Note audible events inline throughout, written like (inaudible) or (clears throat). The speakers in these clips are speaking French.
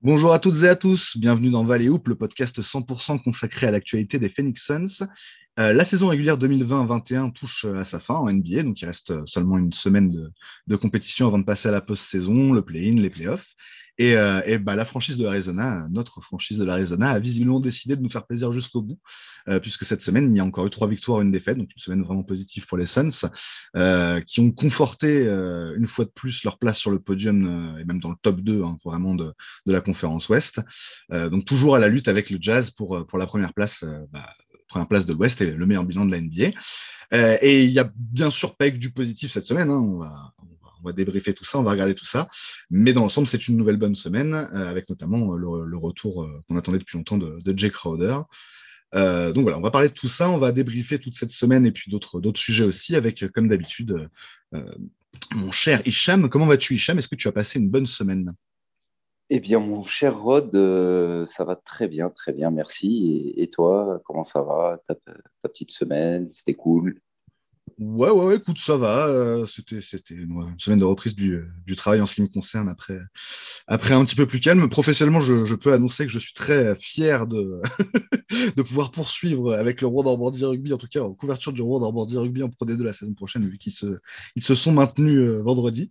Bonjour à toutes et à tous, bienvenue dans Valley Hoop, le podcast 100% consacré à l'actualité des Phoenix Suns. Euh, la saison régulière 2020-21 touche à sa fin en NBA, donc il reste seulement une semaine de, de compétition avant de passer à la post-saison, le play-in, les playoffs. Et, euh, bah, la franchise de l'Arizona, notre franchise de l'Arizona, a visiblement décidé de nous faire plaisir jusqu'au bout, euh, puisque cette semaine, il y a encore eu trois victoires, une défaite, donc une semaine vraiment positive pour les Suns, euh, qui ont conforté euh, une fois de plus leur place sur le podium et même dans le top 2 hein, vraiment de, la conférence Ouest. Donc toujours à la lutte avec le Jazz pour, pour la première place, bah, première place de l'Ouest et le meilleur bilan de la NBA. et il y a bien sûr pas que du positif cette semaine, hein, on va débriefer tout ça, on va regarder tout ça. Mais dans l'ensemble, c'est une nouvelle bonne semaine, euh, avec notamment le, le retour euh, qu'on attendait depuis longtemps de, Jake Crowder. Euh, donc voilà, on va parler de tout ça, on va débriefer toute cette semaine et puis d'autres sujets aussi, avec, comme d'habitude, euh, mon cher Hicham. Comment vas-tu, Hicham? Est-ce que tu as passé une bonne semaine? Eh bien, mon cher Rod, euh, ça va très bien, très bien, merci. Et, toi, comment ça va? Ta petite semaine, c'était cool? Ouais, ouais, ouais, écoute, ça va. Euh, c'était, c'était une, semaine de reprise du, du, travail en ce qui me concerne après, après un petit peu plus calme. Professionnellement, je, je peux annoncer que je suis très fier de, (laughs) de pouvoir poursuivre avec le World Orbordy Rugby, en tout cas en couverture du World Orbordy Rugby en Pro D2 la saison prochaine, vu qu'ils se, ils se sont maintenus euh, vendredi.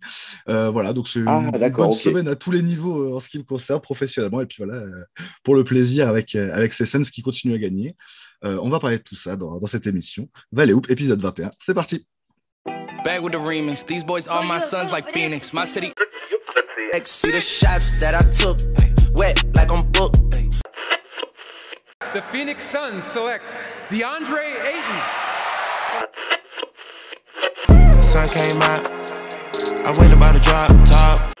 Euh, voilà, donc c'est ah, une bonne okay. semaine à tous les niveaux euh, en ce qui me concerne professionnellement. Et puis voilà, euh, pour le plaisir avec, avec ces Suns qui continuent à gagner. On va parler de tout ça dans, dans cette émission. Valley Hoop, épisode 21. C'est parti. Back with the remix. These boys are my sons like Phoenix. My city. See the shots that I took. Wet like I'm booked. The Phoenix Suns select DeAndre Ayton. Sun came out. I went about to drop top.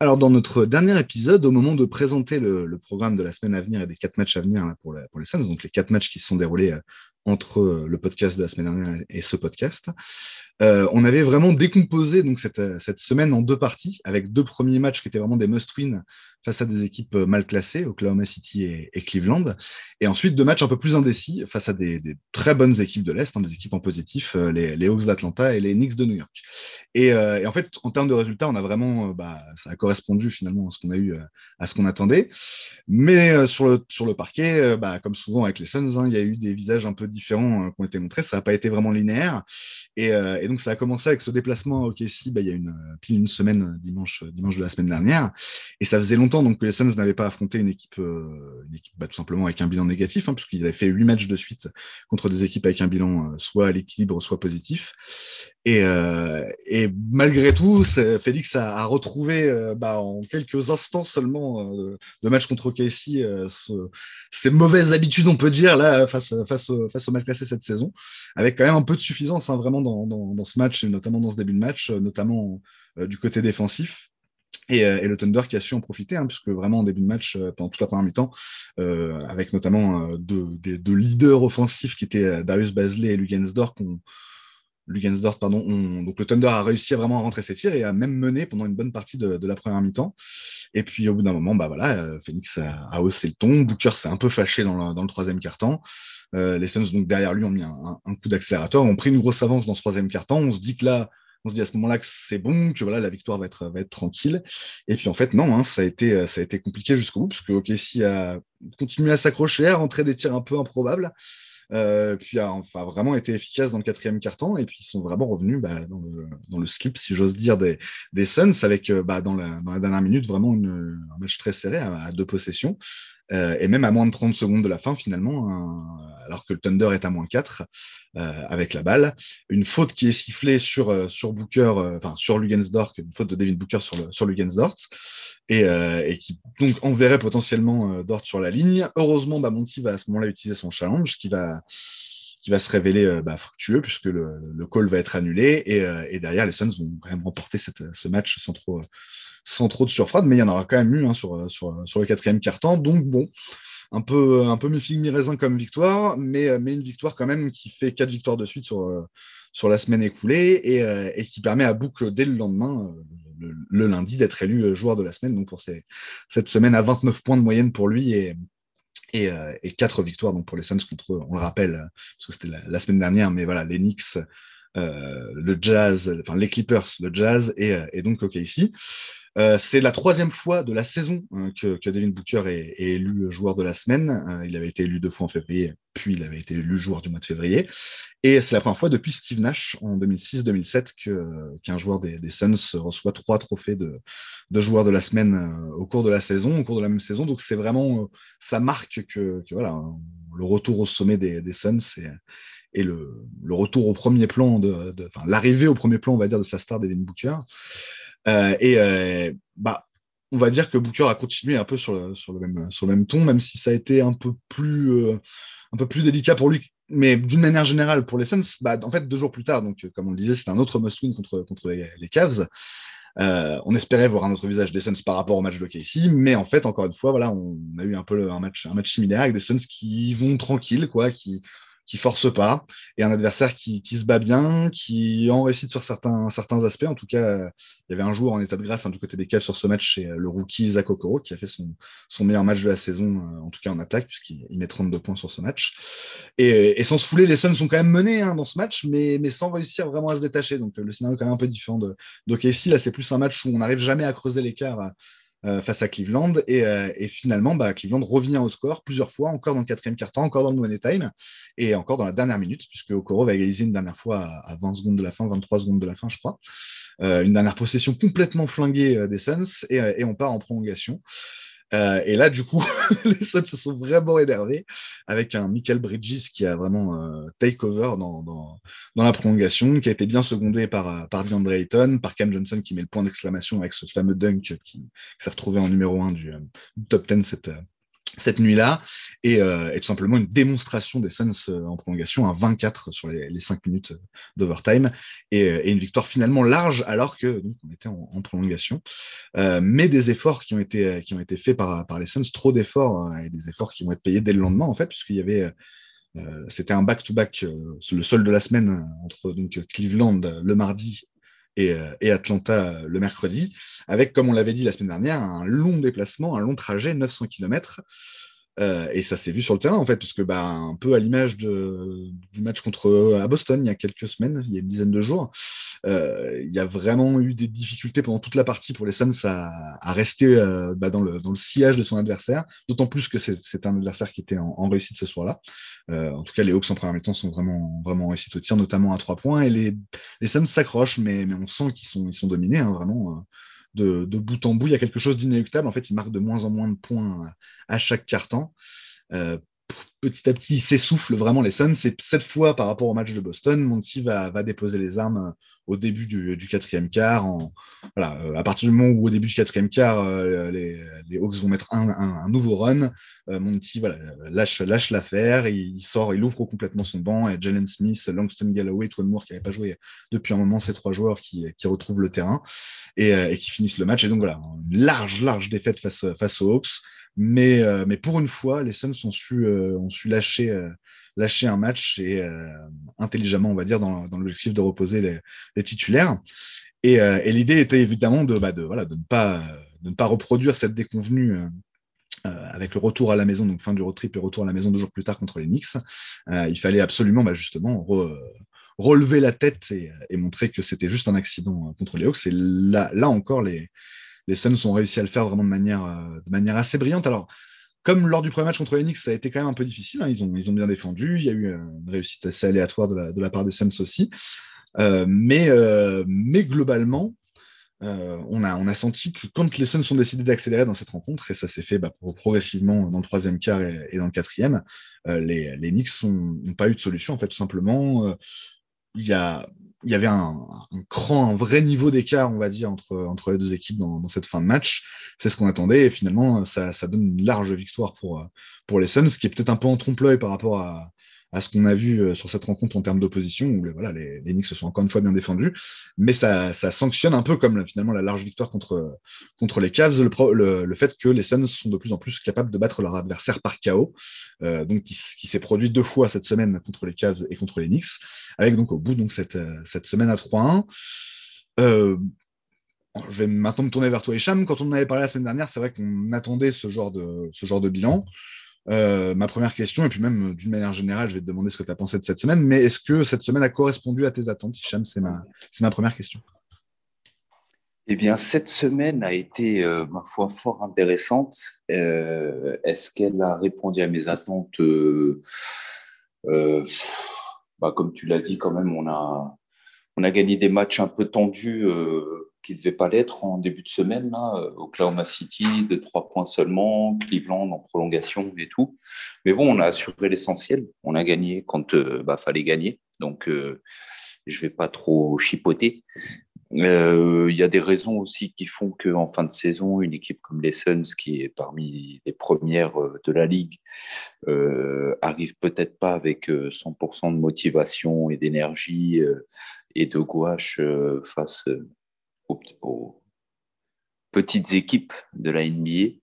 Alors, dans notre dernier épisode, au moment de présenter le, programme de la semaine à venir et des quatre matchs à venir pour, les Suns, donc les quatre matchs qui se sont déroulés euh, entre euh, le podcast de la semaine dernière et ce podcast, euh, on avait vraiment décomposé donc cette, cette, semaine en deux parties, avec deux premiers matchs qui étaient vraiment des must-win face à des équipes mal classées, Oklahoma City et, Cleveland, et ensuite deux matchs un peu plus indécis face à des, très bonnes équipes de l'Est, hein, des équipes en positif, euh, les, les, Hawks d'Atlanta et les Knicks de New York. Et, euh, et, en fait, en termes de résultats, on a vraiment, bah, ça a correspondu finalement à ce qu'on a eu, à ce qu'on attendait. Mais sur le, sur le parquet, bah, comme souvent avec les Suns, hein, il y a eu des visages un peu différents qui ont été montrés. Ça n'a pas été vraiment linéaire. Et, et, donc, ça a commencé avec ce déplacement à OKC, bah, il y a une, pile une semaine, dimanche, dimanche de la semaine dernière. Et ça faisait longtemps donc, que les Suns n'avaient pas affronté une équipe, euh, une bah, tout simplement avec un bilan négatif, hein, puisqu'ils avaient fait huit matchs de suite contre des équipes avec un bilan euh, soit à l'équilibre, soit positif. Et, euh, et, malgré tout, Félix a, retrouvé euh, bah, en quelques instants seulement euh, de match contre OKC euh, ce, ses mauvaises habitudes, on peut dire, là, face, au mal classé cette saison, avec quand même un peu de suffisance hein, vraiment dans, ce match, et notamment dans ce début de match, notamment du côté défensif. Et, le Thunder qui a su en profiter, hein, puisque vraiment en début de match, pendant toute la première mi-temps, avec notamment euh, deux, leaders offensifs qui étaient Darius Bazley et Lugensdorf, qu'on Lugensdorf, pardon, on, donc le Thunder a réussi à vraiment rentrer ses tirs et a même mené pendant une bonne partie de, la première mi-temps. Et puis au bout d'un moment, bah voilà, euh, Phoenix a, haussé le ton. Booker s'est un peu fâché dans le, troisième quart-temps. Euh, les Suns, donc derrière lui, ont mis un, un coup d'accélérateur, ont pris une grosse avance dans ce troisième quart-temps. On se dit que là, on se dit à ce moment-là que c'est bon, que voilà, la victoire va être, va être tranquille. Et puis en fait, non, hein, ça, a été, ça a été compliqué jusqu'au bout, parce que OKC a continué à s'accrocher, à rentrer des tirs un peu improbables. Euh, puis a enfin, vraiment été efficace dans le quatrième carton et puis ils sont vraiment revenus bah, dans, le, dans, le, slip, si j'ose dire, des, des Suns avec bah, dans, la, dans, la, dernière minute vraiment une, un match très serré à deux possessions. Euh, et même à moins de 30 secondes de la fin, finalement, hein, alors que le Thunder est à moins 4 euh, avec la balle. Une faute qui est sifflée sur, euh, sur Booker, enfin sur Lugensdorf, une faute de David Booker sur, le, sur Lugensdorf, et, qui donc enverrait potentiellement Dort sur la ligne. Heureusement, Monty va à ce moment-là utiliser son challenge qui va qui va se révéler bah, fructueux puisque le, le, call va être annulé et, et, derrière les Suns vont quand même remporter cette, ce match sans trop, sans trop de surfraude, mais il y en aura quand même eu hein, sur, sur, sur, le quatrième quart-temps. Donc bon, un peu, un peu mi-figue, mi-raisin comme victoire, mais, mais une victoire quand même qui fait quatre victoires de suite sur, sur la semaine écoulée et, qui permet à Book dès le lendemain, le, lundi, d'être élu joueur de la semaine. Donc pour cette semaine à 29 points de moyenne pour lui et, et, et 4 victoires donc pour les Suns contre, on le rappelle, parce que c'était la, semaine dernière, mais voilà, les Knicks, le Jazz, enfin les Clippers, le Jazz et, et donc OKC. Euh, c'est la troisième fois de la saison hein, que, Devin Booker est, élu joueur de la semaine. Euh, il avait été élu deux fois en février, puis il avait été élu joueur du mois de février. Et c'est la première fois depuis Steve Nash en 2006-2007 qu'un joueur des, Suns reçoit trois trophées de, joueur de la semaine euh, au cours de la saison, au cours de la même saison. Donc c'est vraiment, ça marque que, voilà, le retour au sommet des, Suns le, retour au premier plan, de, l'arrivée au premier plan, on va dire, de sa star Devin Booker. Euh, et euh, bah, on va dire que Booker a continué un peu sur le, même, ton, même si ça a été un peu plus, euh, un peu plus délicat pour lui. Mais d'une manière générale, pour les Suns, bah, en fait, deux jours plus tard, donc comme on le disait, c'était un autre must-win contre, contre les, Cavs. on espérait voir un autre visage des Suns par rapport au match de Casey, mais en fait, encore une fois, voilà, on a eu un peu un match, un match similaire avec des Suns qui vont tranquilles, quoi, qui, qui force pas, et un adversaire qui, se bat bien, qui en réussit sur certains, aspects. En tout cas, il y avait un joueur en état de grâce hein, du côté des Cavs sur ce match, c'est le rookie Zach Okoro, qui a fait son, meilleur match de la saison, euh, en tout cas en attaque, puisqu'il met 32 points sur ce match. Et, sans se fouler, les Suns sont quand même menés hein, dans ce match, mais, mais sans réussir vraiment à se détacher. Donc le scénario est quand même un peu différent de, de Là, c'est plus un match où on n'arrive jamais à creuser l'écart euh, face à Cleveland. Et, euh, finalement, bah, Cleveland revient au score plusieurs fois, encore dans le quatrième quart-temps, encore dans le money time, et encore dans la dernière minute, puisque Okoro va égaliser une dernière fois à, 20 secondes de la fin, 23 secondes de la fin, je crois. Euh, une dernière possession complètement flinguée des Suns, et, on part en prolongation. Euh, et là, du coup, (laughs) les Suns se sont vraiment énervés avec un Michael Bridges qui a vraiment euh, take over dans, dans, la prolongation, qui a été bien secondé par, euh, par DeAndre Ayton, par Cam Johnson qui met le point d'exclamation avec ce fameux dunk qui, s'est retrouvé en numéro 1 du, du top 10 cette, cette nuit-là, euh, et, tout simplement une démonstration des Suns euh, en prolongation à 24 sur les, les 5 minutes d'overtime, et, euh, et, une victoire finalement large alors que donc, on était en, prolongation, mais des efforts qui ont été, qui ont été faits par, par les Suns, trop d'efforts, et des efforts qui vont être payés dès le lendemain en fait, puisqu'il y avait c'était un back-to-back, le seul de la semaine entre donc, Cleveland le mardi euh, et, Atlanta euh, le mercredi, avec, comme on l'avait dit la semaine dernière, un long déplacement, un long trajet, 900 km. Euh, et ça s'est vu sur le terrain, en fait, puisque bah, un peu à l'image du match contre à Boston il y a quelques semaines, il y a une dizaine de jours, il y a vraiment eu des difficultés pendant toute la partie pour les Suns à, rester bah, dans, le, dans, le, sillage de son adversaire, d'autant plus que c'est un adversaire qui était en, en réussite ce soir-là. Euh, en tout cas, les Hawks en première mi-temps sont vraiment, vraiment réussis au tir, notamment à trois points. Et les, les Suns s'accrochent, mais, mais, on sent qu'ils sont, ils sont dominés, hein, vraiment. De, bout en bout, il y a quelque chose d'inéluctable. En fait, ils marquent de moins en moins de points à chaque carton. Euh, petit à petit, ils s'essoufflent vraiment les Suns. C'est cette fois par rapport au match de Boston, Monty va, va déposer les armes au début du, quatrième quart. voilà, euh, à partir du moment où au début du quatrième quart, euh, les, Hawks vont mettre un, nouveau run, euh, Monty voilà, lâche, lâche l'affaire, il, sort, il ouvre complètement son banc, et Jalen Smith, Langston Galloway, Twan Moore qui n'avait pas joué depuis un moment, ces trois joueurs qui, retrouvent le terrain et, qui finissent le match. Et donc voilà, une large, large défaite face, face aux Hawks. Mais, mais pour une fois, les Suns ont su, ont su lâcher lâcher un match et euh, intelligemment, on va dire, dans, l'objectif de reposer les, titulaires. Euh, et, l'idée était évidemment de, bah, de, voilà, de, ne pas, de ne pas reproduire cette déconvenue. Euh, avec le retour à la maison, donc fin du road trip et retour à la maison deux jours plus tard contre les Knicks, il fallait absolument bah, justement relever la tête et, montrer que c'était juste un accident contre les Hawks. Et là, là encore, les, les Suns ont réussi à le faire vraiment de manière, de manière assez brillante. Alors, comme lors du premier match contre les Knicks, ça a été quand même un peu difficile. Hein. Ils, ont, ils ont bien défendu. Il y a eu une réussite assez aléatoire de la, de la part des Suns aussi. Euh, mais, euh, mais globalement, euh, on, a, on a senti que quand les Suns ont décidé d'accélérer dans cette rencontre, et ça s'est fait bah, progressivement dans le troisième quart et, dans le quatrième, les, les Knicks n'ont pas eu de solution. En fait, tout simplement, il y a, il y avait un, un vrai niveau d'écart, on va dire, entre, les deux équipes dans, cette fin de match. C'est ce qu'on attendait et finalement, ça, donne une large victoire pour, pour les Suns, ce qui est peut-être un peu en trompe-l'œil par rapport à, à ce qu'on a vu euh, sur cette rencontre en termes d'opposition, où voilà, les, les, Knicks se sont encore une fois bien défendus, mais ça, ça sanctionne un peu comme finalement la large victoire contre, contre les Cavs, le, le, fait que les Suns sont de plus en plus capables de battre leur adversaire par KO, euh, donc qui, s'est produit deux fois cette semaine contre les Cavs et contre les Knicks, avec donc au bout donc cette, cette semaine à 3-1. Euh, je vais maintenant me tourner vers toi, Hicham. Quand on en avait parlé la semaine dernière, c'est vrai qu'on attendait ce genre de, ce genre de bilan. Euh, ma première question, et puis même d'une manière générale, je vais te demander ce que tu as pensé de cette semaine, mais est-ce que cette semaine a correspondu à tes attentes, Hicham? C'est ma, ma première question. Eh bien, cette semaine a été, euh, ma foi, fort intéressante. Euh, est-ce qu'elle a répondu à mes attentes? Bah, Comme tu l'as dit, quand même, on a, on a gagné des matchs un peu tendus qui ne devait pas l'être en début de semaine, là, euh, Oklahoma City, de trois points seulement, Cleveland en prolongation et tout. Mais bon, on a assuré l'essentiel. On a gagné quand il euh, bah, fallait gagner. Donc, euh, je ne vais pas trop chipoter. Il y a des raisons aussi qui font qu'en fin de saison, une équipe comme les Suns, qui est parmi les premières de la ligue, euh, arrive peut-être pas avec 100% de motivation et d'énergie et de gouache face aux, petites équipes de la NBA,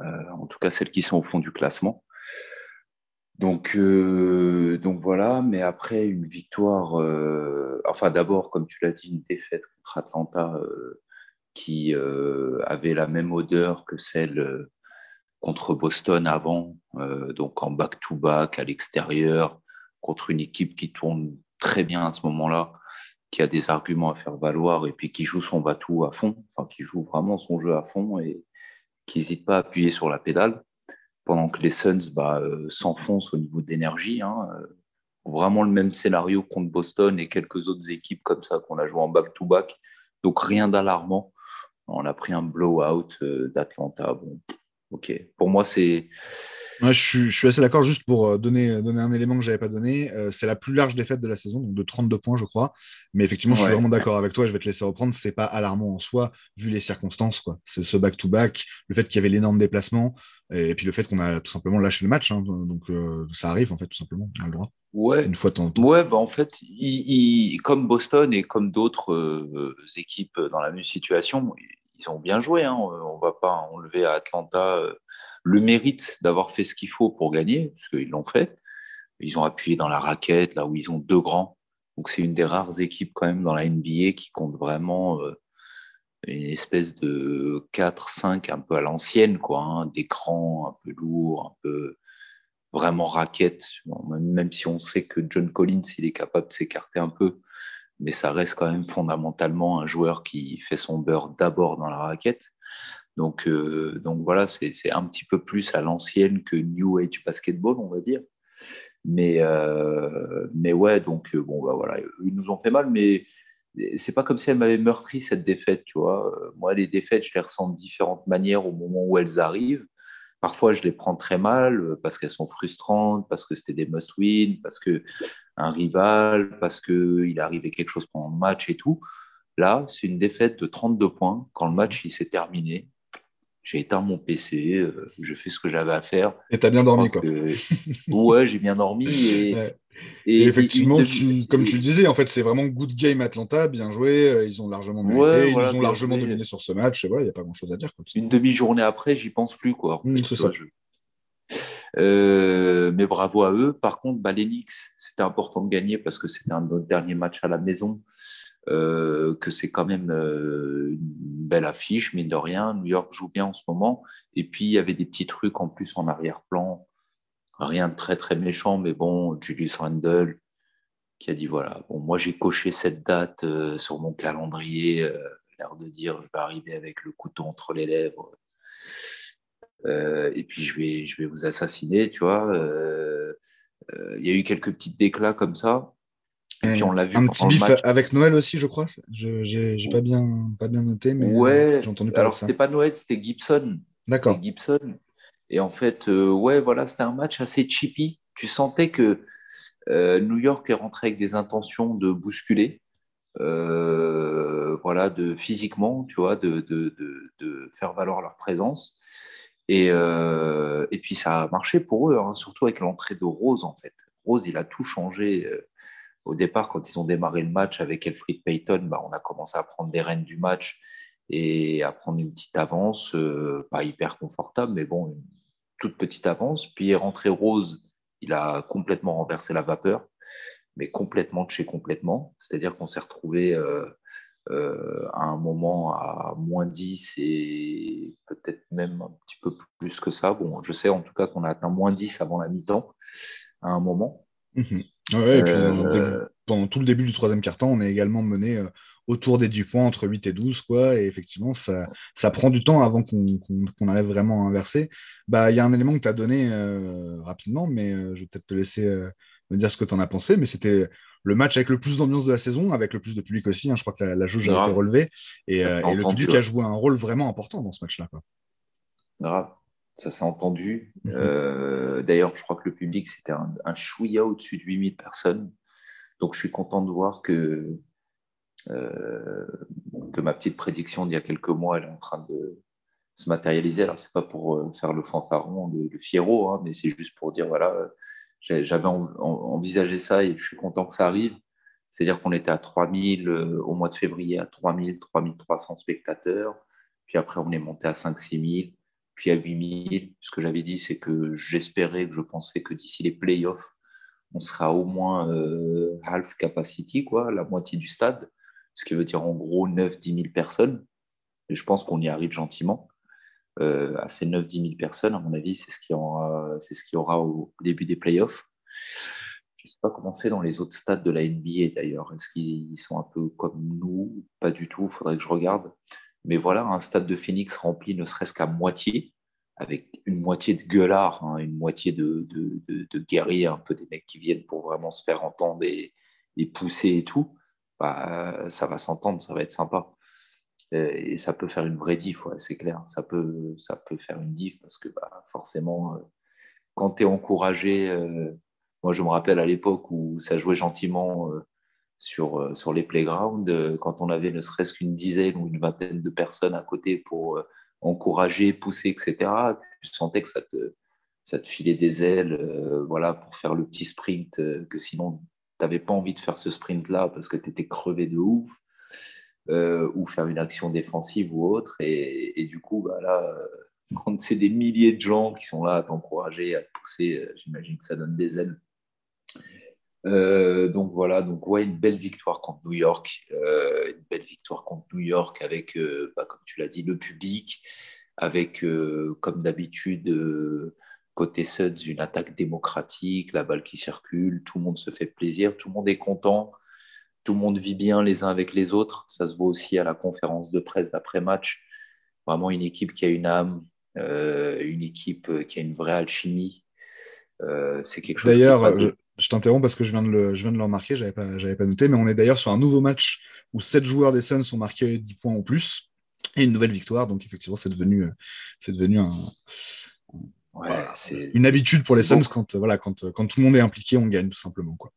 euh, en tout cas celles qui sont au fond du classement. Donc, euh, donc voilà, mais après une victoire, euh, enfin d'abord, comme tu l'as dit, une défaite contre Atlanta qui avait la même odeur que celle contre Boston avant, donc en back-to-back -back, à l'extérieur, contre une équipe qui tourne très bien à ce moment-là qui a des arguments à faire valoir et puis qui joue son bateau à fond, enfin qui joue vraiment son jeu à fond et qui n'hésite pas à appuyer sur la pédale, pendant que les Suns bah, euh, s'enfoncent au niveau d'énergie. Hein, euh, vraiment le même scénario contre Boston et quelques autres équipes comme ça qu'on a joué en back-to-back. Donc rien d'alarmant. On a pris un blowout euh, d'Atlanta. Bon, ok. Pour moi, c'est je, suis, assez d'accord, juste pour euh, donner, donner un élément que je n'avais pas donné. Euh, c'est la plus large défaite de la saison, donc de 32 points, je crois. Mais effectivement, je suis vraiment d'accord avec toi, je vais te laisser reprendre. Ce n'est pas alarmant en soi, vu les circonstances. C'est ce back-to-back, le fait qu'il y avait l'énorme déplacement, et, puis le fait qu'on a tout simplement lâché le match. Hein. donc euh, ça arrive, en fait, tout simplement. On a le droit. Ouais, une fois temps. Ouais, bah en fait, il, comme Boston et comme d'autres équipes dans la même situation, ils ont bien joué. Hein. On ne va pas enlever à Atlanta euh, le mérite d'avoir fait ce qu'il faut pour gagner, parce qu'ils l'ont fait. Ils ont appuyé dans la raquette, là où ils ont deux grands. Donc c'est une des rares équipes quand même dans la NBA qui compte vraiment euh, une espèce de 4-5 un peu à l'ancienne, quoi, hein. grands, un peu lourds, un peu vraiment raquette. même si on sait que John Collins, il est capable de s'écarter un peu, mais ça reste quand même fondamentalement un joueur qui fait son beurre d'abord dans la raquette. Donc, euh, donc voilà, c'est un petit peu plus à l'ancienne que New Age Basketball, on va dire. Mais, euh, mais ouais, donc euh, bon, bah voilà, ils nous ont fait mal, mais c'est pas comme si elle m'avait meurtri cette défaite, tu vois. Moi, les défaites, je les ressens de différentes manières au moment où elles arrivent. Parfois, je les prends très mal parce qu'elles sont frustrantes, parce que c'était des must-win, parce que un rival, parce qu'il arrivé quelque chose pendant le match et tout. Là, c'est une défaite de 32 points. Quand le match il s'est terminé, j'ai éteint mon PC, euh, je fais ce que j'avais à faire. Et tu as bien dormi, quoi. ouais, j'ai bien dormi. (laughs) Et, effectivement, comme tu le disais, en fait, c'est vraiment good game Atlanta, bien joué. Euh, ils ont largement mérité, ils ont largement dominé sur ce match. Il n'y a pas grand-chose à dire. Une demi-journée après, j'y pense plus, quoi. Mmh, c'est ça. Euh, mais bravo à eux. Par contre, bah, c'était important de gagner parce que c'était un dernier match à la maison. Euh, que c'est quand même euh, une belle affiche, mine de rien. New York joue bien en ce moment. Et puis, il y avait des petits trucs en plus en arrière-plan. Rien de très, très méchant, mais bon, Julius Randle qui a dit voilà, bon, moi j'ai coché cette date sur mon calendrier, l'air de dire je vais arriver avec le couteau entre les lèvres. Euh, et puis je vais, je vais vous assassiner, tu vois. Euh, euh, il y a eu quelques petits déclats comme ça. Et, puis on l'a vu. Un petit bif avec Noël aussi, je crois. Je n'ai pas bien, pas bien noté, mais ouais. j'ai entendu parler. Alors c'était pas Noël, c'était Gibson. D'accord. Gibson. Et en fait, ouais, voilà, c'était un match assez chippy. Tu sentais que New York est rentré avec des intentions de bousculer. voilà, de physiquement, tu vois, de, de, de, de, faire valoir leur présence. Et, euh, et puis ça a marché pour eux, hein, surtout avec l'entrée de Rose en fait. Rose, il a tout changé. Au départ, quand ils ont démarré le match avec Elfried Payton, bah, on a commencé à prendre des rênes du match et à prendre une petite avance, pas hyper confortable, mais bon, une toute petite avance. Puis est rentré Rose, il a complètement renversé la vapeur, mais complètement de chez complètement. C'est-à-dire qu'on s'est retrouvé euh, à un moment à moins 10 et peut-être même un petit peu plus que ça. Bon, je sais en tout cas qu'on a atteint moins 10 avant la mi-temps à un moment. Mhm. Euh, pendant tout le début du troisième quart-temps, on est également mené euh, autour des 10 points, entre 8 et 12. Quoi, et effectivement, ça, ça prend du temps avant qu'on arrive vraiment à inverser. Bah, il y a un élément que tu as donné rapidement, mais je vais peut-être te laisser me dire ce que tu en as pensé. Mais c'était le match avec le plus d'ambiance de la saison, avec le plus de public aussi. Hein. je crois que la, la jauge a été relevée. Et, euh, le public a joué un rôle vraiment important dans ce match-là. Grave, ça s'est entendu. Mhm. Euh, d'ailleurs, je crois que le public, c'était un, un chouïa au-dessus de 8000 personnes. Donc, je suis content de voir que, euh, que ma petite prédiction d'il y a quelques mois, elle est en train de se matérialiser. Alors, c'est pas pour faire le fanfaron, le, le fiero, hein, mais c'est juste pour dire, voilà, j'avais envisagé ça et je suis content que ça arrive. C'est-à-dire qu'on était à 3000 euh, au mois de février, à 3000, 3300 spectateurs. Puis après, on est monté à 5 6000, puis à 8000. Ce que j'avais dit, c'est que j'espérais, que je pensais que d'ici les playoffs, on sera au moins euh, half capacity, quoi, la moitié du stade. Ce qui veut dire en gros 9-10 000 personnes. Et je pense qu'on y arrive gentiment. Euh, à ces 9-10 000 personnes, à mon avis, c'est ce qu'il y aura, c'est ce qu'il y aura au début des playoffs. Je ne sais pas comment c'est dans les autres stades de la NBA d'ailleurs. Est-ce qu'ils sont un peu comme nous? Pas du tout, il faudrait que je regarde. Mais voilà, un stade de Phoenix rempli ne serait-ce qu'à moitié, avec une moitié de gueulards, hein, une moitié de, guerriers, un peu des mecs qui viennent pour vraiment se faire entendre et, pousser et tout, bah, ça va s'entendre, ça va être sympa. Euh, et ça peut faire une vraie diff, c'est clair. Ça peut, ça peut faire une diff parce que bah, forcément, euh, quand tu es encouragé, euh, moi je me rappelle à l'époque où ça jouait gentiment sur, sur les playgrounds, quand on avait ne serait-ce qu'une dizaine ou une vingtaine de personnes à côté pour encourager, pousser, etc., tu sentais que ça te, ça te filait des ailes voilà, pour faire le petit sprint, que sinon tu n'avais pas envie de faire ce sprint-là parce que tu étais crevé de ouf. Euh, ou faire une action défensive ou autre. Et, du coup, bah euh, (laughs) quand c'est des milliers de gens qui sont là à t'encourager, à te pousser, euh, j'imagine que ça donne des ailes. Donc voilà, donc ouais, une belle victoire contre New York, une belle victoire contre New York avec, bah, comme tu l'as dit, le public, avec comme d'habitude côté Suds une attaque démocratique, la balle qui circule, tout le monde se fait plaisir, tout le monde est content tout le monde vit bien les uns avec les autres. Ça se voit aussi à la conférence de presse d'après-match. Vraiment une équipe qui a une âme, euh, une équipe euh, qui a une vraie alchimie. Euh, c'est quelque chose. D'ailleurs, je, t'interromps parce que je viens de le, je viens de le remarquer, je n'avais pas, pas noté, mais on est d'ailleurs sur un nouveau match où 7 joueurs des Suns sont marqués 10 points ou plus et une nouvelle victoire. Donc effectivement, c'est devenu, c'est devenu un, c'est une habitude pour les Suns quand, voilà, quand, quand, tout le monde est impliqué, on gagne tout simplement. Quoi.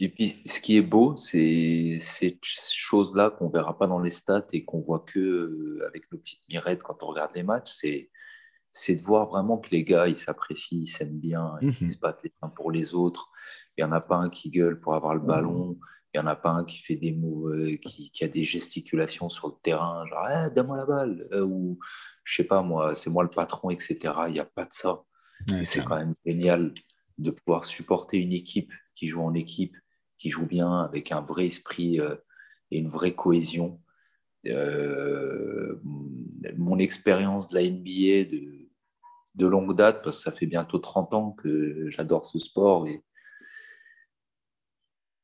Et, puis, ce qui est beau, c'est ces choses-là qu'on ne verra pas dans les stats et qu'on voit que euh, avec nos petites mirettes quand on regarde les matchs, c'est c'est de voir vraiment que les gars, ils s'apprécient, ils s'aiment bien, ils mhm. se battent les uns pour les autres. Il n'y en a pas un qui gueule pour avoir le ballon. Il n'y en a pas un qui fait des mots, euh, qui, qui, a des gesticulations sur le terrain, genre eh, donne-moi la balle, euh, ou je sais pas moi, c'est moi le patron, etc. Il n'y a pas de ça. c'est quand même génial de pouvoir supporter une équipe qui joue en équipe, qui joue bien, avec un vrai esprit euh, et une vraie cohésion. mon expérience de la NBA de, de longue date, parce que ça fait bientôt 30 ans que j'adore ce sport et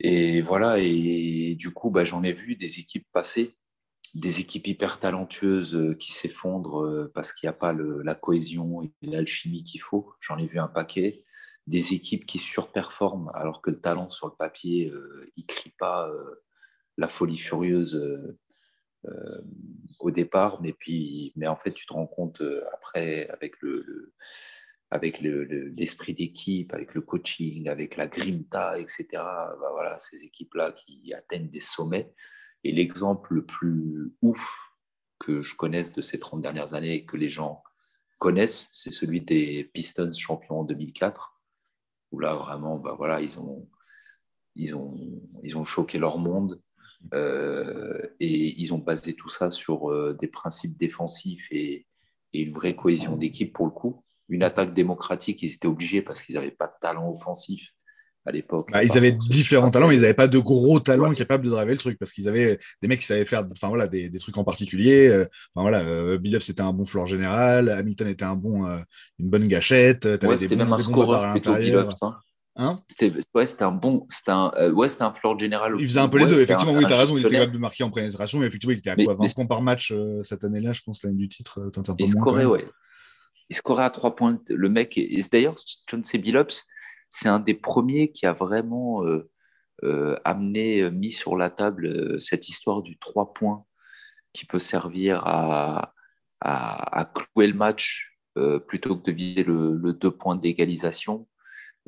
et voilà, et du coup, bah, j'en ai vu des équipes passer, des équipes hyper talentueuses euh, qui s'effondrent euh, parce qu'il n'y a pas la cohésion et l'alchimie qu'il faut. J'en ai vu un paquet. Des équipes qui surperforment alors que le talent sur le papier, euh, pas la folie furieuse au départ, mais puis, mais en fait, tu te rends compte après avec le avec l'esprit d'équipe, avec le coaching, avec la grimta, etc. Bah voilà, ces équipes-là qui atteignent des sommets. Et l'exemple le plus ouf que je connaisse de ces 30 dernières années et que les gens connaissent, c'est celui des Pistons champions en 2004. où là, vraiment, bah, voilà, ils ont, ils ont, ils ont choqué leur monde. Euh, et ils ont basé tout ça sur euh, des principes défensifs et, une vraie cohésion d'équipe pour le coup. Une attaque démocratique, ils étaient obligés parce qu'ils n'avaient pas de talent offensif à l'époque. Bah, ils avaient différents talents, mais ils n'avaient pas de gros talents capables de driver le truc parce qu'ils avaient des mecs qui savaient faire enfin, voilà, des, trucs en particulier. Euh, enfin, voilà, c'était un bon floor général, Hamilton était un bon, une bonne gâchette. c'était même un scoreur plutôt Billups. Hein. Hein c'était ouais, un bon. C'était un, euh, ouais, un floor général. Il faisait un peu les deux, effectivement. oui, tu as raison. Il était capable de marquer en pénétration, mais effectivement, il était à quoi 20 points par match euh, cette année-là, je pense, l'année du titre. Euh, un peu il scorait, ouais. Il scorait à 3 points. Le mec, et, d'ailleurs, John C. Billups, c'est un des premiers qui a vraiment amené, mis sur la table cette histoire du 3 points qui peut servir à, à, à clouer le match plutôt que de viser le, le 2 points d'égalisation euh,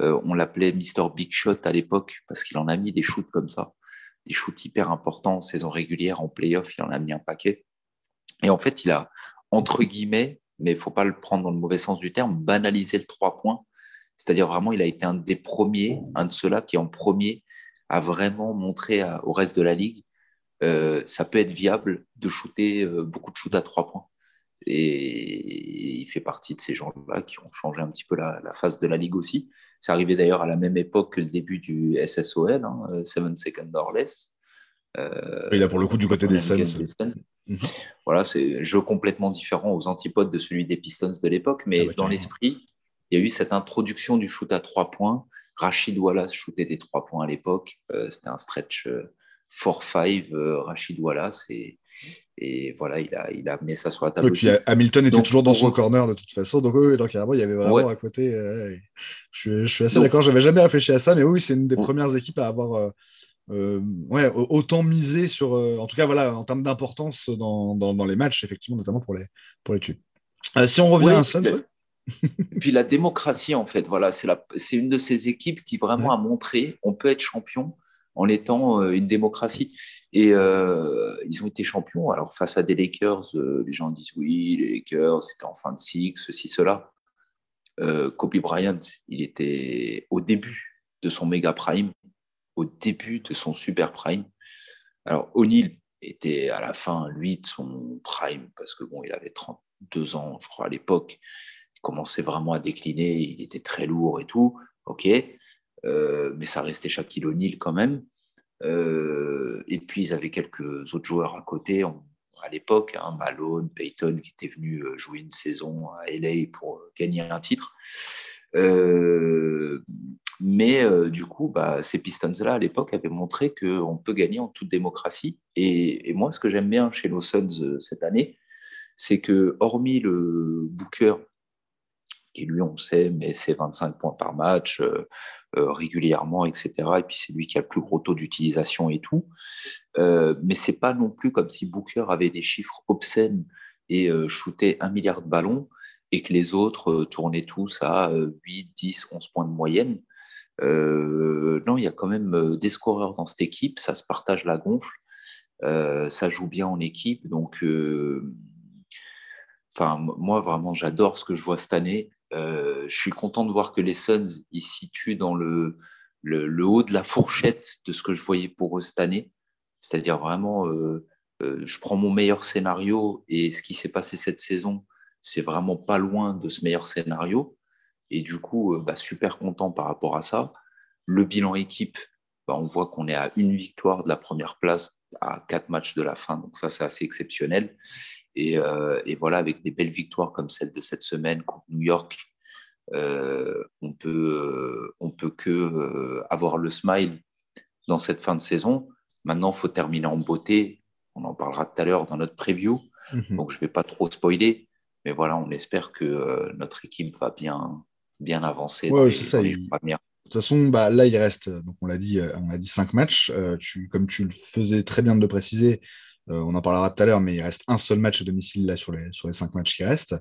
on l'appelait Mister Big Shot à l'époque parce qu'il en a mis des shoots comme ça, des shoots hyper importants en saison régulière, en playoff, il en a mis un paquet. Et en fait, il a, entre guillemets, mais il ne faut pas le prendre dans le mauvais sens du terme, banalisé le trois points. C'est-à-dire vraiment, il a été un des premiers, un de ceux-là qui en premier a vraiment montré au reste de la ligue, euh, ça peut être viable de shooter euh, beaucoup de shoots à trois points. Et il fait partie de ces gens-là qui ont changé un petit peu la, face de la ligue aussi. C'est arrivé d'ailleurs à la même époque que le début du SSOL, hein, euh, Seven Seconds or Less. Euh, il a pour le coup du côté des Suns. Mhm. Voilà, c'est un jeu complètement différent aux antipodes de celui des Pistons de l'époque, mais ah dans l'esprit, il y a eu cette introduction du shoot à trois points. Rachid Wallace shootait des trois points à l'époque. Euh, c'était un stretch 4-5, Rachid Wallace. Et, et voilà, il a, il a amené ça sur la table. Et puis Hamilton était toujours dans son corner de toute façon. Donc, oui, donc il y avait vraiment à côté. Euh, je, suis, assez d'accord. J'avais jamais réfléchi à ça, mais oui, c'est une des premières équipes à avoir euh, euh, ouais, autant misé sur. en tout cas, voilà, en termes d'importance dans, dans, les matchs, effectivement, notamment pour les, pour les tubes. si on revient à (laughs) puis la démocratie, en fait, voilà, c'est une de ces équipes qui vraiment a montré on peut être champion en étant une démocratie. Et ils ont été champions. Alors, face à des Lakers, les gens disent oui, les Lakers, c'était en fin de cycle, ceci, cela. Kobe Bryant, il était au début de son méga prime, au début de son super prime. Alors, O'Neill était à la fin, lui, de son prime, parce que bon, il avait 32 ans, je crois, à l'époque. Il commençait vraiment à décliner, il était très lourd et tout. OK. Euh, mais ça restait Shaquille O'Neal quand même. Euh, et puis, ils avaient quelques autres joueurs à côté à l'époque, hein, Malone, Payton, qui était venu euh, jouer une saison à LA pour gagner un titre. mais du coup, bah, ces Pistons-là, à l'époque, avaient montré qu'on peut gagner en toute démocratie. Et, moi, ce que j'aime bien chez nos Suns cette année, c'est que, hormis le Booker, qui lui, on sait, met ses 25 points par match régulièrement, etc. Et puis c'est lui qui a le plus gros taux d'utilisation et tout. Euh, mais c'est pas non plus comme si Booker avait des chiffres obscènes et shootait un milliard de ballons et que les autres tournaient tous à 8, 10, 11 points de moyenne. non, il y a quand même des scoreurs dans cette équipe, ça se partage la gonfle, ça joue bien en équipe. Donc, moi, vraiment, j'adore ce que je vois cette année. Euh, je suis content de voir que les Suns ils situent dans le, haut de la fourchette de ce que je voyais pour eux cette année. C'est-à-dire vraiment, euh, euh, je prends mon meilleur scénario et ce qui s'est passé cette saison, c'est vraiment pas loin de ce meilleur scénario. Et du coup, bah, super content par rapport à ça. Le bilan équipe, bah, on voit qu'on est à une victoire de la première place à quatre matchs de la fin. Donc ça, c'est assez exceptionnel. Euh, et, voilà, avec des belles victoires comme celle de cette semaine contre New York, euh, on peut, euh, on peut que avoir le smile dans cette fin de saison. Maintenant, il faut terminer en beauté. On en parlera tout à l'heure dans notre preview. Mhm. Donc, je ne vais pas trop spoiler. Mais voilà, on espère que notre équipe va bien, bien avancer dans, les, De toute façon, bah, là, il reste, donc on l'a dit, on a dit cinq matchs. tu, comme tu le faisais très bien de le préciser, on en parlera tout à l'heure, mais il reste un seul match à domicile sur, les, cinq matchs qui restent.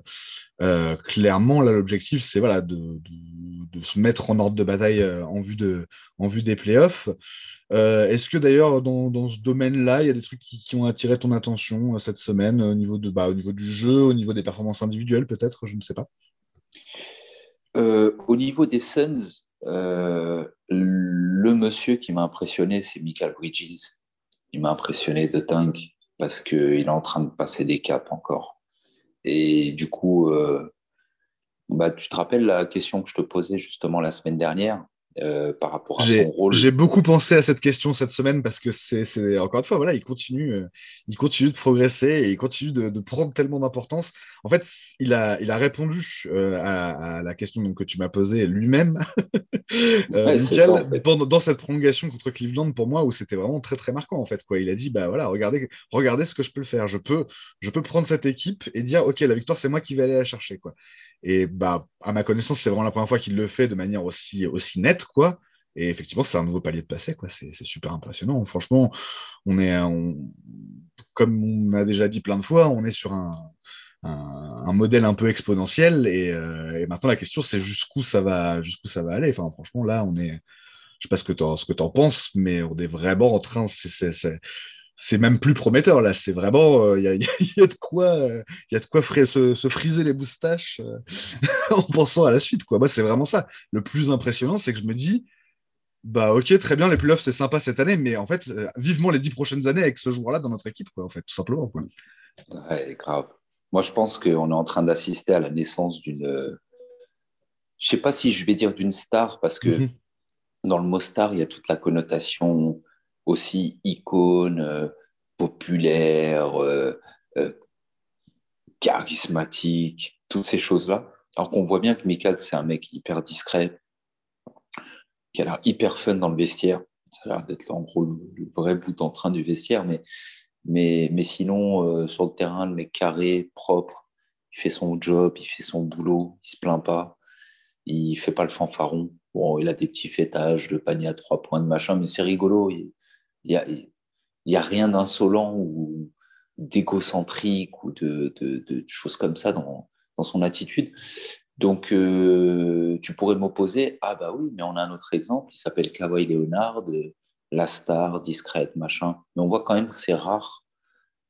Euh, clairement, l'objectif, c'est voilà, de, se mettre en ordre de bataille euh, en, vue des playoffs. Est-ce que d'ailleurs, dans, ce domaine-là, il y a des trucs qui, ont attiré ton attention cette semaine au niveau, de, bah, au niveau du jeu, au niveau des performances individuelles, peut-être Je ne sais pas? au niveau des Suns, Euh, le monsieur qui m'a impressionné, c'est Michael Bridges. Il m'a impressionné de dingue parce qu'il est en train de passer des caps encore. Et du coup, euh, bah, tu te rappelles la question que je te posais justement la semaine dernière? Euh, par rapport à son rôle. J'ai beaucoup pensé à cette question cette semaine parce que c'est encore une fois, voilà, il continue, euh, il continue de progresser et il continue de, prendre tellement d'importance. En fait, il a, il a répondu euh, à, la question donc, que tu m'as posée lui-même (laughs) dans cette prolongation contre Cleveland pour moi où c'était vraiment très très marquant en fait. Quoi. Il a dit bah voilà, regardez, regardez ce que je peux le faire. Je peux, je peux prendre cette équipe et dire ok, la victoire c'est moi qui vais aller la chercher. Quoi. Et bah, à ma connaissance, c'est vraiment la première fois qu'il le fait de manière aussi, aussi nette, quoi. Et effectivement, c'est un nouveau palier de passé, quoi. C'est super impressionnant. Franchement, on est, comme on a déjà dit plein de fois, on est sur un, un, modèle un peu exponentiel. Et, euh, et maintenant, la question, c'est jusqu'où ça va, jusqu'où ça va aller. Enfin, franchement, là, on est, je sais pas ce que tu en, penses, mais on est vraiment en train, c'est même plus prometteur là. C'est vraiment, il euh, y, a (laughs) de quoi, il y a de quoi euh, se, se, friser les moustaches euh, (laughs) en pensant à la suite. Quoi. Moi, c'est vraiment ça. Le plus impressionnant, c'est que je me dis, bah ok, très bien, les playoffs c'est sympa cette année, mais en fait, vivement les dix prochaines années avec ce joueur-là dans notre équipe, quoi, en fait, tout simplement. Quoi. Ouais, grave. Moi, je pense qu'on est en train d'assister à la naissance d'une, je sais pas si je vais dire d'une star, parce que mm-hmm. dans le mot star, il y a toute la connotation aussi icône, euh, populaire, euh, euh, charismatique, toutes ces choses-là. Alors qu'on voit bien que Mikal, c'est un mec hyper discret, qui a l'air hyper fun dans le vestiaire. Ça a l'air d'être en gros le, vrai bout en train du vestiaire, mais, mais, mais sinon, sur le terrain, le mec carré, propre, il fait son job, il fait son boulot, il se plaint pas, il fait pas le fanfaron. Bon, il a des petits fêtages, de panier à trois points de machin, mais c'est rigolo. Il n'y a, a rien d'insolent ou d'égocentrique ou de, choses comme ça dans, son attitude. Donc, euh, tu pourrais m'opposer, ah bah oui, mais on a un autre exemple, il s'appelle Kawhi Leonard, la star, discrète, machin. Mais on voit quand même que c'est rare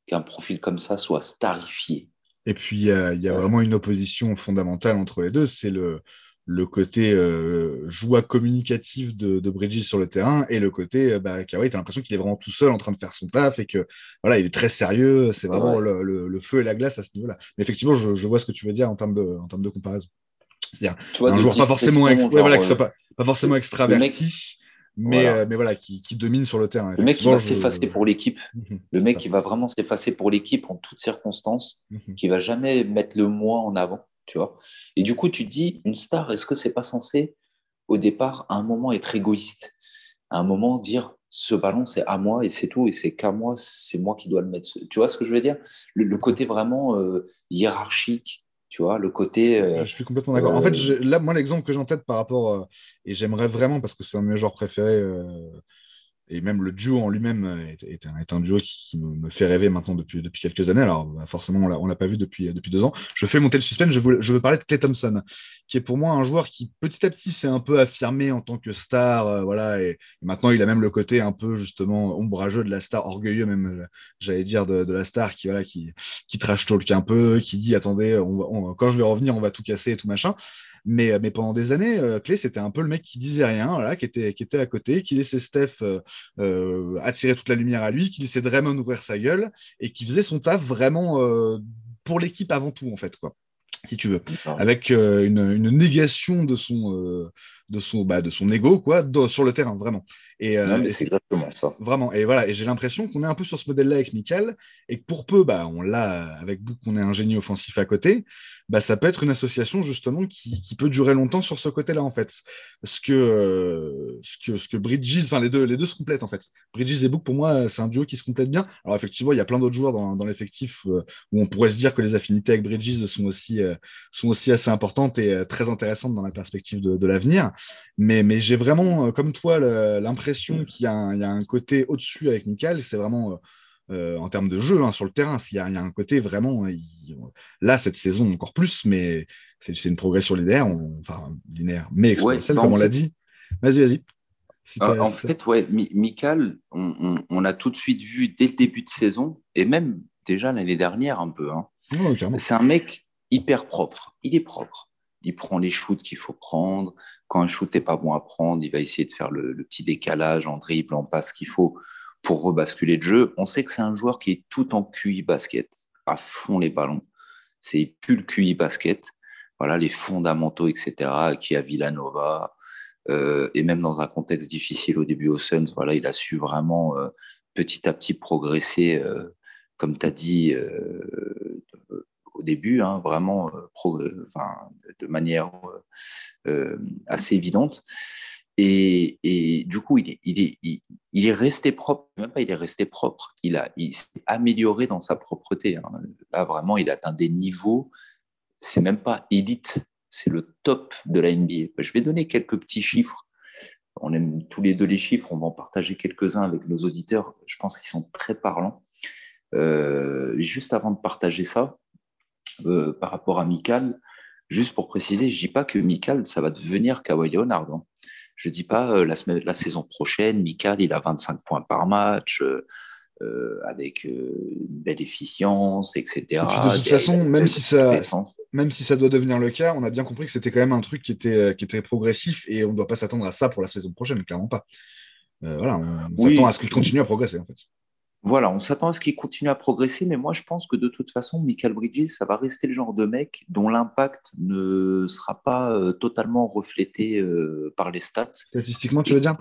qu'un profil comme ça soit starifié. Et puis, il y y a vraiment une opposition fondamentale entre les deux, c'est le, le côté euh, joie communicative de, Bridges sur le terrain et le côté euh, bah, Kawhi, tu as l'impression qu'il est vraiment tout seul en train de faire son taf et que voilà, il est très sérieux, c'est vraiment le, feu et la glace à ce niveau-là. Mais effectivement, je, vois ce que tu veux dire en termes de, en termes de comparaison. C'est-à-dire un joueur pas forcément, voilà, euh, pas, pas, forcément extraverti. Mais, mais voilà, qui, domine sur le terrain. Le mec qui va s'effacer pour l'équipe. (laughs) Mhm, le mec qui va vraiment s'effacer pour l'équipe en toutes circonstances, mhm. qui va jamais mettre le moi en avant tu vois. Et du coup, tu te dis, une star, est-ce que c'est pas censé, au départ, à un moment, être égoïste? À un moment, dire, ce ballon, c'est à moi et c'est tout, et c'est qu'à moi, c'est moi qui dois le mettre. Tu vois ce que je veux dire? Le, côté vraiment euh, hiérarchique, tu vois, le côté. Euh, je suis complètement d'accord. en fait, euh, là, moi, l'exemple que j'ai en tête par rapport, et j'aimerais vraiment, parce que c'est un de mes genres préférés et même le duo en lui-même est, un, duo qui, me, fait rêver maintenant depuis, quelques années. Alors, bah, forcément, on ne l'a pas vu depuis, deux ans. Je fais monter le suspense. Je veux, je veux parler de Clay Thompson, qui est pour moi un joueur qui, petit à petit, s'est un peu affirmé en tant que star. Euh, voilà, et, maintenant, il a même le côté un peu, justement, ombrageux de la star, orgueilleux même, euh, j'allais dire, de, la star, qui, voilà, qui, qui trash talk un peu, qui dit attendez, quand je vais revenir, on va tout casser et tout machin. Mais, mais pendant des années, euh, Clé, c'était un peu le mec qui disait rien, voilà, qui, était, qui était à côté, qui laissait Steph euh, euh, attirer toute la lumière à lui, qui laissait Draymond ouvrir sa gueule et qui faisait son taf vraiment pour l'équipe avant tout, en fait. Quoi si tu veux, avec une, une, négation de son, de son, bah, de son ego, quoi, sur le terrain, vraiment. Et, c'est exactement ça. Vraiment. Et voilà. Et j'ai l'impression qu'on est un peu sur ce modèle-là avec Michael, et que pour peu, bah, on l'a avec Book, on est un génie offensif à côté bah, ça peut être une association justement qui, qui peut durer longtemps sur ce côté-là en fait. Ce que, euh, ce que, ce que Bridges, enfin les deux, les deux se complètent en fait. Bridges et Book pour moi c'est un duo qui se complète bien. Alors effectivement il y a plein d'autres joueurs dans, dans l'effectif euh, où on pourrait se dire que les affinités avec Bridges sont aussi, euh, sont aussi assez importantes et très intéressantes dans la perspective de, de l'avenir. Mais, mais j'ai vraiment comme toi l'impression qu'il y, y, a un côté au-dessus avec Michael. C'est vraiment euh, en termes de jeu hein, sur le terrain. Il y, a, un côté vraiment, là, cette saison encore plus, mais c'est une progression linéaire, enfin linéaire, mais exponentielle, comme on l'a dit. Vas-y, vas-y. Euh, en fait, ouais, Michael, on, a tout de suite vu dès le début de saison, et même déjà l'année dernière un peu. Hein. c'est un mec hyper propre. Il est propre. il prend les shoots qu'il faut prendre. Quand un shoot n'est pas bon à prendre, il va essayer de faire le, petit décalage en dribble, en passe qu'il faut pour rebasculer le jeu. On sait que c'est un joueur qui est tout en QI basket, à fond les ballons. C'est plus le QI basket. Voilà, les fondamentaux, etc., qui a Villanova. Euh, et même dans un contexte difficile au début au Suns, voilà, il a su vraiment euh, petit à petit progresser, euh, comme tu as dit, au début, hein, vraiment de manière assez évidente. Et, du coup, il est, resté propre, même pas il est resté propre, il, a, s'est amélioré dans sa propreté. Hein. Là, vraiment, il atteint des niveaux, c'est même pas élite, c'est le top de la NBA. Je vais donner quelques petits chiffres. On aime tous les deux les chiffres, on va en partager quelques-uns avec nos auditeurs. Je pense qu'ils sont très parlants. juste avant de partager ça, euh, par rapport à Mikal, juste pour préciser, je ne dis pas que Mikal, ça va devenir Kawhi Leonard. Hein. Je ne dis pas euh, la, semaine, la saison prochaine, Mikal, il a 25 points par match. Euh, avec une belle efficience, etc. de toute façon, même si, ça, même si ça doit devenir le cas, on a bien compris que c'était quand même un truc qui était, qui était progressif et on ne doit pas s'attendre à ça pour la saison prochaine, clairement pas. voilà, on, s'attend à ce qu'il continue à progresser en fait. Voilà, on s'attend à ce qu'il continue à progresser, mais moi je pense que de toute façon, Michael Bridges, ça va rester le genre de mec dont l'impact ne sera pas euh, totalement reflété euh, par les stats. Statistiquement, tu veux dire?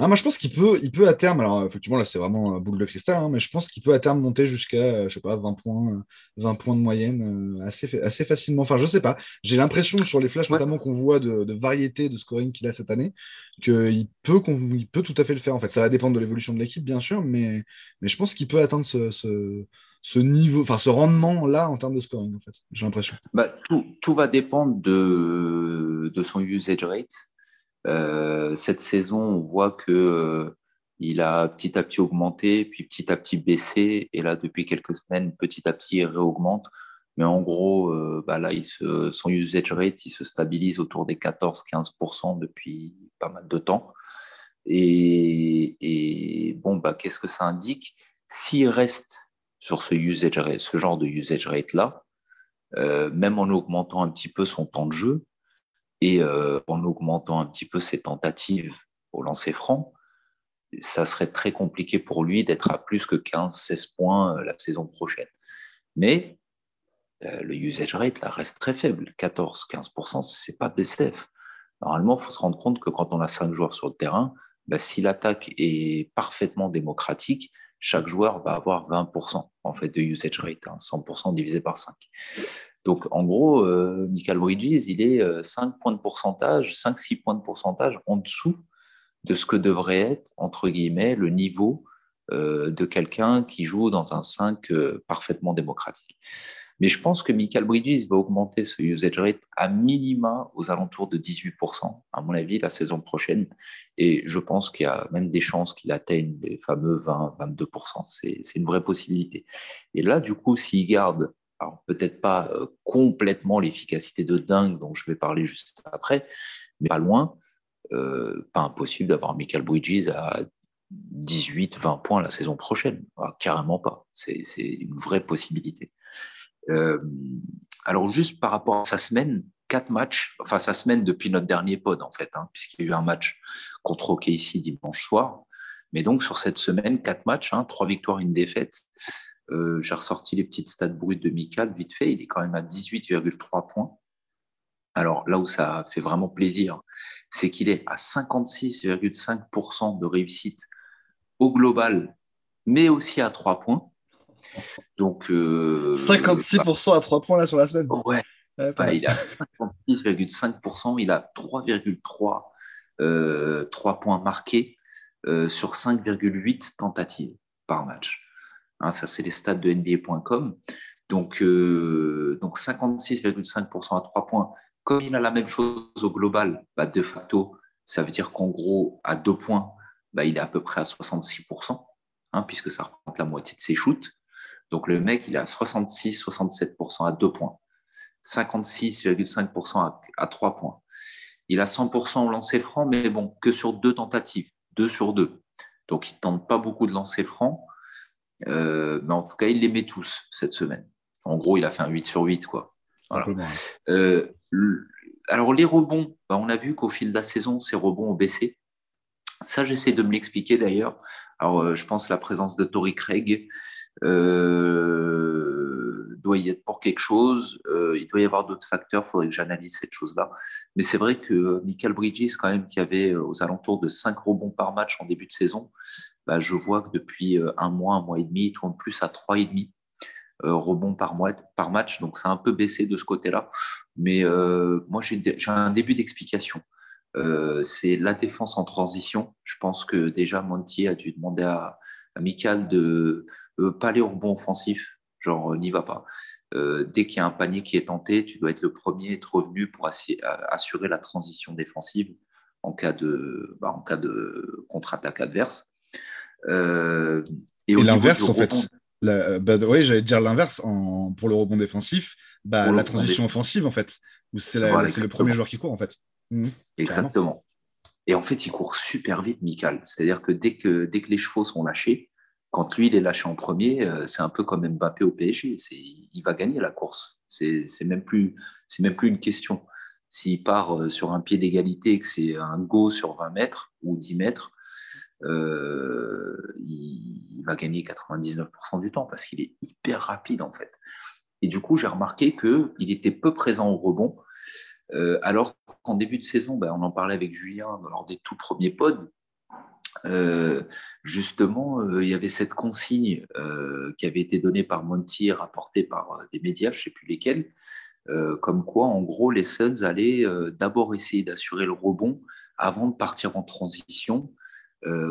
ah, Moi je pense qu'il peut, il peut à terme, alors effectivement là c'est vraiment boule de cristal, hein, mais je pense qu'il peut à terme monter jusqu'à, je sais pas, 20 points, 20 points de moyenne euh, assez, assez facilement. Enfin, je sais pas, j'ai l'impression sur les flashs notamment qu'on voit de, de, variété de scoring qu'il a cette année, qu'il peut, il peut tout à fait le faire en fait. Ça va dépendre de l'évolution de l'équipe bien sûr, mais, mais je pense qu'il peut atteindre ce, niveau, enfin ce rendement-là en termes de scoring, en fait, j'ai l'impression. Bah, tout, va dépendre de, son usage rate. Euh, cette saison, on voit que euh, il a petit à petit augmenté, puis petit à petit baissé, et là, depuis quelques semaines, petit à petit, il réaugmente. Mais en gros, euh, bah là, son usage rate, il se stabilise autour des 14-15% depuis pas mal de temps. Et, et bon, bah, qu'est-ce que ça indique? S'il reste sur ce, usage ce genre de usage rate-là, euh, même en augmentant un petit peu son temps de jeu et euh, en augmentant un petit peu ses tentatives au lancer franc, ça serait très compliqué pour lui d'être à plus que 15-16 points euh, la saison prochaine. Mais le usage rate là, reste très faible. 14-15%, ce n'est pas BCF. Normalement, il faut se rendre compte que quand on a 5 joueurs sur le terrain, bah, si l'attaque est parfaitement démocratique, chaque joueur va avoir 20% en fait de usage rate, 100% hein, divisé par 5. Donc en gros, euh, Michael Bridges, il est 5 euh, points de pourcentage, 5-6 points de pourcentage en dessous de ce que devrait être, entre guillemets, le niveau euh, de quelqu'un qui joue dans un 5 parfaitement démocratique. Mais je pense que Michael Bridges va augmenter ce usage rate à minima aux alentours de 18%, à mon avis, la saison prochaine. Et je pense qu'il y a même des chances qu'il atteigne les fameux 20-22%. C'est une vraie possibilité. Et là, du coup, s'il garde, peut-être pas euh, complètement l'efficacité de dingue dont je vais parler juste après, mais pas loin, euh, pas impossible d'avoir Michael Bridges à 18-20 points la saison prochaine. Ah, carrément pas. C'est une vraie possibilité. Euh, alors, juste par rapport à sa semaine, quatre matchs, enfin sa semaine depuis notre dernier pod en fait, hein, puisqu'il y a eu un match contre OKC dimanche soir. Mais donc sur cette semaine, quatre matchs, hein, trois victoires, une défaite. Euh, j'ai ressorti les petites stats brutes de Mikal vite fait. Il est quand même à 18,3 points. Alors là où ça fait vraiment plaisir, c'est qu'il est à 56,5% de réussite au global, mais aussi à 3 points. Donc, 56% euh, à 3 points là sur la semaine. Ouais. Bah, il a 56,5%, il a 3,3 euh, points marqués euh, sur 5,8 tentatives par match. Hein, ça, c'est les stats de NBA.com. Donc, donc 56,5% à 3 points. Comme il a la même chose au global, bah, de facto, ça veut dire qu'en gros, à 2 points, bah, il est à peu près à 66%, hein, puisque ça représente la moitié de ses shoots. Donc le mec, il est à 66-67% à 2 points, 56,5% à, 3 points. Il a 100% au lancer franc, mais bon, que sur deux tentatives, 2 sur 2. Donc il ne tente pas beaucoup de lancer franc, euh, mais en tout cas, il les met tous cette semaine. En gros, il a fait un 8 sur 8. Quoi. Euh, alors, les rebonds, bah, on a vu qu'au fil de la saison, ces rebonds ont baissé. Ça, j'essaie de me l'expliquer d'ailleurs. Alors, euh, je pense la présence de Tory Craig euh, doit y être pour quelque chose. Euh, il doit y avoir d'autres facteurs. Il faudrait que j'analyse cette chose-là. Mais c'est vrai que Michael Bridges, quand même, qui avait aux alentours de 5 rebonds par match en début de saison, bah, je vois que depuis un mois, un mois et demi, il tourne plus à 3,5 rebonds par, mois, par match. Donc, a un peu baissé de ce côté-là. Mais moi, j'ai un début d'explication. Euh, c'est la défense en transition. Je pense que déjà Monty a dû demander à, à Michael de ne pas aller au rebond offensif, genre n'y va pas. Euh, dès qu'il y a un panier qui est tenté, tu dois être le premier à être revenu pour assurer la transition défensive en cas de, bah, en cas de contre-attaque adverse. Euh, et, l'inverse, en fait. Bah, oui, j'allais dire l'inverse pour le rebond défensif. Bah, la transition offensive, en fait, où c'est le premier joueur qui court, en fait. Mmh. Exactement. Et en fait, il court super vite, Michael. C'est-à-dire que dès, que dès que les chevaux sont lâchés, quand lui, il est lâché en premier, euh, c'est un peu comme Mbappé au PSG. Il va gagner la course. C'est même, plus, même plus une question. S'il part euh, sur un pied d'égalité et que c'est un go sur 20 mètres ou 10 mètres, euh, il, va gagner 99% du temps parce qu'il est hyper rapide en fait. Et du coup, j'ai remarqué qu'il était peu présent au rebond. Euh, alors qu'en début de saison, ben, on en parlait avec Julien lors des tout premiers pods, euh, justement, euh, il y avait cette consigne qui avait été donnée par Monty, rapportée par des médias, je ne sais plus lesquels, comme quoi, en gros, les Suns allaient d'abord essayer d'assurer le rebond avant de partir en transition,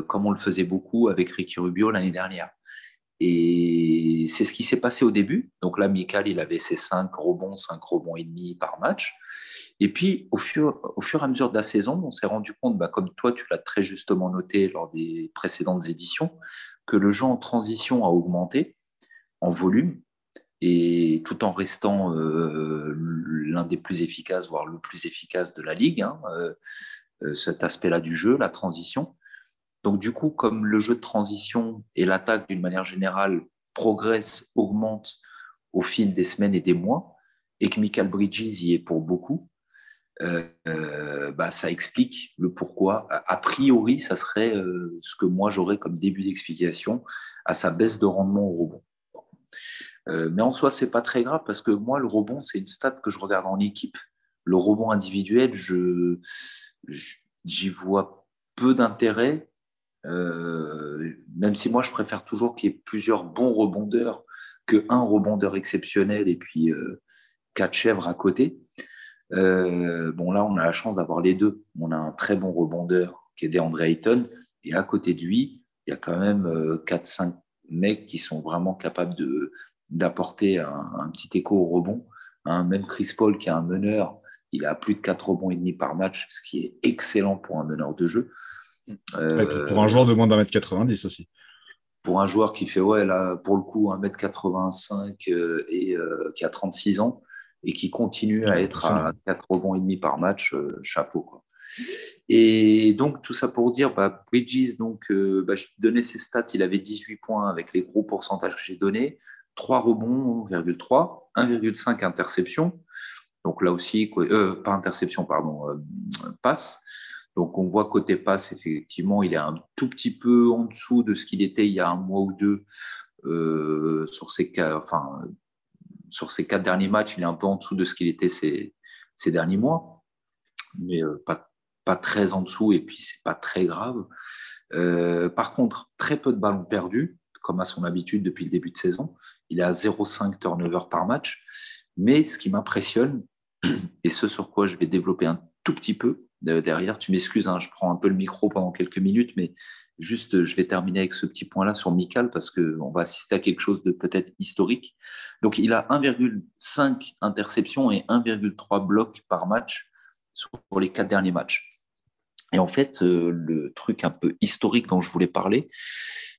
comme on le faisait beaucoup avec Ricky Rubio l'année dernière. Et c'est ce qui s'est passé au début. Donc là, Michael, il avait ses 5 rebonds, 5 rebonds et demi par match. Et puis, au fur, au fur et à mesure de la saison, on s'est rendu compte, bah, comme toi, tu l'as très justement noté lors des précédentes éditions, que le jeu en transition a augmenté en volume, et tout en restant euh, l'un des plus efficaces, voire le plus efficace de la ligue, hein, euh, euh, cet aspect-là du jeu, la transition. Donc, du coup, comme le jeu de transition et l'attaque, d'une manière générale, progresse, augmente au fil des semaines et des mois, et que Michael Bridges y est pour beaucoup, euh, bah, ça explique le pourquoi. A priori, ça serait euh, ce que moi j'aurais comme début d'explication à sa baisse de rendement au rebond. Euh, mais en soi, c'est pas très grave parce que moi, le rebond, c'est une stat que je regarde en équipe. Le rebond individuel, je j'y vois peu d'intérêt, même si moi, je préfère toujours qu'il y ait plusieurs bons rebondeurs qu'un rebondeur exceptionnel et puis quatre chèvres à côté. Euh, bon, là, on a la chance d'avoir les deux. On a un très bon rebondeur qui est DeAndre Ayton, et à côté de lui, il y a quand même 4-5 euh, mecs qui sont vraiment capables de, d'apporter un, petit écho au rebond. Hein, même Chris Paul, qui est un meneur, il a plus de 4 rebonds et demi par match, ce qui est excellent pour un meneur de jeu. Euh, pour un joueur de moins d'un mètre 90 aussi. Pour un joueur qui fait, ouais, là, pour le coup, 1m85 et qui a 36 ans, et qui continue à être à 4 rebonds et demi par match, euh, chapeau. Quoi. Et donc, tout ça pour dire, bah, Bridges, donc, euh, bah, je donnais ses stats, il avait 18 points avec les gros pourcentages que j'ai donnés, 3 rebonds, 1,3, 1,5 interceptions. Donc là aussi, quoi, euh, pas interception, pardon, passe. Donc on voit côté passe, effectivement, il est un tout petit peu en dessous de ce qu'il était il y a un mois ou deux sur ces cas, enfin, sur ces quatre derniers matchs, il est un peu en dessous de ce qu'il était ces, derniers mois, mais euh, pas, pas très en dessous, et puis c'est pas très grave. Euh, par contre, très peu de ballons perdus, comme à son habitude depuis le début de saison. Il est à 0,5 turnover par match. Mais ce qui m'impressionne, (clears throat) et ce sur quoi je vais développer un tout petit peu, derrière. Tu m'excuses, hein, je prends un peu le micro pendant quelques minutes, mais juste, je vais terminer avec ce petit point-là sur Mikal parce qu'on va assister à quelque chose de peut-être historique. Donc, il a 1,5 interceptions et 1,3 blocs par match sur les quatre derniers matchs. Et en fait, euh, le truc un peu historique dont je voulais parler,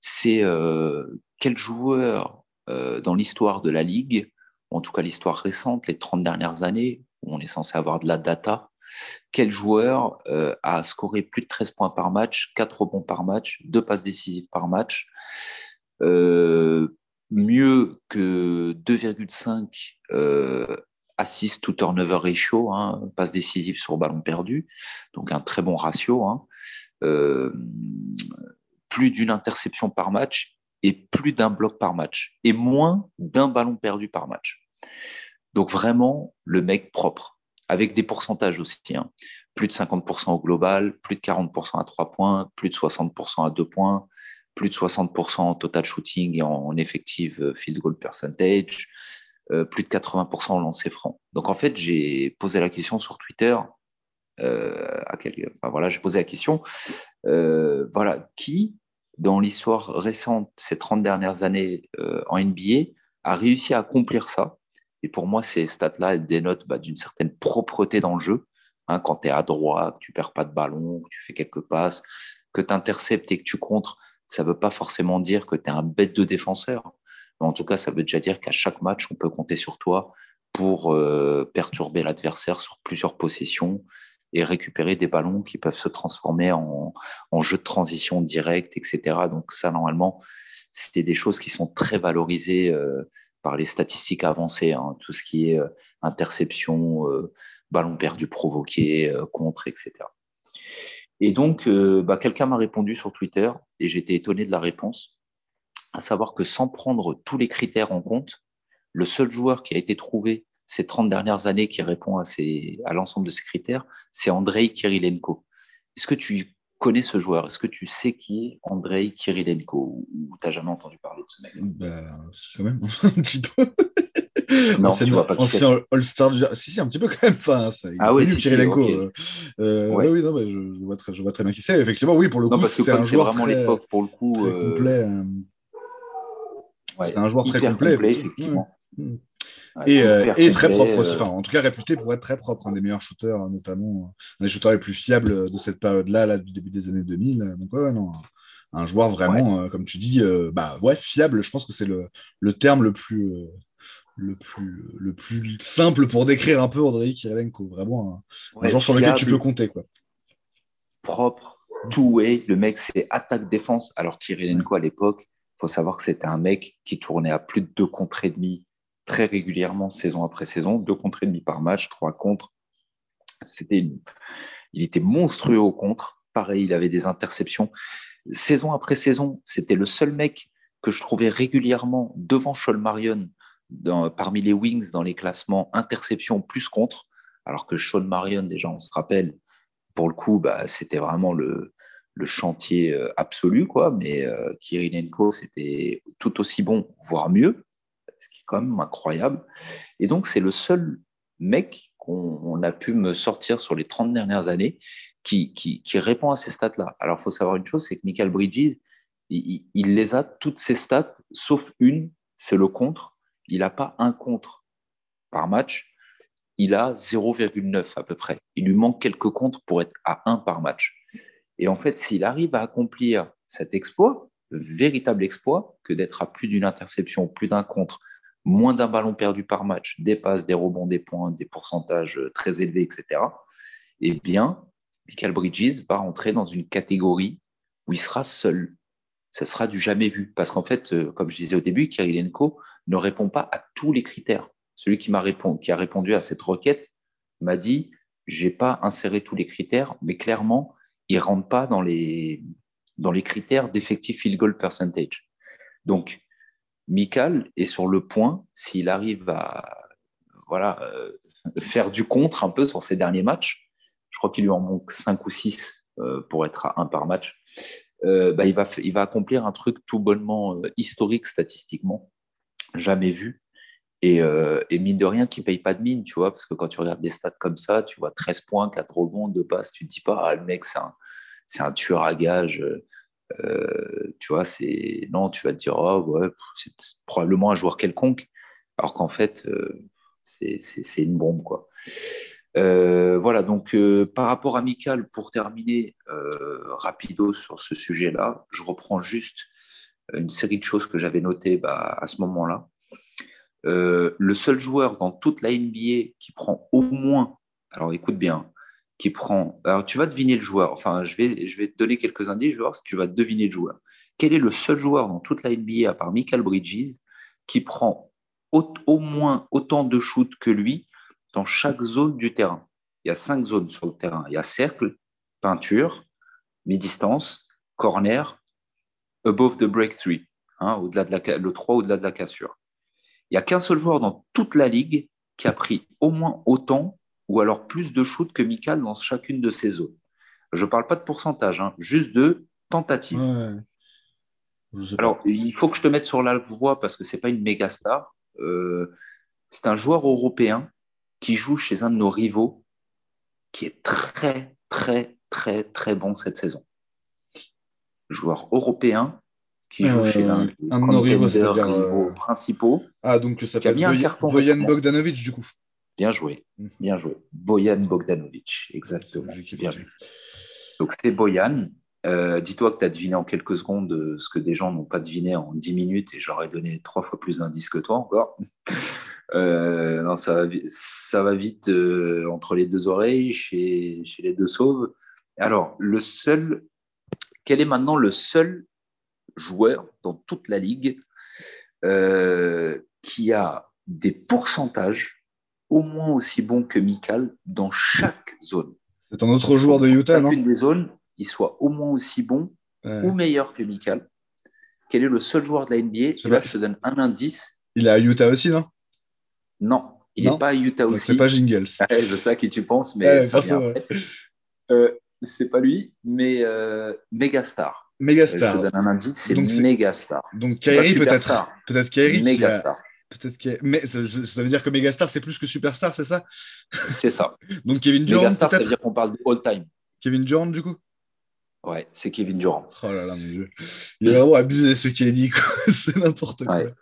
c'est euh, quel joueur euh, dans l'histoire de la Ligue, en tout cas l'histoire récente, les 30 dernières années, où on est censé avoir de la data, quel joueur euh, a scoré plus de 13 points par match, 4 rebonds par match, 2 passes décisives par match, euh, mieux que 2,5 euh, assist to turnover ratio, hein, passe décisive sur ballon perdu, donc un très bon ratio. Hein. Euh, plus d'une interception par match et plus d'un bloc par match et moins d'un ballon perdu par match. Donc vraiment le mec propre, avec des pourcentages aussi. Hein. Plus de 50% au global, plus de 40% à 3 points, plus de 60% à 2 points, plus de 60% en total shooting et en, effective euh, field goal percentage, euh, plus de 80% en lancer franc. Donc en fait, j'ai posé la question sur Twitter. Euh, à voilà, j'ai posé la question. voilà, qui dans l'histoire récente, ces 30 dernières années en NBA, a réussi à accomplir ça Et pour moi, ces stats-là dénotent bah, d'une certaine propreté dans le jeu. Hein, quand tu es à droite, que tu perds pas de ballon, que tu fais quelques passes, que tu interceptes et que tu contres, ça ne veut pas forcément dire que tu es un bête de défenseur. Mais en tout cas, ça veut déjà dire qu'à chaque match, on peut compter sur toi pour euh, perturber l'adversaire sur plusieurs possessions et récupérer des ballons qui peuvent se transformer en, jeu de transition direct, etc. Donc ça, normalement, c'est des choses qui sont très valorisées euh, par les statistiques avancées, hein. tout ce qui est euh, interception, ballon perdu provoqué, contre, etc. Et donc, euh, bah, quelqu'un m'a répondu sur Twitter et j'étais étonné de la réponse, à savoir que sans prendre tous les critères en compte, le seul joueur qui a été trouvé ces 30 dernières années qui répond à, à l'ensemble de ces critères, c'est Andrei Kirilenko. Est-ce que tu connais ce joueur? Est-ce que tu sais qui est Andrei Kirilenko Ou tu n'as jamais entendu parler de ce mec? Bah, quand même, (laughs) un petit peu. Non, ancien, tu vois pas ancien All-Star Si, si, un petit peu quand même. Enfin, ça, ah oui, c'est Kirilenko. Okay. Euh, ouais. oui, non, mais je, je, vois très, je vois très bien qui c'est. Effectivement, oui, pour le coup, c'est un joueur vraiment l'époque, pour le coup. Très euh... complet. Euh... Ouais, c'est un joueur très complet. complet effectivement. Mmh. Et, euh, et très propre aussi, euh, enfin, en tout cas réputé pour être très propre, un des meilleurs shooters, notamment un des shooters les plus fiables de cette période-là, là, du début des années 2000. Donc, ouais, non, un joueur vraiment, ouais. euh, comme tu dis, euh, bah ouais, fiable. Je pense que c'est le, le, terme le plus, euh, le plus, le plus simple pour décrire un peu Andrei Kirilenko. Vraiment un, ouais, un joueur sur lequel tu peux compter, quoi. Propre, two-way. Le mec, c'est attaque-défense. Alors Kirilenko, à l'époque, il faut savoir que c'était un mec qui tournait à plus de deux contre et demi très régulièrement, saison après saison, deux contre et demi par match, trois contre. C'était une... Il était monstrueux au contre. Pareil, il avait des interceptions saison après saison, c'était le seul mec que je trouvais régulièrement devant Sean Marion dans, parmi les wings dans les classements interception plus contre, alors que Sean Marion, déjà, on se rappelle, pour le coup, bah, c'était vraiment le, chantier euh, absolu, quoi. Mais euh, Kirilenko, c'était tout aussi bon, voire mieux, quand même incroyable. Et donc, c'est le seul mec qu'on a pu me sortir sur les 30 dernières années qui, qui, répond à ces stats-là. Alors, il faut savoir une chose, c'est que Michael Bridges, il, les a toutes ces stats, sauf une, c'est le contre. Il n'a pas un contre par match, il a 0,9 à peu près. Il lui manque quelques contres pour être à 1 par match. Et en fait, s'il arrive à accomplir cet exploit, le véritable exploit, que d'être à plus d'une interception, plus d'un contre, moins d'un ballon perdu par match, des passes, des rebonds, des points, des pourcentages très élevés, etc., eh bien, Michael Bridges va rentrer dans une catégorie où il sera seul. Ce sera du jamais vu. Parce qu'en fait, euh, comme je disais au début, Kirilenko ne répond pas à tous les critères. Celui qui, m'a qui a répondu à cette requête m'a dit j'ai pas inséré tous les critères, mais clairement, il rentre pas dans les, dans les critères d'effectif field goal percentage. Donc, Michael est sur le point, s'il arrive à voilà, euh, (laughs) faire du contre un peu sur ses derniers matchs, crois qu'il lui en manque 5 ou 6 euh, pour être à 1 par match, euh, bah, il, va, accomplir un truc tout bonnement historique statistiquement, jamais vu. Et, mine de rien, qui ne paye pas de mine, tu vois, parce que quand tu regardes des stats comme ça, tu vois 13 points, 4 rebonds, 2 passes, tu ne te dis pas, ah, le mec, c'est un, un, tueur à gage. Tu vois, c'est. Non, tu vas te dire, oh, ouais, c'est probablement un joueur quelconque, alors qu'en fait, c'est une bombe, quoi. Euh, voilà, donc euh, par rapport à Michael, pour terminer euh, rapido sur ce sujet-là, je reprends juste une série de choses que j'avais notées bah, à ce moment-là. le seul joueur dans toute la NBA qui prend au moins, alors écoute bien, qui prend, alors tu vas deviner le joueur, enfin je vais, je vais te donner quelques indices, je vais voir si tu vas deviner le joueur. Quel est le seul joueur dans toute la NBA, à part Michael Bridges, qui prend au, au moins autant de shoots que lui dans chaque zone du terrain? Il y a cinq zones sur le terrain. Il y a cercle, peinture, mi-distance, corner, above the break three, hein, au-delà de la, le 3 au-delà de la cassure. Il n'y a qu'un seul joueur dans toute la ligue qui a pris au moins autant ou alors plus de shoots que Mikal dans chacune de ces zones. Je ne parle pas de pourcentage, hein, juste de tentative. Alors, il faut que je te mette sur la voie parce que ce n'est pas une méga star. Euh, c'est un joueur européen qui joue chez un de nos rivaux qui est très, très, très, très bon cette saison. Joueur européen qui joue chez un, de nos rivaux, euh, principaux. Ah, donc ça s'appelle Boyan Bogdanovic, du coup. Bien joué, mhm. bien joué. Boyan Bogdanovic, exactement. Donc c'est Boyan. Euh, dis-toi que tu as deviné en quelques secondes euh, ce que des gens n'ont pas deviné en 10 minutes et j'aurais donné trois fois plus d'indices que toi encore. (laughs) Euh, non, ça, va, ça va vite entre les deux oreilles, chez, chez, les deux sauves. Alors, le seul, quel est maintenant le seul joueur dans toute la ligue qui a des pourcentages au moins aussi bons que Mikal dans chaque zone C'est un autre joueur de Utah, non des zones, il soit au moins aussi bon ou meilleur que Mikal. Quel est le seul joueur de la NBA Et là, je te donne un indice. Il est à Utah aussi, non? Non, il n'est pas à Utah aussi. C'est pas Jingles. (laughs) je sais à qui tu penses, mais ça. Euh, c'est pas lui, mais euh, Megastar. Megastar. Je te donne un indice, c'est Megastar. Donc Kyrie peut-être. Peut-être Kyrie. Megastar. Peut-être que... Mais ça, veut dire que Megastar, c'est plus que Superstar, c'est ça? C'est ça. (laughs) Donc Kevin Durant. Megastar, ça veut dire qu'on parle de all-time. Kevin Durant, du coup? Ouais, c'est Kevin Durant. Oh là là, mon Dieu. Il a vraiment abusé ce qui est dit, (laughs) c'est n'importe quoi. Ouais.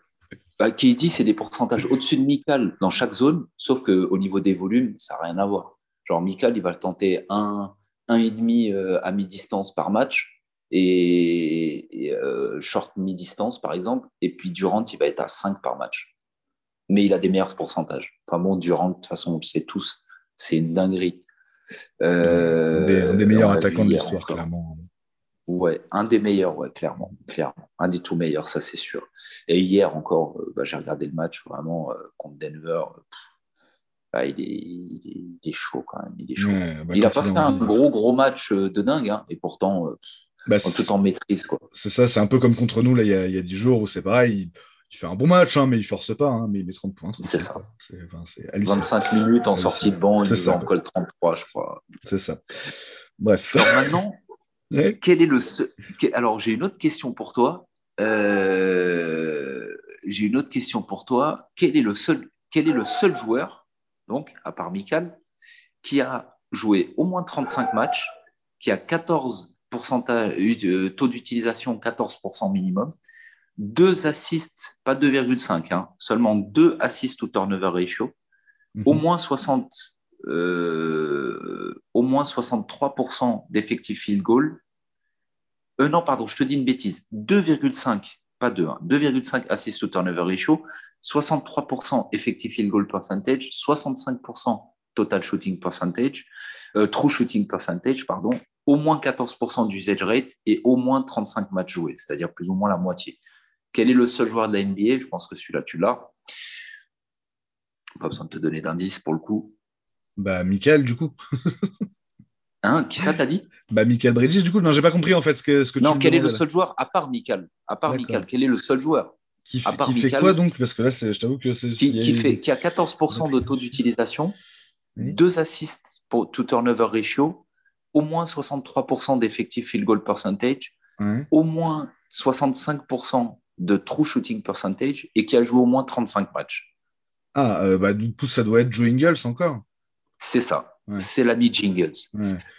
Bah, dit, c'est des pourcentages au-dessus de Mikal dans chaque zone, sauf qu'au niveau des volumes, ça n'a rien à voir. Genre, Mikal, il va tenter un, un et demi euh, à mi-distance par match et, euh, short mi-distance, par exemple. Et puis, Durant, il va être à 5 par match. Mais il a des meilleurs pourcentages. Enfin bon, Durant, de toute façon, on le sait tous, c'est une dinguerie. Euh, un des meilleurs attaquants de l'histoire, clairement. Ouais, un des meilleurs, ouais, clairement, clairement. Un des tout meilleurs, ça c'est sûr. Et hier encore, euh, bah, j'ai regardé le match vraiment euh, contre Denver. Bah, il, est, chaud quand même. Il est chaud. Bah, il n'a pas fait un gros gros match de dingue, hein, et pourtant tout en maîtrise quoi. C'est ça, c'est un peu comme contre nous là il y a, il y a 10 jours où c'est pareil il fait un bon match, hein, mais il force pas, hein, mais il met 30 points. C'est ça. 25 minutes en sortie de banc, il en colle 33, je crois. C'est ça. Bref. Alors maintenant, (laughs) quel est le Alors j'ai une autre question pour toi. Euh, j'ai une autre question pour toi. Quel est le seul, quel est le seul joueur, donc à part Mikal, qui a joué au moins 35 matchs, qui a 14% euh, taux d'utilisation 14% minimum, deux assists, pas 2,5, hein, seulement deux assists au turnover ratio, mhm. au moins 60, euh, au moins 63% d'effectifs field goal. Euh, non, pardon, je te dis une bêtise. 2,5, pas 2, 2,5 hein, assists au turnover ratio, 63% effective field goal percentage, 65% total shooting percentage, euh, true shooting percentage, pardon, au moins 14% d'usage rate et au moins 35 matchs joués, c'est-à-dire plus ou moins la moitié. Quel est le seul joueur de la NBA Je pense que celui-là, tu l'as. Pas besoin de te donner d'indice pour le coup. Bah, Michael, du coup. (laughs) hein? Qui ça t'a dit? Bah, Michael Bridges, du coup. Non, j'ai pas compris en fait ce que, ce que non, quel est le seul joueur? À part Michael. À part Michael, quel est le seul joueur? Qui, fait quoi donc? Parce que là, je t'avoue que c'est. Qui, fait, qui a 14% de taux d'utilisation, deux assists pour to turnover ratio, au moins 63% d'effectif field goal percentage, au moins 65% de true shooting percentage et qui a joué au moins 35 matchs. Ah, euh, bah, du coup, ça doit être Joe Ingles encore. C'est ça. C'est l'ami Jingles.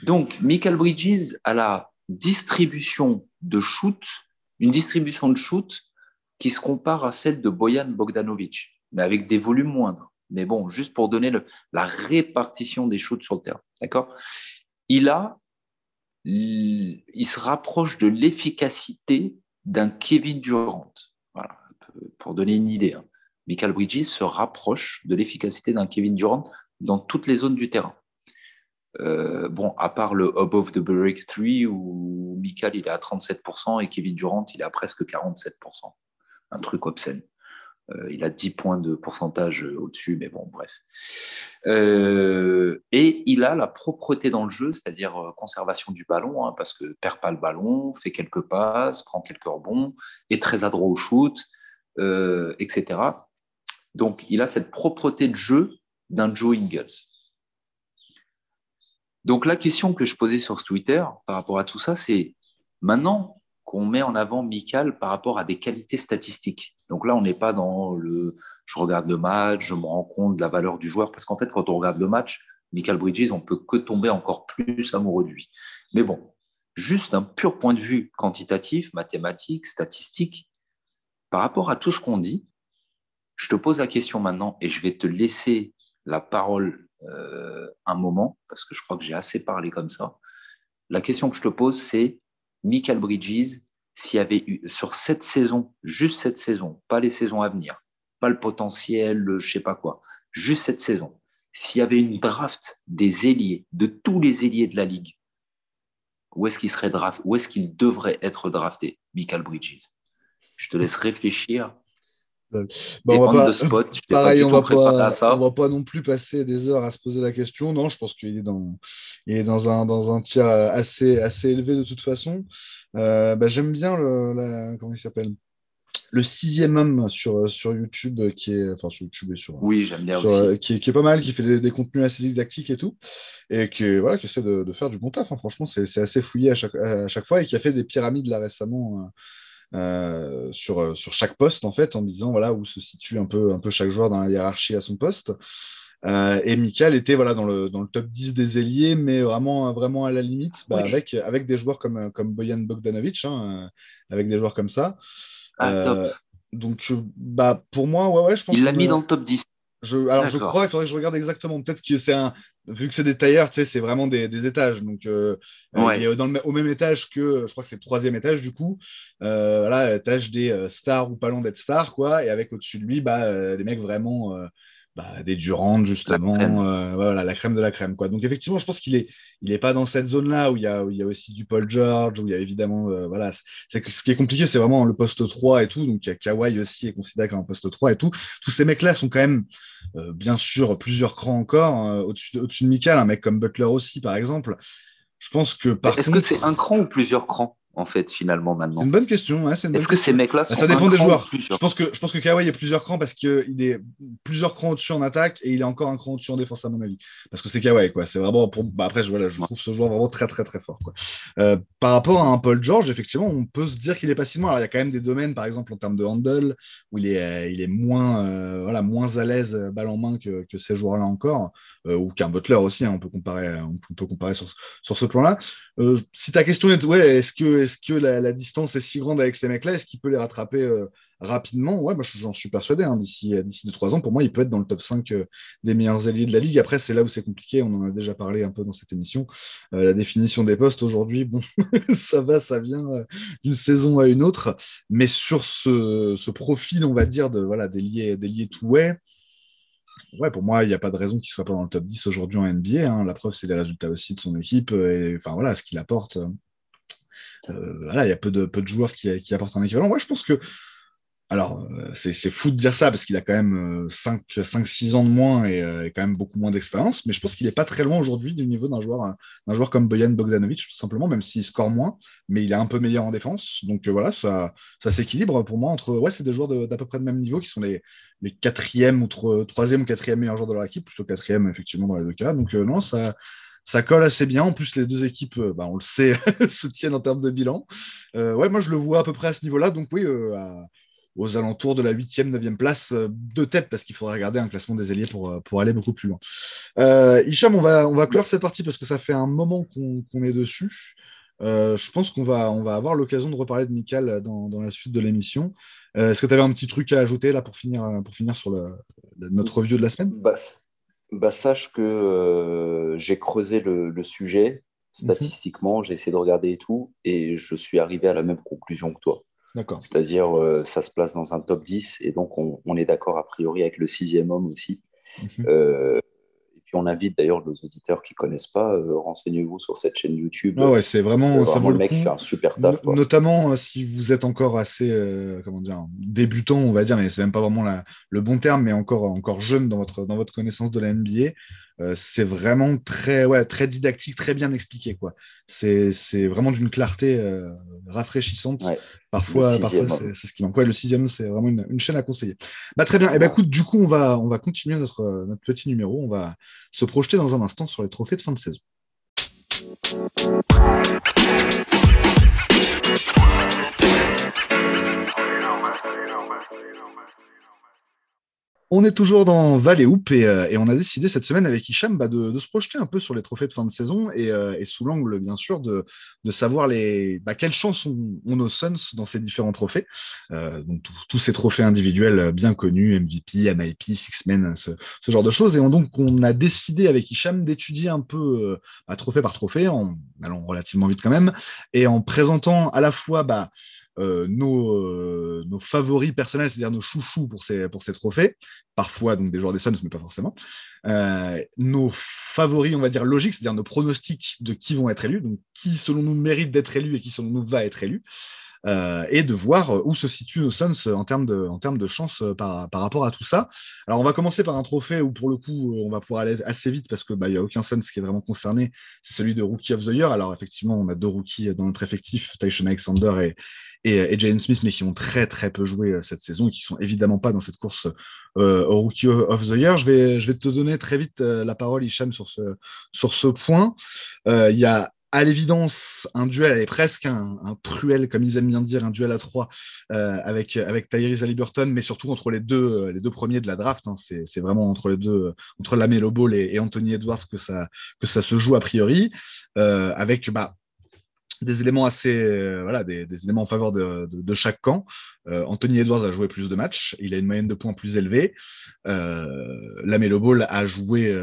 Donc, Michael Bridges a la distribution de shoot, une distribution de shoot qui se compare à celle de Boyan Bogdanovic, mais avec des volumes moindres. Mais bon, juste pour donner le, la répartition des shoots sur le terrain. D'accord? Il a, il se rapproche de l'efficacité d'un Kevin Durant. Pour donner une idée. Hein. Michael Bridges se rapproche de l'efficacité d'un Kevin Durant dans toutes les zones du terrain. Euh, bon, à part le above the break 3 où Michael il est à 37% et Kevin Durant il est à presque 47%. Un truc obscène. Euh, il a 10 points de pourcentage au-dessus, mais bon, bref. Euh, et il a la propreté dans le jeu, c'est-à-dire euh, conservation du ballon, hein, parce que perd pas le ballon, fait quelques passes, prend quelques rebonds, est très adroit au shoot, etc. Donc, il a cette propreté de jeu d'un Joe Ingles. Donc, la question que je posais sur Twitter par rapport à tout ça, c'est maintenant, qu'on met en avant Michael par rapport à des qualités statistiques. Donc là, on n'est pas dans le je regarde le match, je me rends compte de la valeur du joueur, parce qu'en fait, quand on regarde le match, Michael Bridges, on peut que tomber encore plus amoureux de lui. Mais bon, juste d'un pur point de vue quantitatif, mathématique, statistique, par rapport à tout ce qu'on dit, je te pose la question maintenant et je vais te laisser la parole euh, un moment, parce que je crois que j'ai assez parlé comme ça. La question que je te pose, c'est Michael Bridges, s'il y avait eu sur cette saison, juste cette saison, pas les saisons à venir, pas le potentiel, le je sais pas quoi, juste cette saison, s'il y avait une draft des ailiers, de tous les ailiers de la ligue, où est-ce qu'il serait draft, où est-ce qu'il devrait être drafté, Michael Bridges? Je te laisse réfléchir Bon, on va pas, spot, pareil, on va pas, on va pas non plus passer des heures à se poser la question. Non, je pense qu'il est dans, il est dans un, dans un tir assez, assez élevé de toute façon. Euh, bah, J'aime bien le, la, comment il s'appelle? Le sixième homme sur, sur YouTube qui est enfin sur YouTube et sur oui j'aime bien aussi. Qui, est, qui, est, pas mal qui fait des, contenus assez didactiques et tout et qui voilà qui essaie de, de faire du bon taf hein. franchement c'est assez fouillé à chaque, à chaque fois et qui a fait des pyramides là récemment euh, sur, euh, sur chaque poste, en fait, en disant voilà, où se situe un peu, un peu chaque joueur dans la hiérarchie à son poste. Euh, et Michael était voilà, dans, le, dans le top 10 des ailiers, mais vraiment, vraiment à la limite, bah, avec, avec des joueurs comme, comme Boyan Bogdanovic, hein, avec des joueurs comme ça. Ah, donc, bah, pour moi, ouais, ouais, je pense Il l'a mis dans le top 10. Je, alors, je crois, il faudrait que je regarde exactement. Peut-être que c'est un, vu que c'est des tailleurs, tu sais, c'est vraiment des, des, étages. Donc, euh, euh dans le, au même étage que, je crois que c'est le troisième étage du coup. Euh, là, l'étage des euh, stars ou pas loin d'être stars, quoi. Et avec au-dessus de lui, bah, euh, des mecs vraiment, bah, des Durand, justement. La voilà, la crème de la crème, quoi. Donc, effectivement, je pense qu'il est, il n'est pas dans cette zone-là où il y a, où il y a aussi du Paul George, où il y a évidemment, voilà, c'est ce qui est compliqué, c'est vraiment le poste 3 et tout. Donc, il y a Kawhi aussi est considéré comme un poste 3 et tout. Tous ces mecs-là sont quand même euh, bien sûr, plusieurs crans encore. Euh, au-dessus de, Michael, un mec comme Butler aussi, par exemple. Je pense que par Est-ce que c'est un cran ou plusieurs crans? En fait, finalement, maintenant une bonne question. Est-ce que ces mecs-là sont Ça dépend des joueurs. Je pense, que, je pense que Kawhi est plusieurs crans parce qu'il est plusieurs crans au-dessus en attaque et il est encore un cran au-dessus en défense, à mon avis. Parce que c'est Kawhi, quoi. C'est vraiment pour. Bah, après, je, voilà, je trouve ce joueur vraiment très, très, très fort. Quoi. Euh, par rapport à un Paul George, effectivement, on peut se dire qu'il est pas si loin. Alors, il y a quand même des domaines, par exemple, en termes de handle, où il est, euh, il est moins, euh, voilà, moins à l'aise balle en main que, que ces joueurs-là encore, ou qu'un Butler aussi. Hein, on peut comparer, on peut comparer sur, sur ce plan-là. si ta question est, ouais, est-ce que, est-ce que la, la distance est si grande avec ces mecs-là, est-ce qu'il peut les rattraper euh, rapidement? Ouais, moi j'en suis persuadé. Hein, d'ici 2-3 ans, pour moi, il peut être dans le top 5 euh, des meilleurs alliés de la ligue. Après, c'est là où c'est compliqué. On en a déjà parlé un peu dans cette émission. Euh, la définition des postes aujourd'hui, bon, (laughs) ça va, ça vient d'une saison à une autre. Mais sur ce, profil, on va dire, de voilà, des liés, des liés two-way, ouais, pour moi, il n'y a pas de raison qu'il ne soit pas dans le top 10 aujourd'hui en NBA. Hein. La preuve, c'est les résultats aussi de son équipe et enfin voilà ce qu'il apporte. Euh, il y a peu de, peu de joueurs qui, qui apportent un équivalent. Moi, je pense que alors, euh, c'est fou de dire ça parce qu'il a quand même 5-6 euh, ans de moins et, quand même beaucoup moins d'expérience, mais je pense qu'il n'est pas très loin aujourd'hui du niveau d'un joueur, d'un joueur comme Boyan Bogdanovic, tout simplement, même s'il score moins, mais il est un peu meilleur en défense. Donc voilà, ça, s'équilibre pour moi entre. Ouais, c'est des joueurs d'à peu près de même niveau qui sont les, les quatrièmes ou troisième ou quatrième meilleurs joueurs de leur équipe, plutôt quatrième effectivement dans les deux cas. Donc non, ça, ça colle assez bien. En plus, les deux équipes, euh, bah, on le sait, (laughs) se tiennent en termes de bilan. Euh, ouais, moi, je le vois à peu près à ce niveau-là. Donc, oui, euh, aux alentours de la 8e, 9e place de tête, parce qu'il faudrait regarder un classement des ailiers pour, pour aller beaucoup plus loin. Hicham, on va, on va clore cette partie parce que ça fait un moment qu'on est dessus. je pense qu'on va, on va avoir l'occasion de reparler de Michael dans, dans la suite de l'émission. Est-ce que tu avais un petit truc à ajouter là pour finir, pour finir sur le, notre review de la semaine? Bah, bah, Sache que euh, j'ai creusé le, sujet statistiquement, j'ai essayé de regarder et tout, et je suis arrivé à la même conclusion que toi. C'est-à-dire, euh, ça se place dans un top 10, et donc on, est d'accord a priori avec le sixième homme aussi. Mhm. Euh, et Puis on invite d'ailleurs nos auditeurs qui ne connaissent pas, euh, renseignez-vous sur cette chaîne YouTube. Ah ouais, c'est vraiment, ça vaut le mec coup. fait un super taf. Notamment euh, si vous êtes encore assez, euh, comment dire, débutant, on va dire, mais c'est même pas vraiment la- le bon terme, mais encore, encore jeune dans votre, dans votre connaissance de la NBA. Euh, c'est vraiment très, ouais, très didactique, très bien expliqué. quoi. C'est vraiment d'une clarté euh, rafraîchissante. Ouais. Parfois, c'est ce qui manque. Ouais, le sixième, c'est vraiment une, une chaîne à conseiller. Bah, très bien. Et bah, écoute, du coup, on va, on va continuer notre, notre petit numéro. On va se projeter dans un instant sur les trophées de fin de saison. On est toujours dans Val et Hoop et, euh, et on a décidé cette semaine avec Hicham bah, de, se projeter un peu sur les trophées de fin de saison et, euh, sous l'angle bien sûr de, savoir les, bah, quelles chances ont, ont nos Suns dans ces différents trophées. Euh, donc tous- ces trophées individuels bien connus, MVP, MIP, Six Men, ce, genre de choses. Et on, donc on a décidé avec Hicham d'étudier un peu bah, trophée par trophée, en allant relativement vite quand même, et en présentant à la fois bah, euh, nos, euh, nos favoris personnels, c'est-à-dire nos chouchous pour ces, pour trophées, parfois donc des joueurs des Suns, mais pas forcément. Euh, nos favoris, on va dire logiques, c'est-à-dire nos pronostics de qui vont être élus, donc qui selon nous mérite d'être élu et qui selon nous va être élu. Euh, et de voir où se situent nos Suns en termes de, en termes de chance par, par rapport à tout ça. Alors, on va commencer par un trophée où, pour le coup, on va pouvoir aller assez vite parce qu'il bah, n'y a aucun Suns qui est vraiment concerné. C'est celui de Rookie of the Year. Alors, effectivement, on a deux rookies dans notre effectif, Tyson Alexander et, et, et Jalen Smith, mais qui ont très, très peu joué euh, cette saison et qui sont évidemment pas dans cette course euh, au Rookie of the Year. Je vais, je vais te donner très vite euh, la parole, Hicham, sur ce, sur ce point. Euh, Il y a à l'évidence, un duel, est presque un, truel, comme ils aiment bien dire, un duel à trois euh, avec, avec Tyrese Haliburton, mais surtout entre les deux, les deux premiers de la draft. Hein. C'est vraiment entre les deux, entre Lamelo Ball et, et, Anthony Edwards que ça, que ça se joue a priori, euh, avec bah, des éléments assez, euh, voilà, des, des, éléments en faveur de, de, de chaque camp. Euh, Anthony Edwards a joué plus de matchs, il a une moyenne de points plus élevée. Euh, Lamelo Ball a joué,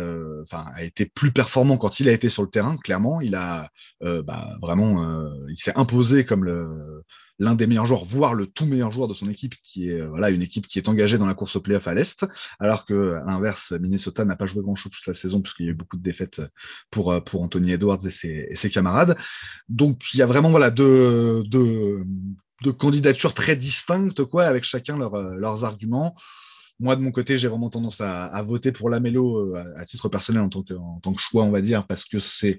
enfin, a été plus performant quand il a été sur le terrain. Clairement, il a bah, vraiment, il s'est imposé comme le l'un des meilleurs joueurs, voire le tout meilleur joueur de son équipe, qui est voilà une équipe qui est engagée dans la course au playoff à l'est, alors que l'inverse, Minnesota n'a pas joué grand-chose toute la saison puisqu'il y a eu beaucoup de défaites pour pour Anthony Edwards et ses, camarades. Donc il y a vraiment voilà deux, candidatures très distinctes quoi, avec chacun leur, leurs arguments. Moi, de mon côté, j'ai vraiment tendance à, voter pour Lamelo à, à titre personnel en tant, que, en tant que choix, on va dire, parce que c'est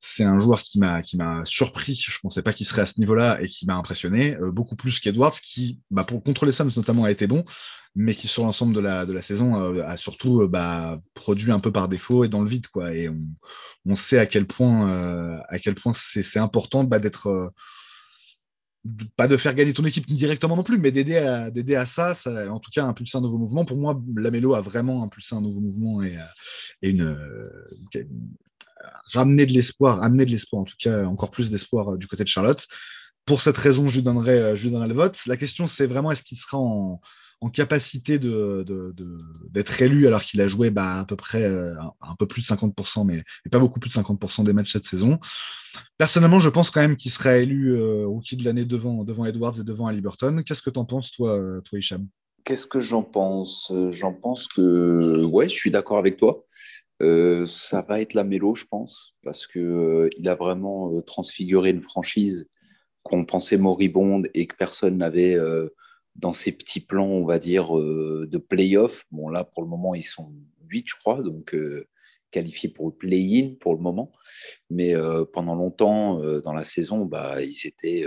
c'est un joueur qui m'a qui m'a surpris. Je pensais pas qu'il serait à ce niveau-là et qui m'a impressionné euh, beaucoup plus qu'Edwards, qui bah, pour contre les Suns notamment a été bon, mais qui sur l'ensemble de la de la saison euh, a surtout euh, bah, produit un peu par défaut et dans le vide quoi. Et on, on sait à quel point à quel point c'est important bah, d'être pas de faire gagner ton équipe directement non plus, mais d'aider à, à ça, ça, en tout cas, impulser un nouveau mouvement. Pour moi, Lamelo a vraiment impulsé un nouveau mouvement et, et une ramener de l'espoir, amener de l'espoir, en tout cas encore plus d'espoir du côté de Charlotte. Pour cette raison, je lui donnerai, je lui donnerai le vote. La question, c'est vraiment est-ce qu'il sera en, en capacité de, de, de, d'être élu alors qu'il a joué bah, à peu près euh, un, peu plus de 50%, mais, pas beaucoup plus de 50% des matchs cette saison. Personnellement, je pense quand même qu'il serait élu euh, rookie de l'année devant, devant Edwards et devant Halliburton. Qu'est-ce que tu en penses, toi, toi Hicham? Qu'est-ce que j'en pense? J'en pense que, ouais, je suis d'accord avec toi. Euh, ça va être la mélo, je pense, parce que euh, il a vraiment euh, transfiguré une franchise qu'on pensait moribonde et que personne n'avait euh, dans ses petits plans, on va dire, de play-off. Bon, là, pour le moment, ils sont 8, je crois, donc qualifiés pour le play-in pour le moment. Mais pendant longtemps, dans la saison, bah, ils étaient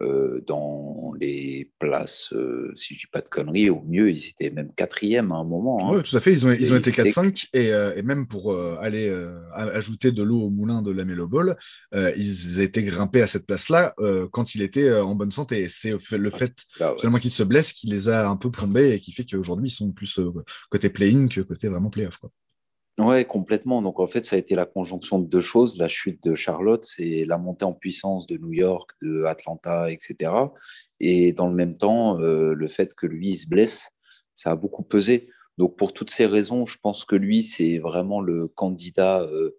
dans les places, euh, si je dis pas de conneries, au mieux, ils étaient même quatrième à un moment. Hein. Oui, tout à fait. Ils ont, ils ont été 4-5 et, euh, et, même pour aller ajouter de l'eau au moulin de la Melo Ball, ils étaient grimpés à cette place-là quand il était en bonne santé. C'est le fait ah, ouais. finalement qu'il se blesse qui les a un peu plombés et qui fait qu'aujourd'hui, ils sont plus côté play-in que côté vraiment play-off. Quoi. Ouais, complètement. Donc en fait, ça a été la conjonction de deux choses. La chute de Charlotte, c'est la montée en puissance de New York, de Atlanta, etc. Et dans le même temps, euh, le fait que lui il se blesse, ça a beaucoup pesé. Donc pour toutes ces raisons, je pense que lui, c'est vraiment le candidat euh,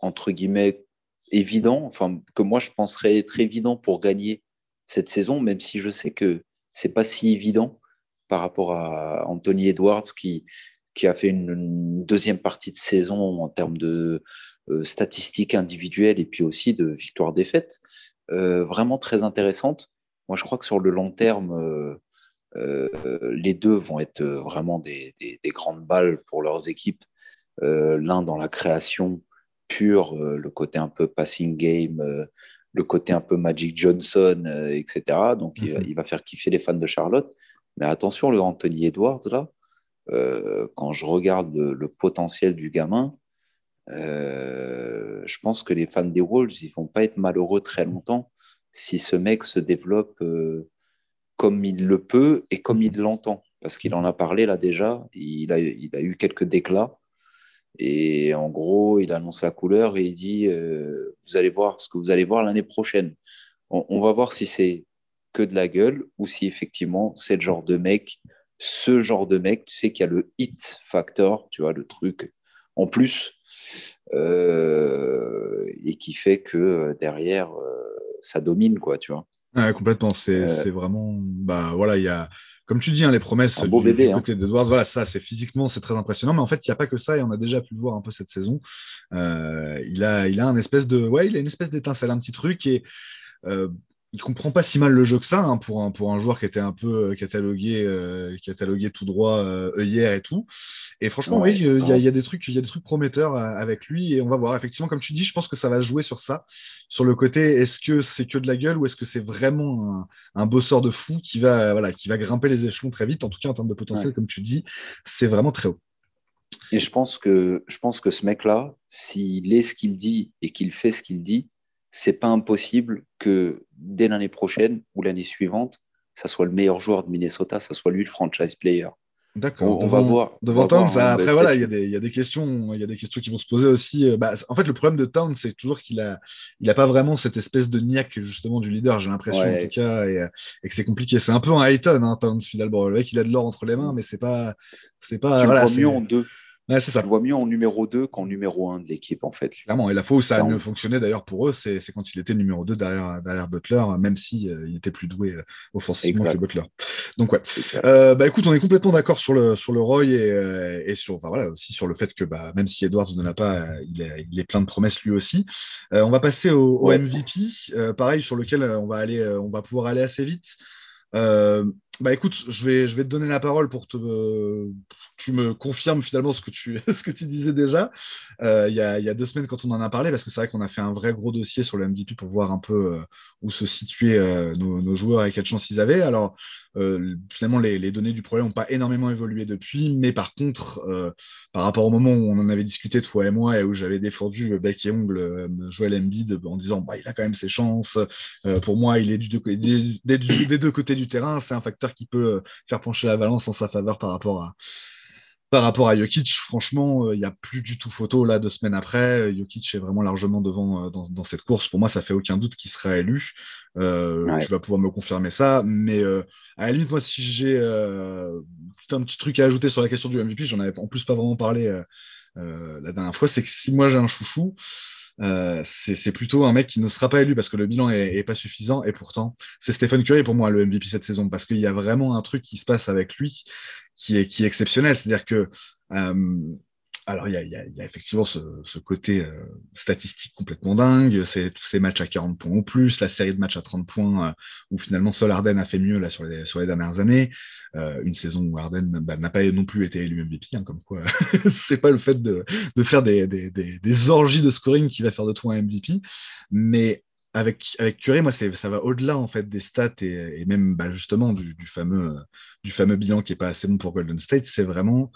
entre guillemets évident. Enfin, que moi je penserais être évident pour gagner cette saison, même si je sais que c'est pas si évident par rapport à Anthony Edwards qui qui a fait une, deuxième partie de saison en termes de statistiques individuelles et puis aussi de victoires-défaites vraiment très intéressante. Moi, je crois que sur le long terme, les deux vont être vraiment des, des, grandes balles pour leurs équipes. L'un dans la création pure, le côté un peu passing game, le côté un peu Magic Johnson, etc. Donc, il, il, va faire kiffer les fans de Charlotte. Mais attention, le Anthony Edwards, là, euh, quand je regarde le, potentiel du gamin, euh, je pense que les fans des Wolves, ils vont pas être malheureux très longtemps si ce mec se développe euh, comme il le peut et comme il l'entend. Parce qu'il en a parlé là déjà, il a, il a eu quelques déclats. Et en gros, il annonce la couleur et il dit Vous allez voir ce que vous allez voir l'année prochaine. on, va voir si c'est que de la gueule ou si effectivement c'est le genre de mec, ce genre de mec, tu sais qu'il y a le hit factor, tu vois, le truc en plus, euh, et qui fait que euh, derrière, euh, ça domine, quoi, tu vois. Ouais, complètement, c'est vraiment, bah voilà, il y a, comme tu dis, hein, les promesses du, bébé, côté hein. voilà, ça, c'est physiquement, c'est très impressionnant, mais en fait, il n'y a pas que ça, et on a déjà pu le voir un peu cette saison. il, a, il a un espèce de, ouais, il a une espèce d'étincelle, un petit truc, et il comprend pas si mal le jeu que ça hein, pour, un, pour un joueur qui était un peu euh, catalogué, euh, catalogué tout droit euh, hier et tout. Et franchement, oui, il y, a des trucs, il y a des trucs prometteurs avec lui et on va voir. Effectivement, comme tu dis, je pense que ça va jouer sur ça, sur le côté est-ce que c'est que de la gueule ou est-ce que c'est vraiment un, un, bosseur de fou qui va, voilà, qui va grimper les échelons très vite. En tout cas, en termes de potentiel, comme tu dis, c'est vraiment très haut. Et je pense que, je pense que ce mec-là, s'il est ce qu'il dit et qu'il fait ce qu'il dit, c'est pas impossible que dès l'année prochaine ou l'année suivante, ça soit le meilleur joueur de Minnesota, ça soit lui le franchise player. D'accord. On, va voir. Devant Towns, après voilà, il y, a des questions, il y a des questions qui vont se poser aussi. Euh, bah, en fait, le problème de Towns, c'est toujours qu'il a, il a pas vraiment cette espèce de niaque justement du leader. J'ai l'impression en tout cas, et, que c'est compliqué. C'est un peu un Hayton, hein, Towns finalement. Le mec, il a de l'or entre les mains, mais c'est pas, c'est pas. Tu voilà, le mieux en deux. Ouais, c'est ça. Je vois mieux en numéro 2 qu'en numéro 1 de l'équipe, en fait. Clairement. Et la fois où ça a mieux fonctionné, d'ailleurs, pour eux, c'est quand il était numéro 2 derrière, derrière Butler, même si euh, il était plus doué euh, offensivement que Butler. Donc, ouais. Euh, bah, écoute, on est complètement d'accord sur le, sur le Roy et, et sur, enfin, voilà, aussi sur le fait que bah, même si Edwards ne l'a pas, il est, il est, plein de promesses lui aussi. on va passer au, au MVP, pareil, sur lequel on va, aller, on va pouvoir aller assez vite. Bah écoute, je vais, je vais te donner la parole pour te, tu me confirmes finalement ce que tu, (laughs) ce que tu disais déjà euh, il y, a, y, a, deux semaines quand on en a parlé, parce que c'est vrai qu'on a fait un vrai gros dossier sur le MVP pour voir un peu euh, où se situaient euh, nos, joueurs et quelle chance ils avaient. Alors finalement, les, les, données du problème n'ont pas énormément évolué depuis, mais par contre, par rapport au moment où on en avait discuté toi et moi et où j'avais défendu bec et ongle Joel Embiid en disant bah, il a quand même ses chances. pour moi, il est des deux côtés du terrain. C'est un facteur qui peut faire pencher la balance en sa faveur par rapport à par rapport à Jokic, franchement, euh, il n'y a plus du tout photo là deux semaines après. Jokic est vraiment largement devant euh, dans, cette course. Pour moi, ça fait aucun doute qu'il sera élu. Euh, Tu vas pouvoir me confirmer ça. Mais euh, à la limite, moi, si j'ai un petit truc à ajouter sur la question du MVP, j'en avais en plus pas vraiment parlé la dernière fois, c'est que si moi j'ai un chouchou, euh, c'est plutôt un mec qui ne sera pas élu parce que le bilan est, pas suffisant. Et pourtant, c'est Stephen Curry pour moi le MVP cette saison parce qu'il y a vraiment un truc qui se passe avec lui qui est, qui est exceptionnel. C'est-à-dire que euh, alors, il y a, effectivement ce, côté euh, statistique complètement dingue. C'est tous ces matchs à 40 points ou plus, la série de matchs à 30 points euh, où finalement Sol Arden a fait mieux là, sur, les, dernières années. Euh, une saison où Arden bah, n'a pas non plus été élu MVP, hein, comme quoi (laughs) c'est pas le fait de, faire des, orgies de scoring qui va faire de toi un MVP. Mais avec, avec Curry, moi, ça va au-delà en fait des stats et, même bah, justement du, fameux, du fameux bilan qui est pas assez bon pour Golden State. C'est vraiment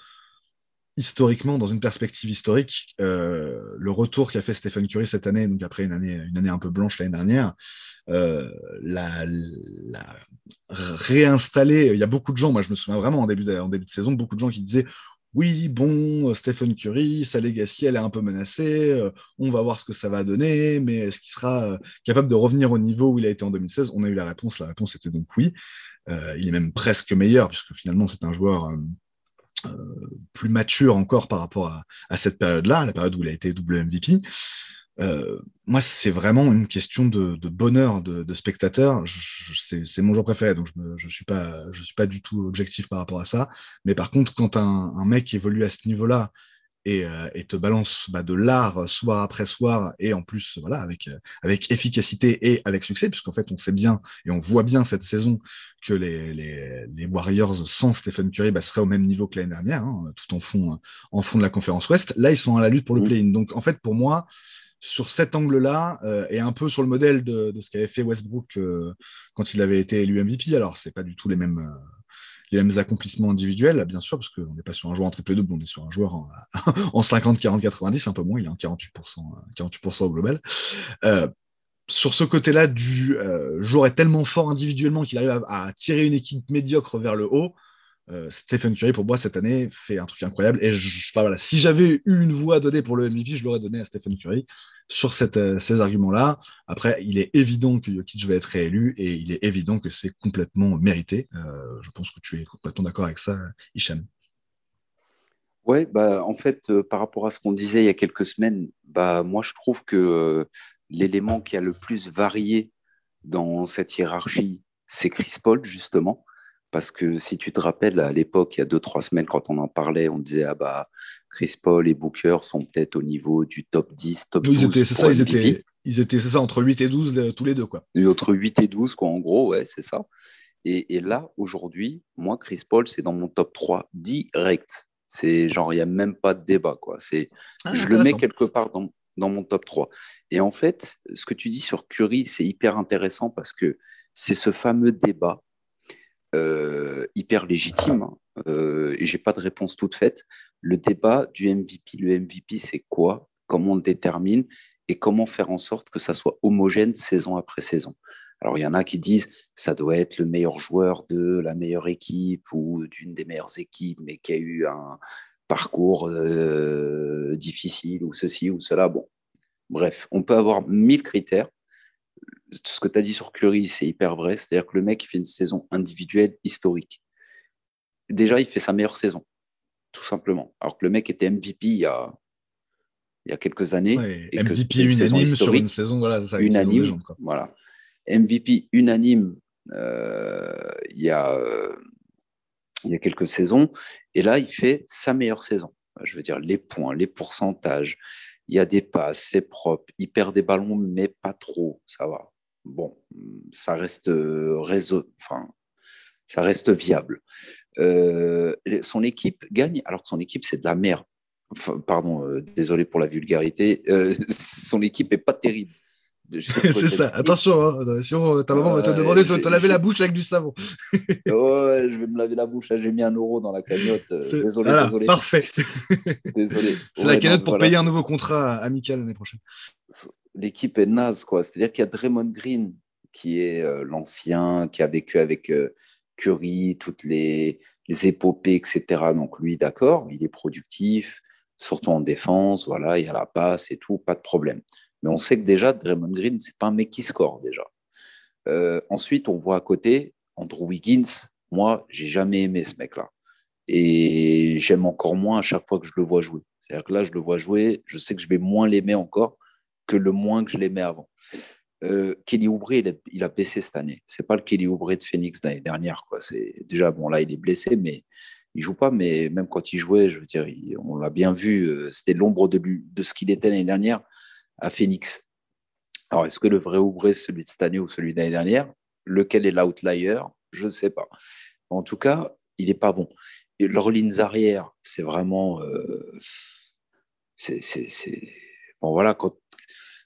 historiquement, dans une perspective historique, euh, le retour qu'a fait Stephen Curry cette année, donc après une année, une année un peu blanche l'année dernière, euh, la, réinstaller. Il y a beaucoup de gens, moi je me souviens vraiment en début de, en début de saison, beaucoup de gens qui disaient oui, bon, Stephen Curry, sa legacy, elle est un peu menacée, euh, on va voir ce que ça va donner, mais est-ce qu'il sera capable de revenir au niveau où il a été en 2016 On a eu la réponse, la réponse était donc oui. il est même presque meilleur, puisque finalement c'est un joueur plus mature encore par rapport à, cette période-là, la période où il a été double MVP. Euh, moi, c'est vraiment une question de, bonheur de, spectateur. C'est mon joueur préféré, donc je ne suis, pas, du tout objectif par rapport à ça. Mais par contre, quand un mec évolue à ce niveau-là euh, et, te balance bah, de l'art soir après soir et en plus voilà avec, euh, avec efficacité et avec succès puisqu'en fait on sait bien et on voit bien cette saison que les, les, Warriors sans Stephen Curry bah, seraient au même niveau que l'année dernière hein, tout en fond, en fond de la conférence Ouest. Là ils sont à la lutte pour le play-in. Donc en fait pour moi sur cet angle-là euh, et un peu sur le modèle de, de ce qu'avait fait Westbrook quand il avait été élu MVP alors c'est pas du tout les mêmes les mêmes accomplissements individuels, bien sûr, parce qu'on n'est pas sur un joueur en triple double, on est sur un joueur en, 50, 40, 90, un peu moins, il est en 48%, 48 au global. Euh, sur ce côté-là, du euh, joueur est tellement fort individuellement qu'il arrive à, tirer une équipe médiocre vers le haut. Euh, Stephen Curry, pour moi, cette année, fait un truc incroyable. Et si j'avais eu une voix à donner pour le MVP, je l'aurais donné à Stephen Curry sur euh, ces arguments-là. Après, il est évident que Jokic va être réélu et il est évident que c'est complètement mérité. Euh, je pense que tu es complètement d'accord avec ça, Hicham. Ouais, bah, en fait, par rapport à ce qu'on disait il y a quelques semaines, bah, moi, je trouve que l'élément qui a le plus varié dans cette hiérarchie, c'est Chris Paul, justement. Parce que si tu te rappelles, à l'époque, il y a deux, trois semaines, quand on en parlait, on disait ah bah, Chris Paul et Booker sont peut-être au niveau du top 10, top 12. Ils étaient, c'est ça, ils étaient, ils étaient, ça, entre 8 et 12, tous les deux. Quoi. entre 8 et 12, quoi, en gros, ouais, c'est ça. Et, et là, aujourd'hui, moi, Chris Paul, c'est dans mon top 3 direct. C'est genre, il n'y a même pas de débat. Quoi. C'est, ah, je le mets quelque part dans, dans mon top 3. Et en fait, ce que tu dis sur Curry, c'est hyper intéressant parce que c'est ce fameux débat euh, hyper légitime euh, et j'ai pas de réponse toute faite. Le débat du MVP, le MVP, c'est quoi? Comment on le détermine? Et comment faire en sorte que ça soit homogène saison après saison? Alors, il y en a qui disent ça doit être le meilleur joueur de la meilleure équipe ou d'une des meilleures équipes, mais qui a eu un parcours euh, difficile ou ceci ou cela. Bon, bref, on peut avoir mille critères ce que tu as dit sur Curry, c'est hyper vrai. C'est-à-dire que le mec, il fait une saison individuelle historique. Déjà, il fait sa meilleure saison, tout simplement. Alors que le mec était MVP il y a, il y a quelques années. et MVP unanime sur une saison, voilà, ça unanime. voilà. MVP unanime euh, il, y a, euh, il y a quelques saisons. Et là, il fait sa meilleure saison. Je veux dire, les points, les pourcentages, il y a des passes, c'est propre, il perd des ballons, mais pas trop, ça va bon, ça reste euh, réseau, enfin, ça reste viable. Euh, son équipe gagne alors que son équipe c'est de la merde. pardon, euh, désolé pour la vulgarité. (laughs) son équipe est pas terrible. (laughs) c'est ça. Attention, hein, sinon ta maman va te demander de te laver la bouche avec du savon. (laughs) ouais, je vais me laver la bouche. J'ai mis un euro dans la cagnotte. Désolé, désolé. Parfait. (laughs) désolé. C'est la cagnotte pour payer un nouveau contrat amical l'année prochaine l'équipe est naze, quoi. C'est-à-dire qu'il y a Draymond Green, qui est euh, l'ancien, qui a vécu avec euh, Curry, toutes les, épopées, etc. Donc lui, d'accord, il est productif, surtout en défense, voilà, il y a la passe et tout, pas de problème. Mais on sait que déjà, Draymond Green, c'est pas un mec qui score déjà. Euh, ensuite, on voit à côté Andrew Wiggins. Moi, j'ai jamais aimé ce mec-là. Et j'aime encore moins à chaque fois que je le vois jouer. C'est-à-dire que là, je le vois jouer, je sais que je vais moins l'aimer encore que le moins que je l'aimais avant. Euh, Kelly Oubre, il a, baissé cette année. C'est pas le Kelly Oubre de Phoenix l'année dernière. Quoi. C'est, déjà, bon, là, il est blessé, mais il joue pas. Mais même quand il jouait, je veux dire, on l'a bien vu, euh, c'était l'ombre de, de ce qu'il était l'année dernière à Phoenix. Alors, est-ce que le vrai Oubre, c'est celui de cette année ou celui de l'année dernière? Lequel est l'outlier? Je ne sais pas. En tout cas, il n'est pas bon. Et leurs lignes arrière, c'est vraiment. Euh, c'est, bon, voilà, quand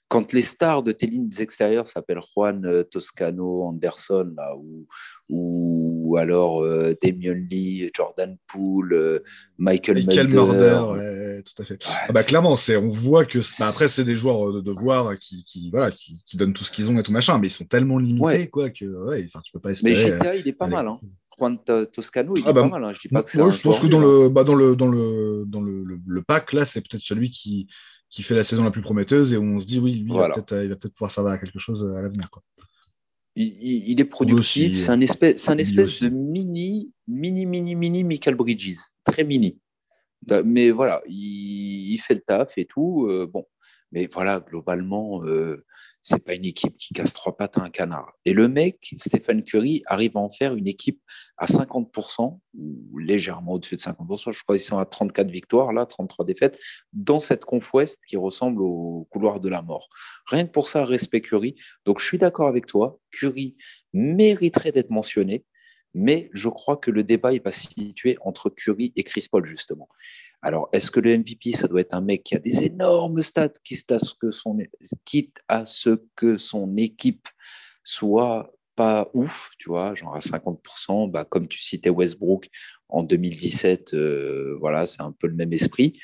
quand les stars de tes lignes extérieures s'appellent Juan euh, Toscano, Anderson, là, ou, ou alors euh, Damien Lee, Jordan Poole, euh, Michael, Michael Murder. tout à fait. Ah bah, clairement, on voit que bah, après, c'est des joueurs de devoir qui, qui, voilà, qui, qui donnent tout ce qu'ils ont et tout machin, mais ils sont tellement limités quoi, que ouais, tu peux pas espérer. Mais GTA, il est pas mal. Hein. Juan Toscano, il ah est bah, pas mal. Hein. Je dis pas que moi, je pense que dans le, bah, dans, le, dans, le, dans le, le pack, là, c'est peut-être celui qui qui fait la saison la plus prometteuse et on se dit oui, lui, il va peut-être pouvoir servir à quelque chose à l'avenir. Il, est productif, c'est un espèce, un espèce de mini, mini, mini, mini Michael Bridges, très mini. Mais voilà, il, fait le taf et tout. Euh, bon, Mais voilà, globalement, euh, c'est pas une équipe qui casse trois pattes à un canard. Et le mec, Stéphane Curry, arrive à en faire une équipe à 50%, ou légèrement au-dessus de 50%. Je crois qu'ils sont à 34 victoires, là, 33 défaites, dans cette conf Ouest qui ressemble au couloir de la mort. Rien que pour ça, respect Curry. Donc, je suis d'accord avec toi. Curry mériterait d'être mentionné, mais je crois que le débat est pas situé entre Curry et Chris Paul, justement. Alors, est-ce que le MVP, ça doit être un mec qui a des énormes stats, quitte à ce que son, quitte à ce que son équipe soit pas ouf, tu vois, genre à 50%, bah, comme tu citais Westbrook en 2017, euh, voilà, c'est un peu le même esprit.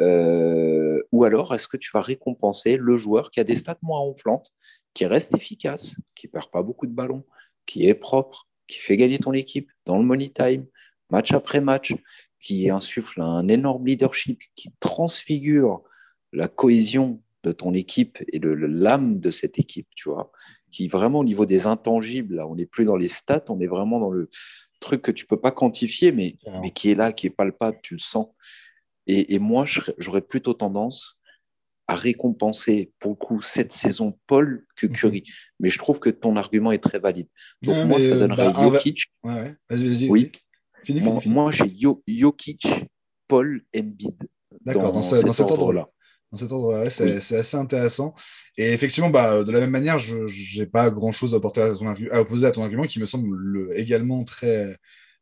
Euh, ou alors, est-ce que tu vas récompenser le joueur qui a des stats moins enflantes, qui reste efficace, qui perd pas beaucoup de ballons, qui est propre, qui fait gagner ton équipe dans le money time, match après match, qui insuffle un énorme leadership, qui transfigure la cohésion de ton équipe et l'âme de cette équipe, tu vois, qui vraiment au niveau des intangibles, là, on n'est plus dans les stats, on est vraiment dans le truc que tu peux pas quantifier, mais, mais qui est là, qui est palpable, tu le sens. Et, moi, j'aurais plutôt tendance à récompenser pour le coup cette saison Paul que mhm. Curry. Mais je trouve que ton argument est très valide. Donc moi, ça donnerait bah, Jokic. Ouais, Vas-y, oui moi, j'ai Jokic, Paul, Embiid. D'accord, dans, cet ordre-là. Dans cet ordre c'est assez intéressant. Et effectivement, bah, de la même manière, je n'ai pas grand-chose à, à, opposer à ton argument qui me semble également très,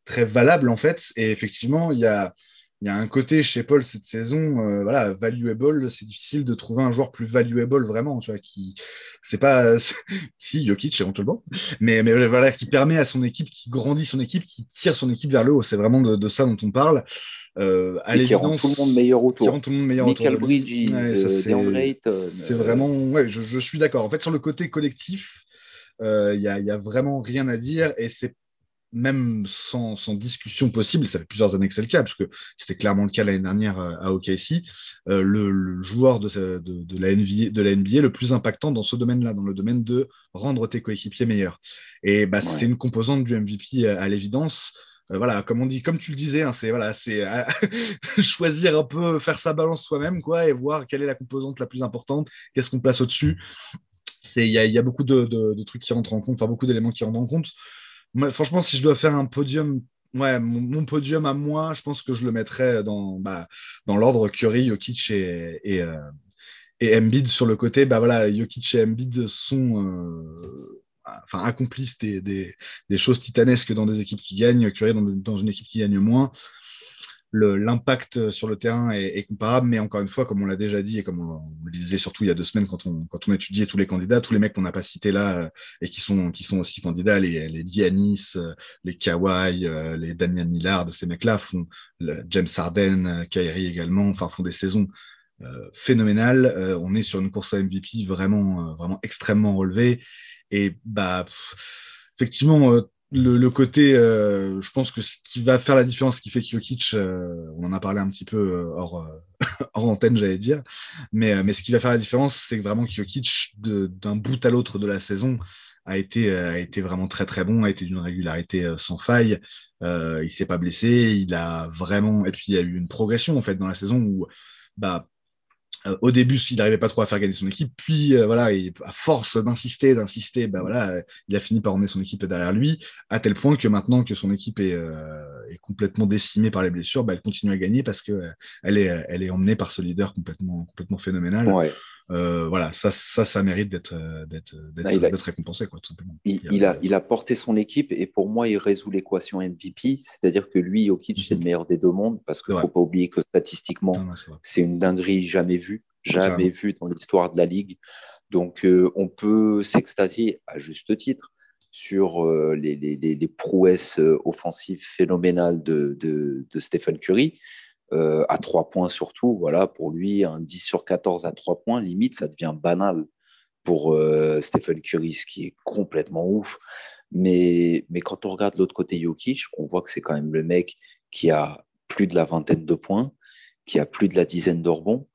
très valable en fait. Et effectivement, il y a, il y a un côté chez Paul cette saison, euh, voilà, valuable. C'est difficile de trouver un joueur plus valuable vraiment, tu vois, qui c'est pas (laughs) si Jokic éventuellement, mais mais voilà, qui permet à son équipe, qui grandit son équipe, qui tire son équipe vers le haut. C'est vraiment de, ça dont on parle. Euh, à qui rend tout le monde meilleur autour. Qui rend tout le monde meilleur Michael autour. Bridges, ouais, euh, c'est vraiment, ouais, je, je suis d'accord. En fait, sur le côté collectif, il n'y a, y a vraiment rien à dire et c'est même sans, discussion possible, ça fait plusieurs années que c'est le cas, parce que c'était clairement le cas l'année dernière euh, à OKC, euh, le, joueur de, la NBA, de la NBA le plus impactant dans ce domaine-là, dans le domaine de rendre tes coéquipiers meilleurs. Et bah, c'est une composante du MVP à, l'évidence. Euh, voilà, comme on dit, comme tu le disais, hein, c'est voilà, c'est (laughs) choisir un peu, faire sa balance soi-même, quoi, et voir quelle est la composante la plus importante, qu'est-ce qu'on place au-dessus. Il y, y a, beaucoup de, de, trucs qui rentrent en compte, enfin beaucoup d'éléments qui rentrent en compte franchement, si je dois faire un podium, mon, podium à moi, je pense que je le mettrais dans, bah, l'ordre Curry, Jokic et, et, euh, sur le côté. Bah, voilà, Jokic et Embiid sont. Euh, enfin, accomplissent des, choses titanesques dans des équipes qui gagnent, Curry dans, dans une équipe qui gagne moins l'impact sur le terrain est, comparable, mais encore une fois, comme on l'a déjà dit et comme on, le disait surtout il y a deux semaines quand on, quand on étudiait tous les candidats, tous les mecs qu'on n'a pas cités là euh, et qui sont, qui sont aussi candidats, les, les Dianis, euh, les Kawhi, euh, les Damian Millard, ces mecs-là font James Harden, Kyrie également, enfin font des saisons phénoménales. on est sur une course à MVP vraiment, vraiment extrêmement relevée et bah effectivement le, côté, euh, je pense que ce qui va faire la différence, ce qui fait que euh, on en a parlé un petit peu euh, hors, (laughs) hors antenne, j'allais dire, mais, mais ce qui va faire la différence, c'est que vraiment que Jokic, d'un bout à l'autre de la saison, a été, a été vraiment très très bon, a été d'une régularité sans faille. il s'est pas blessé, il a vraiment, et puis il y a eu une progression en fait dans la saison où bah, euh, au début, il n'arrivait pas trop à faire gagner son équipe, puis euh, voilà, à force d'insister, d'insister, bah, voilà, il a fini par emmener son équipe derrière lui, à tel point que maintenant que son équipe est, euh, complètement décimée par les blessures, bah, elle continue à gagner parce est, elle est emmenée par ce leader complètement, complètement phénoménal. Voilà, ça, ça, ça mérite d'être d'être récompensé, quoi, tout simplement. Il, a, il a porté son équipe et pour moi, il résout l'équation MVP, c'est-à-dire que lui, Jokic, c'est le mhm. meilleur des deux mondes parce qu'il ne faut pas oublier que statistiquement, c'est une dinguerie jamais vue jamais vu dans l'histoire de la Ligue. Donc, euh, on peut s'extasier à juste titre sur euh, les, les, les, prouesses euh, offensives phénoménales de, de, de Stephen Curry. À trois points surtout, voilà, pour lui, un 10 sur 14 à trois points, limite, ça devient banal pour Stephen Curry, ce qui est complètement ouf. Mais, mais quand on regarde l'autre côté Jokic, on voit que c'est quand même le mec qui a plus de la vingtaine de points, qui a plus de la dizaine de rebonds,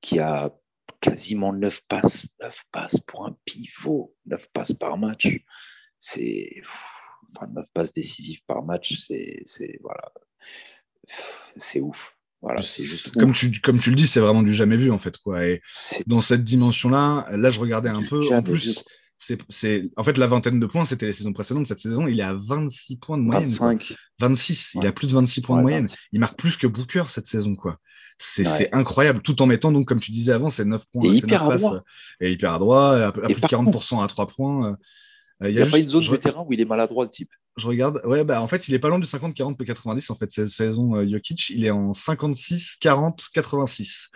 qui a quasiment 9 passes, 9 passes pour un pivot, 9 passes par match. C'est enfin 9 passes décisives par match, c'est voilà. C'est ouf. Voilà, c'est juste. Comme tu, comme tu le dis, c'est vraiment du jamais vu, en fait. Quoi. Et dans cette dimension-là, là, je regardais un peu. En plus, c'est, en fait, la vingtaine de points, c'était les saisons précédentes. Cette saison, il est à 26 points de moyenne. 25. 26. Il a plus de 26 points de moyenne. Il marque plus que Booker cette saison, quoi. C'est incroyable, tout en mettant, donc, comme tu disais avant, c'est 9 points. Et hyper adroit. et hyper adroit, à, plus de 40% à 3 points. Euh, il n'y a, pas une zone de terrain où il est maladroit, le type. Je regarde. Ouais, bah, en fait, il est pas loin du 50, 40, P90. En fait, cette saison, euh, Jokic, il est en 56, 40, 86.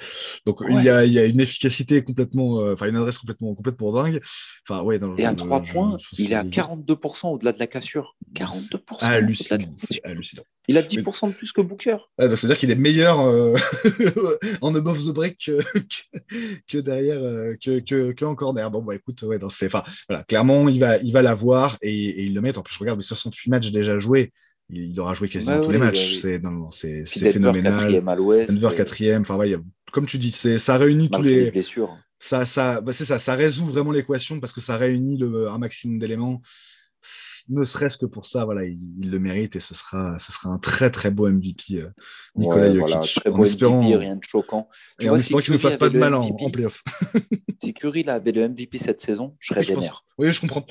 Donc, il, y a, il, y a, une efficacité complètement. Euh, enfin, une adresse complètement, complètement dingue. Enfin, ouais, Et à 3 points, il est à 42% au-delà de la cassure. 42% hallucinant. hallucinant. Il a 10% de plus que Booker. C'est-à-dire qu'il est meilleur euh, (laughs) en above the break que, que, derrière, que, que, que, en corner. Bon, bah écoute, ouais, enfin, voilà, clairement, il va, il va l'avoir et, et, il le met. En plus, je regarde, mais 68 matchs déjà joués. Il, aura joué quasiment tous les matchs. C'est phénoménal. Denver quatrième. Enfin, ouais, comme tu dis, ça réunit tous les. ça, ça, bah, ça, ça résout vraiment l'équation parce que ça réunit le, un maximum d'éléments ne serait-ce que pour ça, voilà, il, le mérite et ce sera, ce sera un très très beau MVP, euh, Nicolas Jokic. très beau MVP, rien de choquant. Tu vois, qu'il ne fasse pas de mal en, en playoff. (laughs) si Curry avait le MVP cette saison, je serais vénère. Oui, je comprends.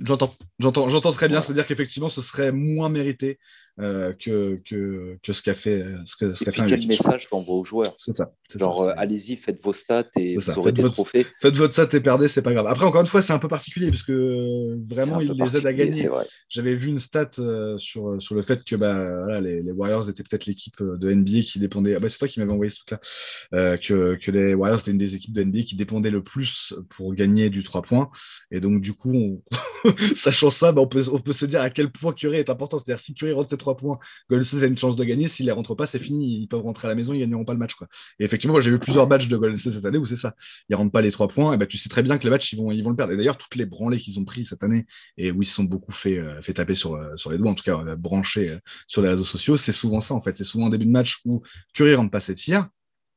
J'entends, j'entends, j'entends très bien. C'est-à-dire qu'effectivement, ce serait moins mérité que, que, que, ce qu'a fait ce que, ce et puis quel message t'envoie aux joueurs? C'est ça genre euh, allez-y faites vos stats et vous aurez faites des votre, trophées. faites votre stat et perdez c'est pas grave. Après encore une fois c'est un peu particulier parce que euh, vraiment il les aide à gagner. j'avais vu une stat euh, sur, sur le fait que bah, voilà, les, les, Warriors étaient peut-être l'équipe de NBA qui dépendait ah, bah, c'est toi qui m'avais envoyé ce truc là euh, que, que les Warriors étaient une des équipes de NBA qui dépendait le plus pour gagner du 3 points. Et donc du coup on... (laughs) sachant ça bah, on, peut, on peut se dire à quel point Curry est important. C'est-à-dire si Curry rentre ses 3 points Golden State a une chance de gagner. S'ils ne les rentrent pas, c'est fini. Ils peuvent rentrer à la maison, ils ne gagneront pas le match. Quoi. Et effectivement, j'ai vu plusieurs matchs de Golden State cette année où c'est ça. Ils ne rentrent pas les trois points. Et bah, tu sais très bien que les matchs, ils vont, ils vont le perdre. Et d'ailleurs, toutes les branlées qu'ils ont pris cette année et où ils se sont beaucoup fait, euh, fait taper sur, euh, sur les doigts, en tout cas euh, branchés sur les réseaux sociaux, c'est souvent ça en fait. C'est souvent un début de match où Curry rentre pas ses tirs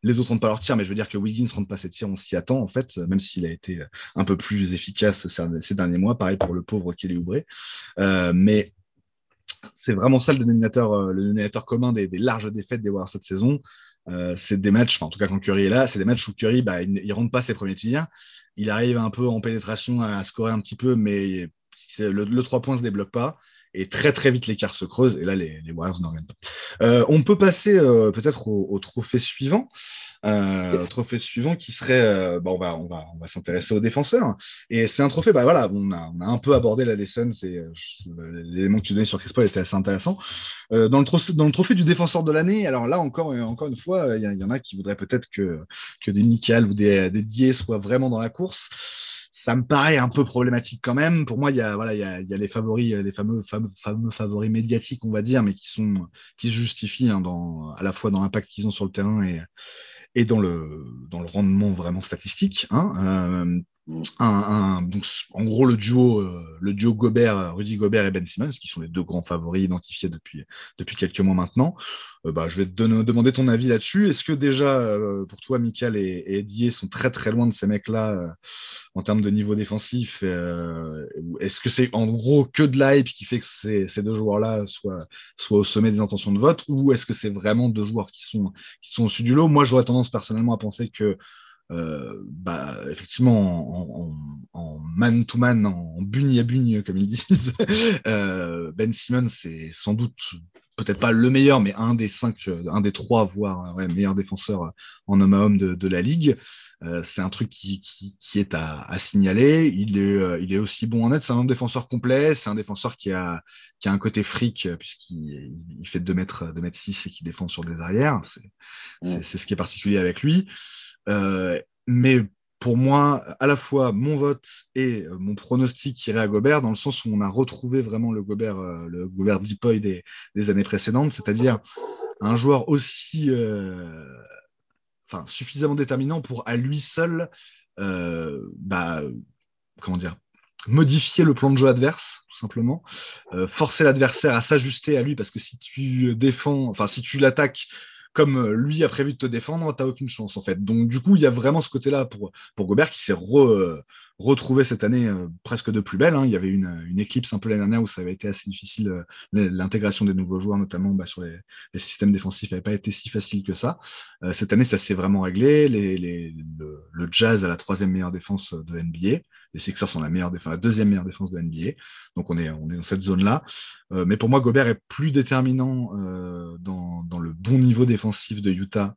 les autres rentrent pas leur tir, mais je veux dire que Wiggins rentre pas ses tirs, on s'y attend en fait, même s'il a été un peu plus efficace ces derniers mois. Pareil pour le pauvre Kelly Oubre. Euh, mais c'est vraiment ça le dénominateur, euh, le dénominateur commun des, larges défaites des Warriors cette saison. Euh, c'est des matchs, en tout cas quand Curry est là, c'est des matchs où Curry, bah, il ne rentre pas ses premiers tirs. Il arrive un peu en pénétration à scorer un petit peu, mais le, le 3 points ne se débloque pas. Et très très vite l'écart se creuse et là les, les Warriors n'en reviennent pas. Euh, on peut passer peut-être au, trophée suivant. Euh, trophée suivant qui serait, euh, bah, on va, on va, on va s'intéresser aux défenseurs. Et c'est un trophée, bah voilà, on a, on a un peu abordé la Suns et euh, l'élément que tu donnais sur Chris Paul était assez intéressant. Euh, dans, le trophée, dans le trophée du défenseur de l'année, alors là encore, encore une fois, il y, y, en a qui voudraient peut-être que, que des Michael ou des, des Dier soient vraiment dans la course ça me paraît un peu problématique quand même. Pour moi, il y a, voilà, il y a, les favoris, les fameux, fameux, fameux, favoris médiatiques, on va dire, mais qui sont, qui se justifient hein, dans, à la fois dans l'impact qu'ils ont sur le terrain et, et dans le, dans le rendement vraiment statistique. Hein, euh, en gros, le duo, euh, le duo Gobert, Rudy Gobert et Ben Simmons, qui sont les deux grands favoris identifiés depuis, depuis quelques mois maintenant. Euh, bah, je vais te demander ton avis là-dessus. Est-ce que déjà, euh, pour toi, Michael et, et Eddie sont très très loin de ces mecs-là en termes de niveau défensif Est-ce que c'est en gros que de l'hype qui fait que ces, ces deux joueurs-là soient, soient au sommet des intentions de vote Ou est-ce que c'est vraiment deux joueurs qui sont, qui sont au-dessus du lot? Moi, j'aurais tendance personnellement à penser que euh, bah, effectivement, en man-to-man, en, bugne à bugne, comme ils (laughs) disent, euh, Ben Simmons, c'est sans doute peut-être pas le meilleur, mais un des cinq, un des trois, voire ouais, meilleur défenseur en homme à homme de, de la ligue. Euh, c'est un truc qui, qui, qui est à, à, signaler. Il est, euh, il est aussi bon en net. C'est un défenseur complet. C'est un défenseur qui a, qui a un côté fric, puisqu'il il fait 2 mètres, 2 mètres 6 et qui défend sur des arrières. C'est ce qui est particulier avec lui. Euh, mais pour moi, à la fois mon vote et euh, mon pronostic irait à Gobert, dans le sens où on a retrouvé vraiment le Gobert, euh, le Gobert Deepoy des, années précédentes, c'est-à-dire un joueur aussi, enfin, suffisamment déterminant pour à lui seul, bah, comment dire, modifier le plan de jeu adverse, tout simplement, forcer l'adversaire à s'ajuster à lui, parce que si tu défends, enfin, si tu l'attaques comme euh, lui a prévu de te défendre, tu n'as aucune chance en fait. Donc du coup, il y a vraiment ce côté-là pour, pour Gobert qui s'est re, retrouvé cette année presque de plus belle. Hein. Il y avait une, une, éclipse un peu l'année dernière où ça avait été assez difficile. L'intégration des nouveaux joueurs, notamment bah, sur les, systèmes défensifs, n'avait pas été si facile que ça. cette année, ça s'est vraiment réglé. Les, le, le, Jazz a la troisième meilleure défense de NBA. Les Sixers sont la, meilleure défense, la deuxième meilleure défense de NBA. Donc on est, on est dans cette zone-là. Euh, mais pour moi, Gobert est plus déterminant euh, dans, dans, le bon niveau défensif de Utah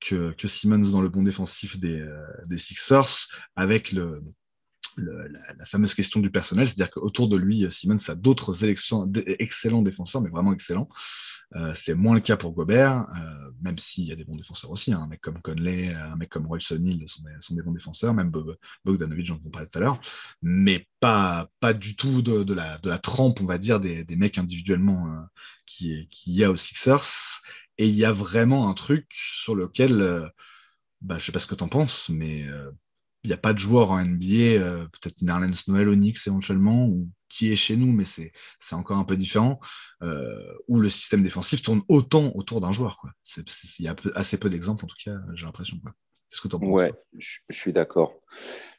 que, que Simmons dans le bon défensif des, euh, des Sixers, avec le, la, fameuse question du personnel, c'est-à-dire qu'autour de lui, Simmons a d'autres excellents défenseurs, mais vraiment excellents. Euh, c'est moins le cas pour Gobert, euh, même s'il y a des bons défenseurs aussi. Hein. un mec comme Conley, un mec comme Royce O'Neal sont, des bons défenseurs, même Bob, Bogdanovic, j'en parlais tout à l'heure, mais pas, pas du tout de, la, de la trempe, on va dire, des, des mecs individuellement euh, qui, y a aux Sixers. Et il y a vraiment un truc sur lequel, euh, bah, je sais pas ce que tu en penses, mais il n'y a pas de joueur en NBA, peut-être Nerlens Noël, Onyx éventuellement, ou qui est chez nous, mais c'est encore un peu différent, euh, où le système défensif tourne autant autour d'un joueur. Il y a assez peu d'exemples, en tout cas, j'ai l'impression. Qu'est-ce que tu en penses Ouais, je, suis d'accord.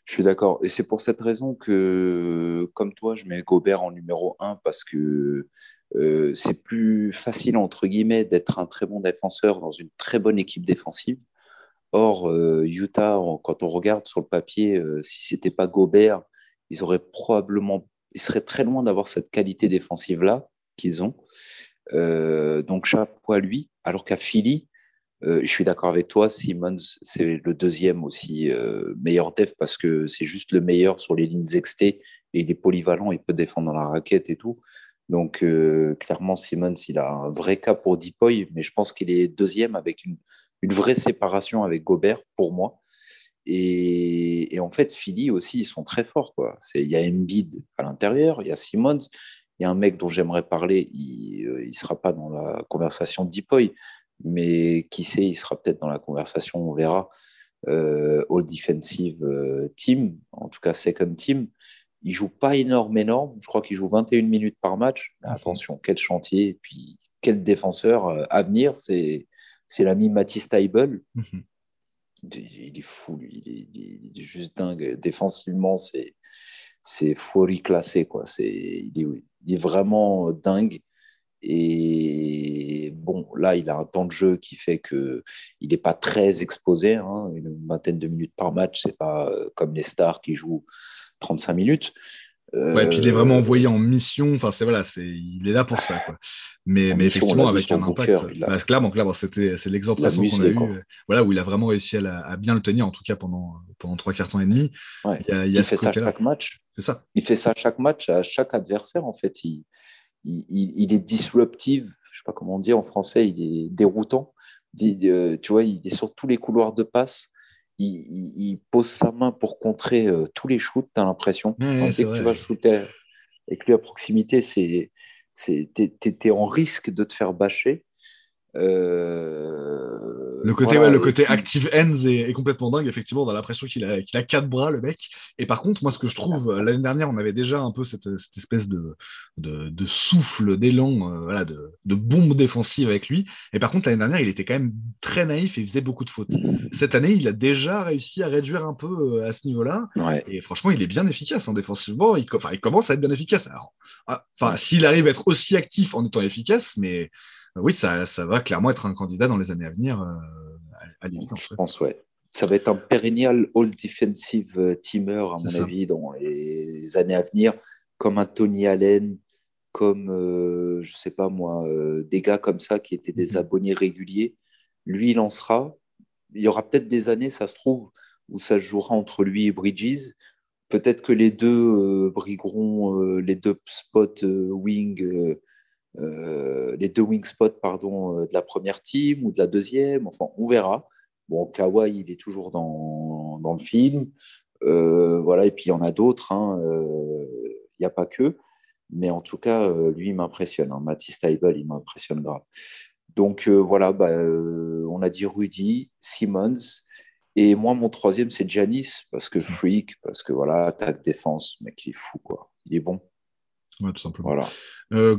Je suis d'accord. Et c'est pour cette raison que, comme toi, je mets Gobert en numéro 1 parce que euh, c'est plus facile, entre guillemets, d'être un très bon défenseur dans une très bonne équipe défensive. Or, euh, Utah, quand on regarde sur le papier, si ce n'était pas Gobert, ils auraient probablement ils seraient très loin d'avoir cette qualité défensive-là qu'ils ont. Euh, donc, chapeau à lui. Alors qu'à Philly, euh, je suis d'accord avec toi, Simmons, c'est le deuxième aussi euh, meilleur def parce que c'est juste le meilleur sur les lignes exté et il est polyvalent, il peut défendre dans la raquette et tout. Donc, clairement, Simmons, il a un vrai cas pour Deepoy, mais je pense qu'il est deuxième avec une, une vraie séparation avec Gobert pour moi. Et, en fait, Philly aussi, ils sont très forts. Quoi. Il y a Embiid à l'intérieur, il y a Simmons, il y a un mec dont j'aimerais parler, il ne euh, sera pas dans la conversation Deepoy, mais qui sait, il sera peut-être dans la conversation, on verra. Euh, All Defensive euh, Team, en tout cas Second Team. Il joue pas énorme, énorme. Je crois qu'il joue 21 minutes par match. Mais attention, quel chantier, puis quel défenseur à venir. C'est l'ami Matisse Taibel. Mhm il est fou, lui. Il est, juste dingue. Défensivement, c'est, c'est classé, quoi. C'est, il, est, il est vraiment dingue. Et bon, là, il a un temps de jeu qui fait que il n'est pas très exposé. Hein. Une vingtaine de minutes par match, c'est pas euh, comme les stars qui jouent 35 minutes. Ouais, et puis il est vraiment euh, envoyé en mission. Enfin, c'est voilà, c'est il est là pour ça, quoi. Mais, mais effectivement, avec un impact. Bah, clairement, clairement, c'était c'est l'exemple récent qu'on a eu. Euh, voilà, où il a vraiment réussi à, à, bien le tenir, en tout cas pendant pendant trois quarts temps et demi. Ouais. Il, a, il, il fait ça chaque match. C'est ça. Il fait ça chaque match à chaque adversaire. En fait, il, il, il est disruptive. Je sais pas comment dire en français. Il est déroutant. Euh, tu vois, il est sur tous les couloirs de passe il, pose sa main pour contrer euh, tous les shoots, tu as l'impression. dès que tu vas shooter avec lui à proximité, c'est, tu es, en risque de te faire bâcher. Euh, le côté, le côté active ends est, complètement dingue. Effectivement, on a l'impression qu'il a, qu'il a quatre bras, le mec. Et par contre, moi, ce que je trouve, euh, l'année dernière, on avait déjà un peu cette, espèce de, de, souffle, d'élan, euh, voilà, de, de, bombe défensive avec lui. Et par contre, l'année dernière, il était quand même très naïf et il faisait beaucoup de fautes. Cette année, il a déjà réussi à réduire un peu à ce niveau-là. Et franchement, il est bien efficace hein, défensivement. Il, enfin, il commence à être bien efficace. Alors, ah, enfin, s'il arrive à être aussi actif en étant efficace, mais oui, ça, ça, va clairement être un candidat dans les années à venir, euh, à, Je pense, ouais. Ça va être un perennial all defensive euh, teamer, à mon avis, dans les années à venir, comme un Tony Allen, comme, euh, je ne sais pas moi, des gars comme ça qui étaient des mhm. abonnés réguliers. Lui, il lancera. Il y aura peut-être des années, ça se trouve, où ça jouera entre lui et Bridges. Peut-être que les deux brigueront les deux spots wing euh, les deux wing spots pardon, euh, de la première team ou de la deuxième. Enfin, on verra. Bon, Kawhi, il est toujours dans, dans le film. Euh, voilà, et puis il y en a d'autres. Hein, il n'y a pas que. Mais en tout cas, lui, il m'impressionne. Hein. Matisse Taibel, il m'impressionne grave. Donc voilà, bah, on a dit Rudy, Simmons. Et moi, mon troisième, c'est Janis, parce que freak, parce que voilà, attaque, défense, mec, il est fou, quoi. Il est bon. Ouais, tout simplement. Voilà. Euh,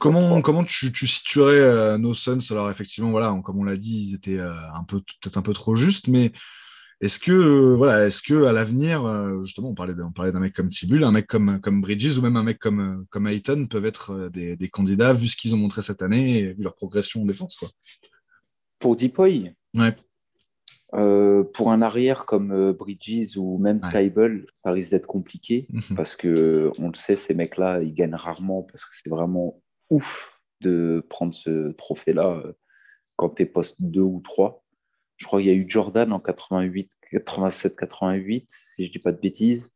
comment, comment tu, tu situerais euh, nos Suns? Alors, effectivement, voilà, comme on l'a dit, ils étaient euh, un peu, peut-être un peu trop justes, mais Est-ce que, voilà, est-ce que à l'avenir, justement, on parlait, d'un mec comme Tibul, un mec comme, comme Bridges ou même un mec comme, comme Ayton peuvent être des, candidats vu ce qu'ils ont montré cette année et vu leur progression en défense, quoi? Pour Deepoy Ouais. Pour un arrière comme Bridges ou même ouais. ça risque d'être compliqué (laughs) mhm. parce que on le sait, ces mecs-là, ils gagnent rarement parce que c'est vraiment ouf de prendre ce trophée-là quand tu es poste 2 ou 3. Je crois qu'il y a eu Jordan en 88, 87, 88, si je dis pas de bêtises.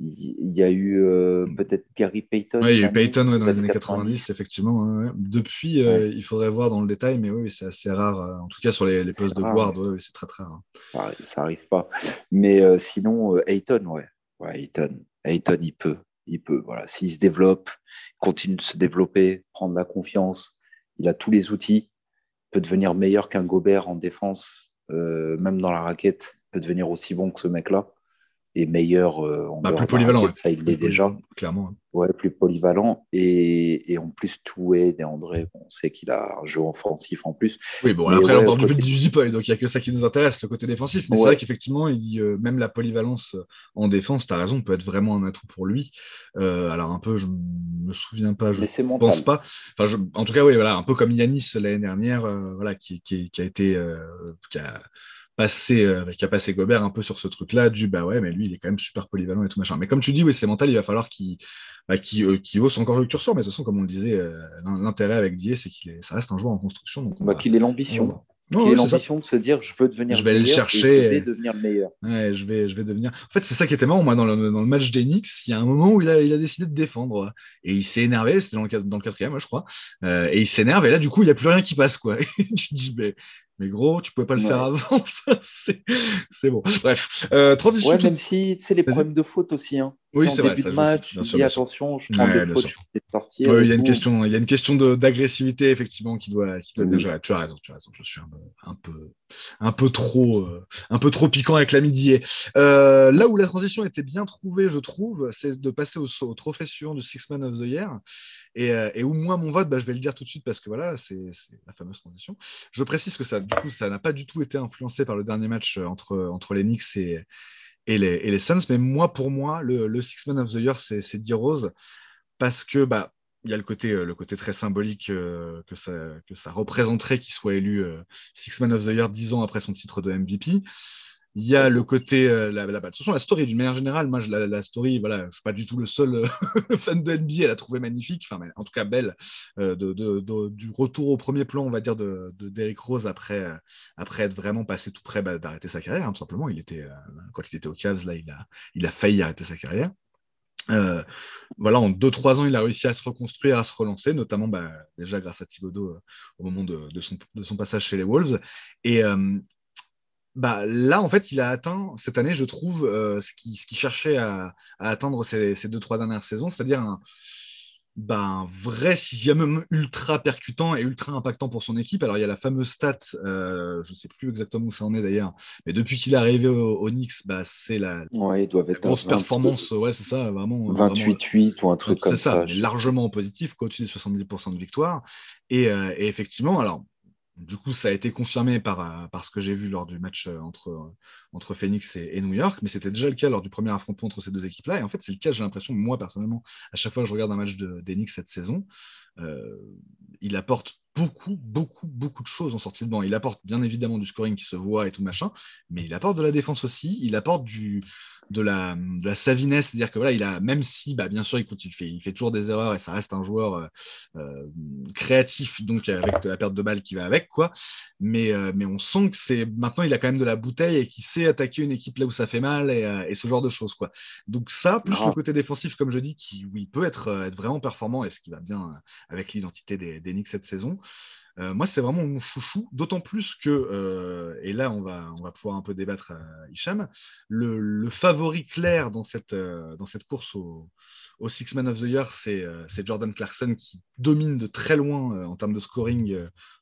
Il y a eu euh, peut-être Gary Payton. Oui, il y a eu Payton dans les années 90, effectivement. Depuis, euh, il faudrait voir dans le détail, mais oui, c'est assez rare. Euh, en tout cas, sur les, postes de guard, c'est très très rare. Ça n'arrive pas. Mais sinon, Ayton, ouais. ouais Ayton. Ayton, il peut. Il peut. Voilà. S'il se développe, continue de se développer, prendre la confiance, il a tous les outils peut devenir meilleur qu'un Gobert en défense, même dans la raquette, peut devenir aussi bon que ce mec-là et meilleur euh, en bah, plus polyvalent. Ça, il l'est déjà. Clairement. Ouais, plus polyvalent. Et, et en plus, Toué et André, on sait qu'il a un jeu offensif en plus. Oui, bon, après, on parle du du Deepoy, donc il n'y a que ça qui nous intéresse, le côté défensif. Mais c'est vrai qu'effectivement, euh, même la polyvalence en défense, tu as raison, peut être vraiment un atout pour lui. alors, un peu, je me souviens pas, je ne pense pas. Enfin, en tout cas, oui, voilà, un peu comme Yanis l'année dernière, voilà, qui, qui, qui, a été. qui a passé, euh, qui a passé Gobert un peu sur ce truc-là, du bah ouais, mais lui, il est quand même super polyvalent et tout machin. Mais comme tu dis, oui, c'est mental, il va falloir qu'il bah, euh, hausse encore le curseur. Mais de toute façon, comme on le disait, euh, l'intérêt avec Die, c'est qu'il ça reste un joueur en construction. Donc bah, qu'il ait l'ambition. qu'il ait l'ambition de se dire je veux devenir je vais le chercher je vais devenir le meilleur ouais, je vais je vais devenir en fait c'est ça qui était marrant moi dans le, dans le match d'Enix il y a un moment où il a, il a décidé de défendre et il s'est énervé c'était dans le, dans le quatrième je crois et il s'énerve et là du coup il n'y a plus rien qui passe quoi (laughs) et tu te dis mais mais gros, tu pouvais pas le faire avant. (laughs) c'est bon. Bref, euh, transition. Ouais, même si c'est les problèmes de faute aussi. Hein. Oui, c'est vrai. Début de match, je dis attention, je prends des fautes, je il y a une question, il y a une question d'agressivité effectivement qui doit, qui doit bien gérer. Tu as raison, tu as raison. Je suis un, peu, un peu trop, euh, un peu trop piquant avec la midi. Euh, là où la transition était bien trouvée, je trouve, c'est de passer au, au, trophée suivant du Six Man of the Year. Et, euh, et où moi, mon vote, bah, je vais le dire tout de suite parce que voilà, c'est la fameuse transition. Je précise que ça, du coup, ça n'a pas du tout été influencé par le dernier match euh, entre, entre les Knicks et, et, les, et les Suns. Mais moi, pour moi, le, le Six Man of the Year, c'est D-Rose parce que bah, il y a le côté, euh, le côté très symbolique que, ça, que ça représenterait qu'il soit élu Six Man of the Year dix ans après son titre de MVP. Il y a le côté, euh, la, la, la story d'une manière générale, moi, je, la, story, voilà, je ne suis pas du tout le seul euh, (laughs) fan de NBA à la trouver magnifique, enfin, en tout cas belle, euh, de, du retour au premier plan, on va dire, de, Derrick Rose après, après être vraiment passé tout près bah, d'arrêter sa carrière, hein, tout simplement. Il était, quand il était au Cavs, là, il a, il a failli arrêter sa carrière. Voilà, en 2-3 ans, il a réussi à se reconstruire, à se relancer, notamment bah, déjà grâce à Thibodeau au moment de, son, passage chez les Wolves. Et, bah, là, en fait, il a atteint cette année, je trouve, euh, ce qu'il cherchait à, atteindre ces, deux, trois dernières saisons, c'est-à-dire bah, vrai sixième ultra percutant et ultra impactant pour son équipe. Alors, il y a la fameuse stat, euh, je ne sais plus exactement où ça en est d'ailleurs, mais depuis qu'il est arrivé au, Knicks, bah, c'est la, grosse performance. Ouais, c'est ça, vraiment. 28-8 ou un truc comme ça. ça largement positif, au-dessus des 70% de victoire. Et, euh, et effectivement, alors du coup, ça a été confirmé par, euh, par ce que j'ai vu lors du match euh, entre, euh, entre Phoenix et, New York, mais c'était déjà le cas lors du premier affrontement entre ces deux équipes-là. Et en fait, c'est le cas, j'ai l'impression, moi personnellement, à chaque fois que je regarde un match d'Enix cette saison, il apporte beaucoup, beaucoup, beaucoup de choses en sortie de banc. Il apporte bien évidemment du scoring qui se voit et tout machin, mais il apporte de la défense aussi, il apporte du, de la, de la savinesse, c'est-à-dire que voilà, il a, même si, bah, bien sûr, il, il, fait, il fait toujours des erreurs et ça reste un joueur euh, euh, créatif, donc avec de la perte de balle qui va avec, quoi. Mais, euh, mais on sent que c'est maintenant, il a quand même de la bouteille et qu'il sait attaquer une équipe là où ça fait mal et, ce genre de choses, quoi. Donc ça, plus le côté défensif, comme je dis, qui oui, peut être, être vraiment performant et ce qui va bien avec l'identité des, des Knicks cette saison. Euh, moi, c'est vraiment mon chouchou, d'autant plus que, euh, et là, on va, on va pouvoir un peu débattre, à Hicham, le, favori clair dans cette, euh, dans cette course au, Six Man of the Year, c'est Jordan Clarkson qui domine de très loin en termes de scoring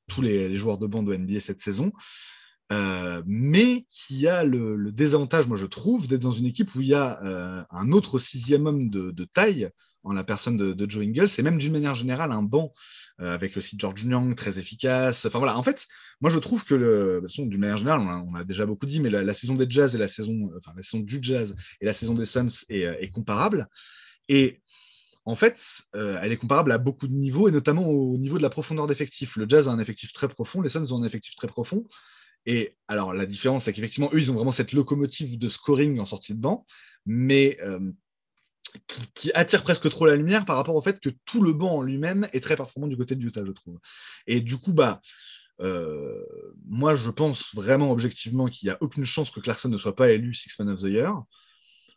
tous les, joueurs de bande de NBA cette saison. mais qui a le, désavantage, moi je trouve, d'être dans une équipe où il y a un autre sixième homme de, taille en la personne de, Joe Ingles, et même d'une manière générale un banc avec aussi George Young, très efficace. Enfin voilà, en fait, moi je trouve que le, d'une manière générale, on a, déjà beaucoup dit, mais la, saison des Jazz et la saison, enfin la saison du Jazz et la saison des Suns est, est comparable. Et en fait, euh, elle est comparable à beaucoup de niveaux, et notamment au niveau de la profondeur d'effectif. Le Jazz a un effectif très profond, les Suns ont un effectif très profond. Et alors, la différence, c'est qu'effectivement, eux, ils ont vraiment cette locomotive de scoring en sortie de banc, mais euh, qui, attire presque trop la lumière par rapport au fait que tout le banc en lui-même est très performant du côté de Utah, je trouve. Et du coup, bah, euh, moi, je pense vraiment objectivement qu'il n'y a aucune chance que Clarkson ne soit pas élu Six Man of the Year.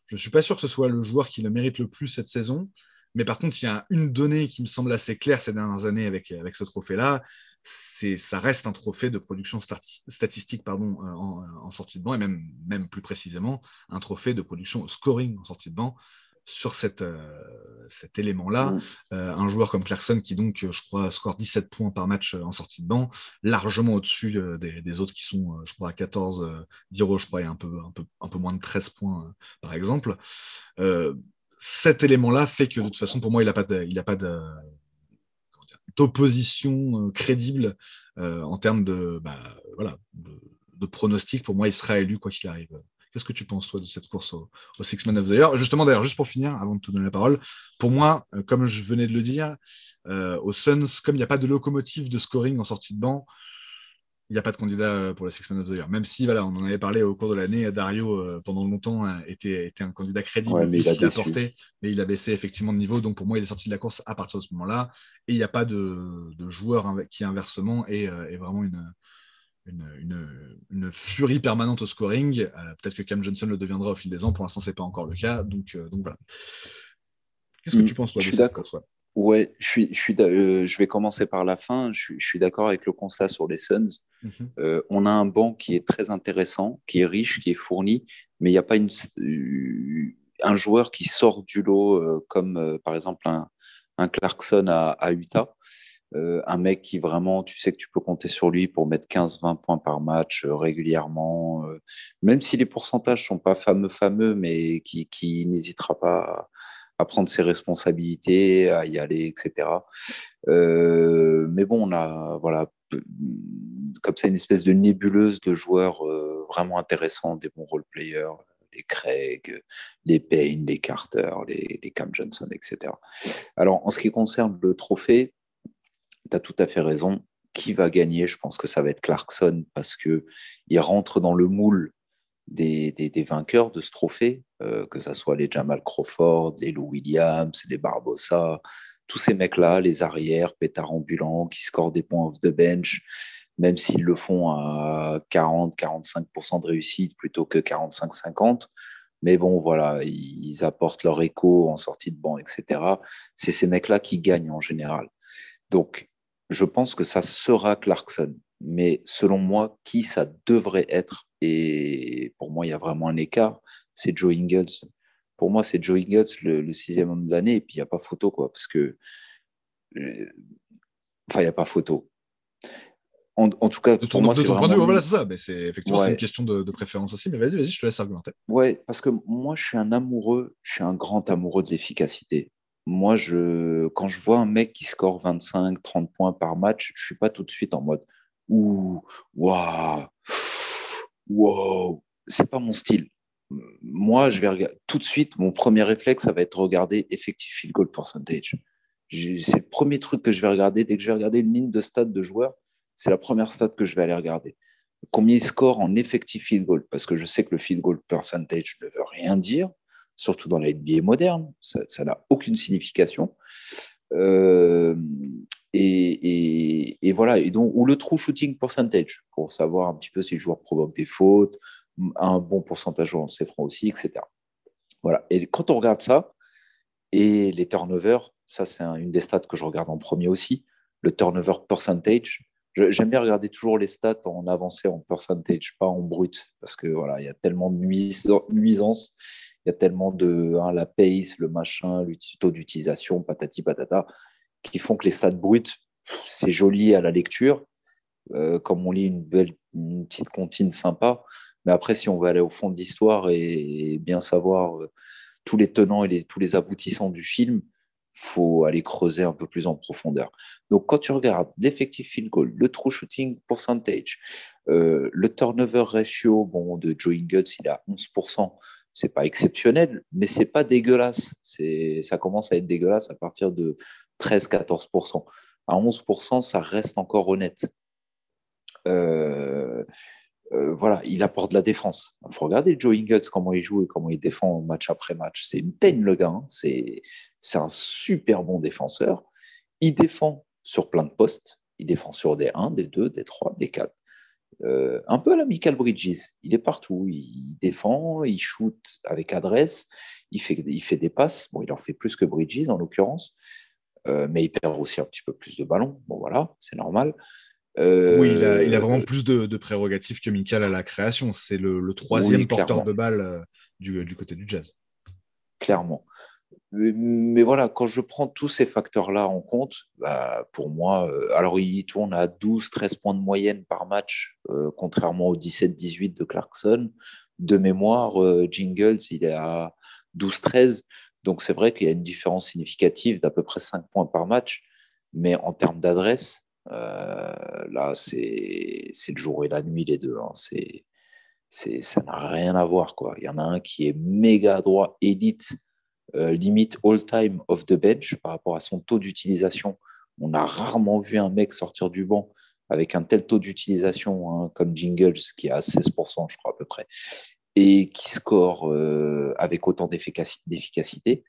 Je ne suis pas sûr que ce soit le joueur qui le mérite le plus cette saison. Mais par contre, il y a une donnée qui me semble assez claire ces dernières années avec, avec ce trophée-là. C'est, ça reste un trophée de production statistique pardon, euh, en, sortie de banc, et même, même plus précisément, un trophée de production scoring en sortie de banc sur cette, euh, cet élément-là. Mm. Euh, un joueur comme Clarkson qui, donc, je crois, score 17 points par match en sortie de banc, largement au-dessus des, autres qui sont, je crois, à 14, Diro, je crois, et un peu, un, peu, un peu moins de 13 points, par exemple cet élément-là fait que de toute façon, pour moi, il n'a pas d'opposition euh, crédible euh, en termes de, bah, voilà, de, pronostic. Pour moi, il sera élu quoi qu'il arrive. Qu'est-ce que tu penses, toi, de cette course au, Six Man of the Year? Justement, d'ailleurs, juste pour finir, avant de te donner la parole, pour moi, euh, comme je venais de le dire, au Suns, comme il n'y a pas de locomotive de scoring en sortie de banc, il n'y a pas de candidat euh, pour le Six Man of the Year. Même si, voilà, on en avait parlé au cours de l'année, Dario, euh, pendant longtemps, était, était un candidat crédible, mais, il a porté, mais il a baissé effectivement de niveau. Donc pour moi, il est sorti de la course à partir de ce moment-là. Et il n'y a pas de, de, joueur qui, inversement, est, est vraiment une, une, une, furie permanente au scoring. Euh, peut-être que Cam Johnson le deviendra au fil des ans. Pour l'instant, ce n'est pas encore le cas. Donc, donc voilà. Qu'est-ce que mm, tu penses, toi, Je suis d'accord. Ouais, je, suis, je, suis, euh, je vais commencer par la fin. Je suis, je suis d'accord avec le constat sur les Suns. Mhm. Euh, on a un banc qui est très intéressant, qui est riche, qui est fourni, mais il n'y a pas une, euh, un joueur qui sort du lot comme par exemple un, un Clarkson à, à Utah. Un mec qui vraiment, tu sais que tu peux compter sur lui pour mettre 15-20 points par match régulièrement, même si les pourcentages sont pas fameux, fameux, mais qui, qui n'hésitera pas à prendre ses responsabilités, à y aller, etc. Euh, mais bon, on a voilà, comme ça une espèce de nébuleuse de joueurs euh, vraiment intéressants, des bons role-players, les Craig, les Payne, les Carter, les, les, Cam Johnson, etc. Alors, en ce qui concerne le trophée, tu as tout à fait raison. Qui va gagner? Je pense que ça va être Clarkson parce qu'il rentre dans le moule des, des, vainqueurs de ce trophée, euh, que ce soit les Jamal Crawford, les Lou Williams, les Barbossa, tous ces mecs-là, les arrières, pétards ambulants, qui scorent des points off the bench, même s'ils le font à 40-45% de réussite plutôt que 45-50. Mais bon, voilà, ils apportent leur écho en sortie de banc, etc. C'est ces mecs-là qui gagnent en général. Donc, je pense que ça sera Clarkson. Mais selon moi, qui ça devrait être Et pour moi, il y a vraiment un écart. C'est Joe Ingles. Pour moi, c'est Joe Ingles, le, sixième homme de l'année. Et puis, il n'y a pas photo, quoi. Parce que. Euh, enfin, il n'y a pas photo. En, tout cas, pour moi, c'est voilà, c'est ça. Mais c'est effectivement une question de, préférence aussi. Mais vas-y, vas-y, je te laisse argumenter. Ouais, parce que moi, je suis un amoureux, je suis un grand amoureux de l'efficacité. Moi, je, quand je vois un mec qui score 25, 30 points par match, je suis pas tout de suite en mode ou waouh, wow, c'est pas mon style. Moi, je vais regarder tout de suite. Mon premier réflexe, ça va être regarder effective field goal percentage. C'est le premier truc que je vais regarder dès que je vais regarder une ligne de stade de joueurs. C'est la première stat que je vais aller regarder. Combien il score en effective field goal? Parce que je sais que le field goal percentage ne veut rien dire, surtout dans la NBA moderne. Ça n'a aucune signification. Euh, et, voilà, et donc, ou le true shooting percentage, pour savoir un petit peu si le joueur provoque des fautes, un bon pourcentage en ses francs aussi, etc. Voilà. Et quand on regarde ça, et les turnovers, ça c'est une des stats que je regarde en premier aussi, le turnover percentage. J'aime bien regarder toujours les stats en avancée en percentage, pas en brut, parce que voilà, il y a tellement de nuisances, y a tellement de hein, la pace, le machin, le taux d'utilisation, patati patata qui font que les stats bruts, c'est joli à la lecture, euh, comme on lit une belle une petite comptine sympa. Mais après, si on veut aller au fond de l'histoire et, bien savoir euh, tous les tenants et tous les aboutissants du film, faut aller creuser un peu plus en profondeur. Donc, quand tu regardes l'effectif field goal, le true shooting percentage, euh, le turnover ratio bon, de Joe Ingles, il à 11%. C'est pas exceptionnel, mais c'est pas dégueulasse. C'est, ça commence à être dégueulasse à partir de 13-14%. À 11%, ça reste encore honnête. Euh, euh, voilà, il apporte de la défense. Il faut regarder Joe comment il joue et comment il défend match après match. C'est une teigne, le gars. Hein. C'est, c'est un super bon défenseur. Il défend sur plein de postes. Il défend sur des 1, des 2, des 3, des 4. Euh, un peu à la Michael Bridges. Il est partout. Il défend, il shoot avec adresse, il fait, il fait des passes. Bon, il en fait plus que Bridges en l'occurrence, euh, mais il perd aussi un petit peu plus de ballons. Bon, voilà, c'est normal. Euh, oui, il a, vraiment plus de, prérogatives que Michael à la création. C'est le, troisième porteur de balle du, du, côté du jazz. Clairement. Mais, voilà, quand je prends tous ces facteurs-là en compte, bah, pour moi, euh, alors il tourne à 12-13 points de moyenne par match, euh, contrairement aux 17-18 de Clarkson. De mémoire, euh, Jingles, il est à 12-13. Donc c'est vrai qu'il y a une différence significative d'à peu près 5 points par match. Mais en termes d'adresse, là, c'est le jour et la nuit, les deux. Hein. C'est ça n'a rien à voir. Quoi. Il y en a un qui est méga droit, élite limite all-time of the bench par rapport à son taux d'utilisation. On a rarement vu un mec sortir du banc avec un tel taux d'utilisation hein, comme Jingles, qui est à 16%, je crois à peu près, et qui score euh, avec autant d'efficacité,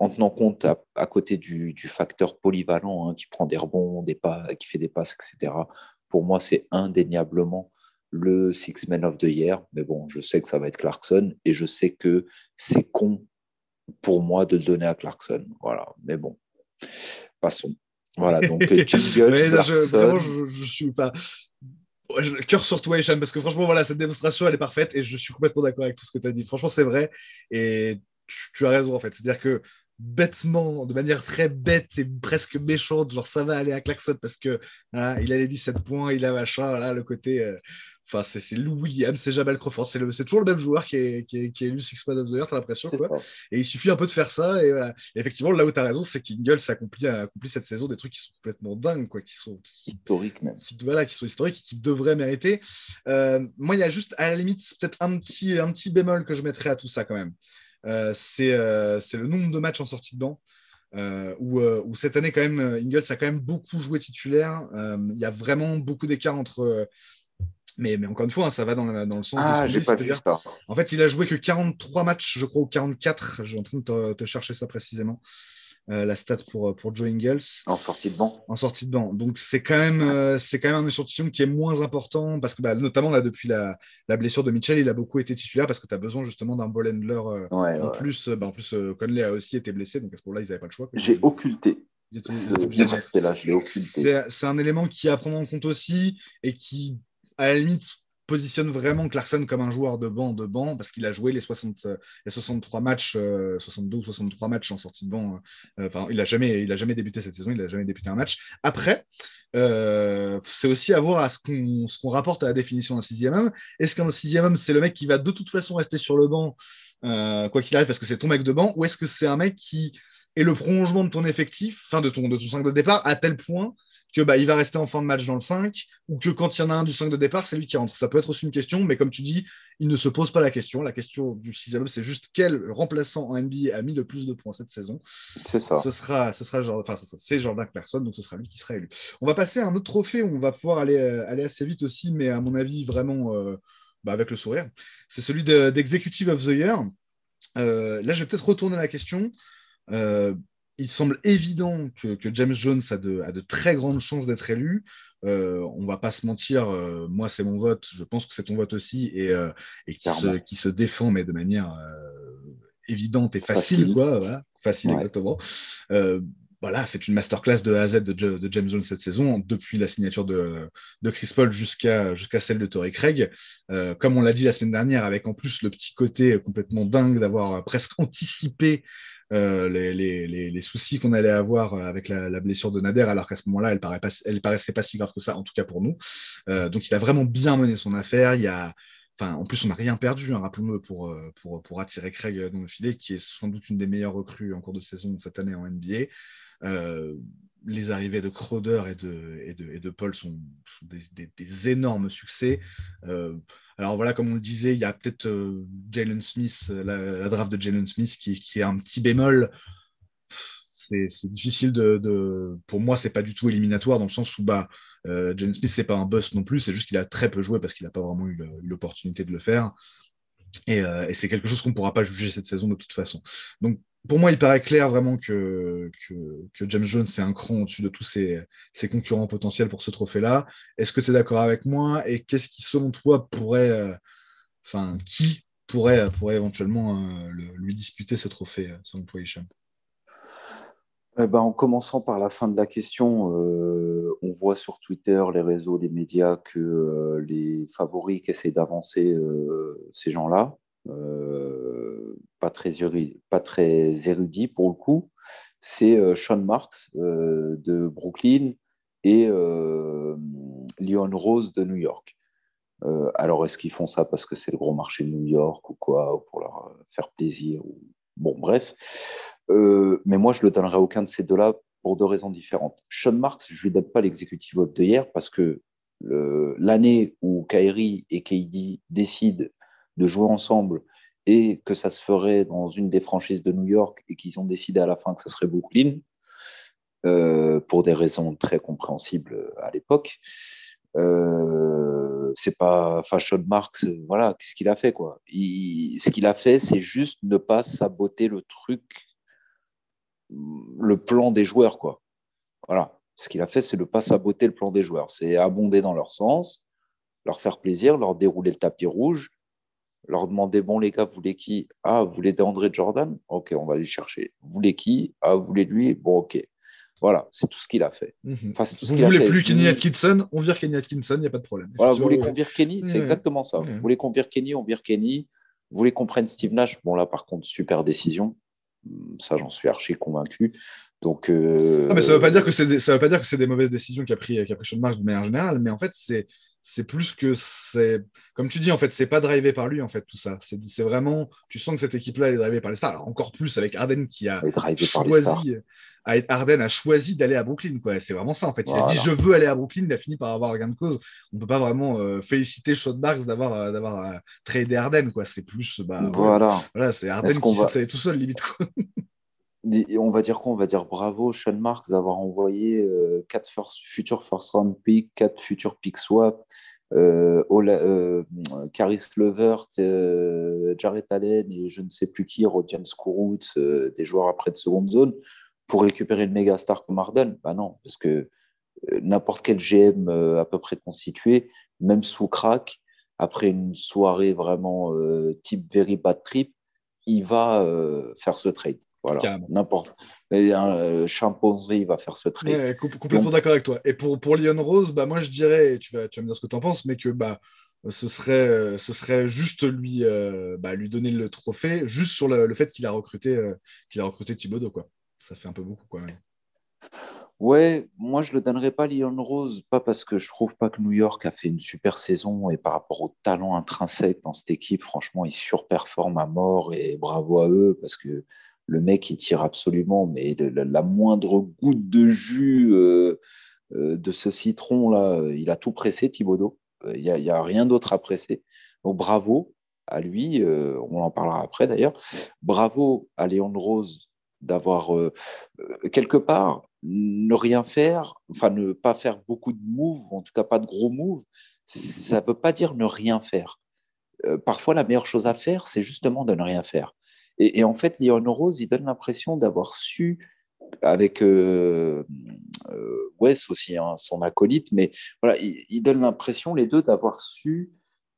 en tenant compte à, côté du, facteur polyvalent hein, qui prend des rebonds, des pas, qui fait des passes, etc. Pour moi, c'est indéniablement le Six Men of the Year. Mais bon, je sais que ça va être Clarkson et je sais que c'est con pour moi de le donner à Clarkson. Voilà, mais bon, passons. Voilà, donc Jingle, (laughs) je, je, suis pas. Cœur sur toi, Hicham, parce que franchement, voilà, cette démonstration, elle est parfaite et je suis complètement d'accord avec tout ce que tu as dit. Franchement, c'est vrai et tu, as raison en fait. C'est-à-dire que bêtement, de manière très bête et presque méchante, genre ça va aller à Clarkson parce que il a les 17 points, il a machin, voilà, le côté. Euh, Enfin, c'est Lou Williams, c'est Jamal Crawford, c'est toujours le même joueur qui est, qui est, qui est élu Six Man of the Year, t'as l'impression. Et il suffit un peu de faire ça. Et, effectivement, là où tu as raison, c'est qu'Ingles a accompli, cette saison des trucs qui sont complètement dingues, quoi, qui sont historiques même. Qui, voilà, qui sont historiques et qui devraient mériter. Euh, moi, il y a juste, à la limite, peut-être un petit, un petit bémol que je mettrais à tout ça quand même. Euh, euh, c'est le nombre de matchs en sortie de banc. où, où, cette année, quand même, Ingles a quand même beaucoup joué titulaire. Il y a vraiment beaucoup d'écart entre mais, mais, encore une fois, hein, ça va dans, dans le sens. Ah, j'ai pas vu ça. En fait, il a joué que 43 matchs, je crois, ou 44. Je suis en train de te, chercher ça précisément. Euh, la stat pour, pour Joe Ingles. En sortie de banc. En sortie de banc. Donc, c'est quand, même, euh, c'est quand même un échantillon qui est moins important parce que, bah, notamment, là, depuis la, la, blessure de Mitchell, il a beaucoup été titulaire parce que tu as besoin justement d'un ball handler. Euh, en, Plus, bah, en plus, Conley a aussi été blessé. Donc, à ce moment-là, ils n'avaient pas le choix. J'ai occulté. C'est un élément qui est à prendre en compte aussi et qui à la limite, positionne vraiment Clarkson comme un joueur de banc de banc parce qu'il a joué les, 60, les 63 matchs, 62 ou 63 matchs en sortie de banc. Euh, il n'a jamais, jamais débuté cette saison, il n'a jamais débuté un match. Après, euh, c'est aussi à voir à ce qu'on rapporte à la définition d'un sixième homme. Est-ce qu'un sixième homme, c'est le mec qui va de toute façon rester sur le banc, euh, quoi qu'il arrive, parce que c'est ton mec de banc, ou est-ce que c'est un mec qui est le prolongement de ton effectif, enfin de ton, de ton 5 de départ, à tel point que bah, il va rester en fin de match dans le 5, ou que quand il y en a un du 5 de départ, c'est lui qui rentre. Ça peut être aussi une question, mais comme tu dis, il ne se pose pas la question. La question du 6 c'est juste quel remplaçant en NBA a mis le plus de points cette saison. C'est ça. Ce sera, ce sera genre, enfin, c'est Jordan Clarkson, donc ce sera lui qui sera élu. On va passer à un autre trophée où on va pouvoir aller, euh, aller assez vite aussi, mais à mon avis, vraiment euh, bah, avec le sourire. C'est celui d'Executive of the Year. Euh, là, je vais peut-être retourner la question il semble évident que, James Jones a de, très grandes chances d'être élu. Euh, on va pas se mentir, euh, moi c'est mon vote, je pense que c'est ton vote aussi, et, euh, qui, se, défend, mais de manière évidente et facile, quoi. Facile, exactement. voilà, c'est une masterclass de A à Z de, James Jones cette saison, depuis la signature de, Chris Paul jusqu'à celle de Torrey Craig. comme on l'a dit la semaine dernière, avec en plus le petit côté complètement dingue d'avoir presque (laughs) anticipé euh, les, soucis qu'on allait avoir avec la, blessure de Nader, alors qu'à ce moment-là, elle, paraît pas, elle paraissait pas si grave que ça, en tout cas pour nous. Euh, donc il a vraiment bien mené son affaire. Il y a, Enfin, en plus, on n'a rien perdu, hein, rappelons-le, pour, pour, pour, attirer Craig dans le filet, qui est sans doute une des meilleures recrues en cours de saison cette année en NBA. les arrivées de Crowder et de, et de, et de Paul sont, des, énormes succès. Alors voilà, comme on le disait, il y a peut-être Jalen Smith, la, draft de Jalen Smith qui, est un petit bémol c'est difficile de, Pour moi, c'est pas du tout éliminatoire dans le sens où bah, euh, James Smith, c'est pas un bust non plus, c'est juste qu'il a très peu joué parce qu'il n'a pas vraiment eu l'opportunité de le faire. Euh, et, c'est quelque chose qu'on ne pourra pas juger cette saison de toute façon. Donc, pour moi, il paraît clair vraiment que, James Jones est un cran au-dessus de tous ses, concurrents potentiels pour ce trophée-là. Est-ce que tu es d'accord avec moi? Et qu'est-ce qui, selon toi, pourrait. Euh, enfin, qui pourrait, pourrait éventuellement lui disputer ce trophée, selon toi, Hicham? Eh ben, en commençant par la fin de la question, euh, on voit sur Twitter, les réseaux, les médias que euh, les favoris qui essaient d'avancer euh, ces gens-là, pas, très pas très érudits pour le coup, c'est Sean Marks de Brooklyn et Leon Rose de New York. alors, est-ce qu'ils font ça parce que c'est le gros marché de New York ou quoi, ou pour leur faire plaisir Bon, bref. Euh, mais moi, je ne le donnerai aucun de ces deux-là pour deux raisons différentes. Sean Marks, je ne lui donne pas l'exécutif of de hier parce que l'année où Kyrie et KD décident de jouer ensemble et que ça se ferait dans une des franchises de New York et qu'ils ont décidé à la fin que ça serait Brooklyn, euh, pour des raisons très compréhensibles à l'époque. Euh, c'est pas Fashion Marks, voilà, qu'est-ce qu'il a fait quoi Ce qu'il a fait, c'est juste ne pas saboter le truc le plan des joueurs. Quoi. Voilà. Ce qu'il a fait, c'est ne pas saboter le plan des joueurs. C'est abonder dans leur sens, leur faire plaisir, leur dérouler le tapis rouge, leur demander Bon, les gars, vous voulez qui? Ah, vous voulez André Jordan? Ok, on va aller chercher. Vous voulez qui? Ah, vous voulez lui? Bon, ok. Voilà, c'est tout ce qu'il a fait. Mhm. Enfin, vous ne voulez plus Kenny Atkinson? On vire Kenny Atkinson, il n'y a pas de problème. Voilà, vous voulez qu'on vire Kenny? C'est exactement ça. Vous voulez qu'on vire Kenny? On vire Kenny. Vous voulez qu'on prenne Steve Nash? Bon, là, par contre, super décision. Ça, j'en suis archi convaincu. Donc, euh... mais ça ne veut pas dire que c'est des, ça veut pas dire que c'est des mauvaises décisions qu'a pris, qu pris Sean Marks de manière générale, mais en fait, c'est c'est plus que c'est comme tu dis en fait c'est pas drivé par lui en fait tout ça. C'est vraiment tu sens que cette équipe là est drivée par les stars. Alors, encore plus avec Arden qui a choisi Arden a choisi d'aller à Brooklyn quoi. C'est vraiment ça en fait. Il a dit je veux aller à Brooklyn. Il a fini par avoir gain de cause. On peut pas vraiment euh, féliciter Sean Marks d'avoir euh, d'avoir euh, tradé Arden quoi. C'est plus bah, voilà. Voilà c'est Arden qui va... tout seul limite on va dire quoi? On va dire bravo Sean Marks d'avoir envoyé euh, quatre futurs first round picks, quatre futurs pick swap, euh, euh, Caris Levert, euh, Jared Allen et je ne sais plus qui, Rodian Skourout, des joueurs après de seconde zone, pour récupérer le méga star comme Arden Bah non, parce que n'importe quel GM à peu près constitué, même sous crack, après une soirée vraiment type very bad trip, il va faire ce trade. Voilà, n'importe. Un euh, chimpanzé, va faire ce trait. complètement d'accord avec toi. Et pour, pour Lyon Rose, bah, moi je dirais, tu vas, tu vas me dire ce que tu en penses, mais que bah, ce, serait, euh, ce serait juste lui, euh, bah, lui donner le trophée, juste sur le, fait qu'il a recruté, qu'il a recruté Thibodeau. Quoi. Ça fait un peu beaucoup. Quoi, même. Ouais, moi je le donnerais pas Lyon Rose, pas parce que je trouve pas que New York a fait une super saison et par rapport au talent intrinsèque dans cette équipe, franchement, ils surperforment à mort et bravo à eux parce que le mec, il tire absolument, mais la, moindre goutte de jus euh, euh, de ce citron-là, il a tout pressé, Thibaudot. Euh, il n'y a, rien d'autre à presser. Donc bravo à lui, on en parlera après d'ailleurs. Bravo à Léon Rose d'avoir quelque part ne rien faire, enfin ne pas faire beaucoup de moves, en tout cas pas de gros moves, ça ne veut pas dire ne rien faire. parfois, la meilleure chose à faire, c'est justement de ne rien faire. Et, en fait, Léon Rose, il donne l'impression d'avoir su, avec euh, euh, Wes aussi, hein, son acolyte, mais voilà, il, donne l'impression, les deux, d'avoir su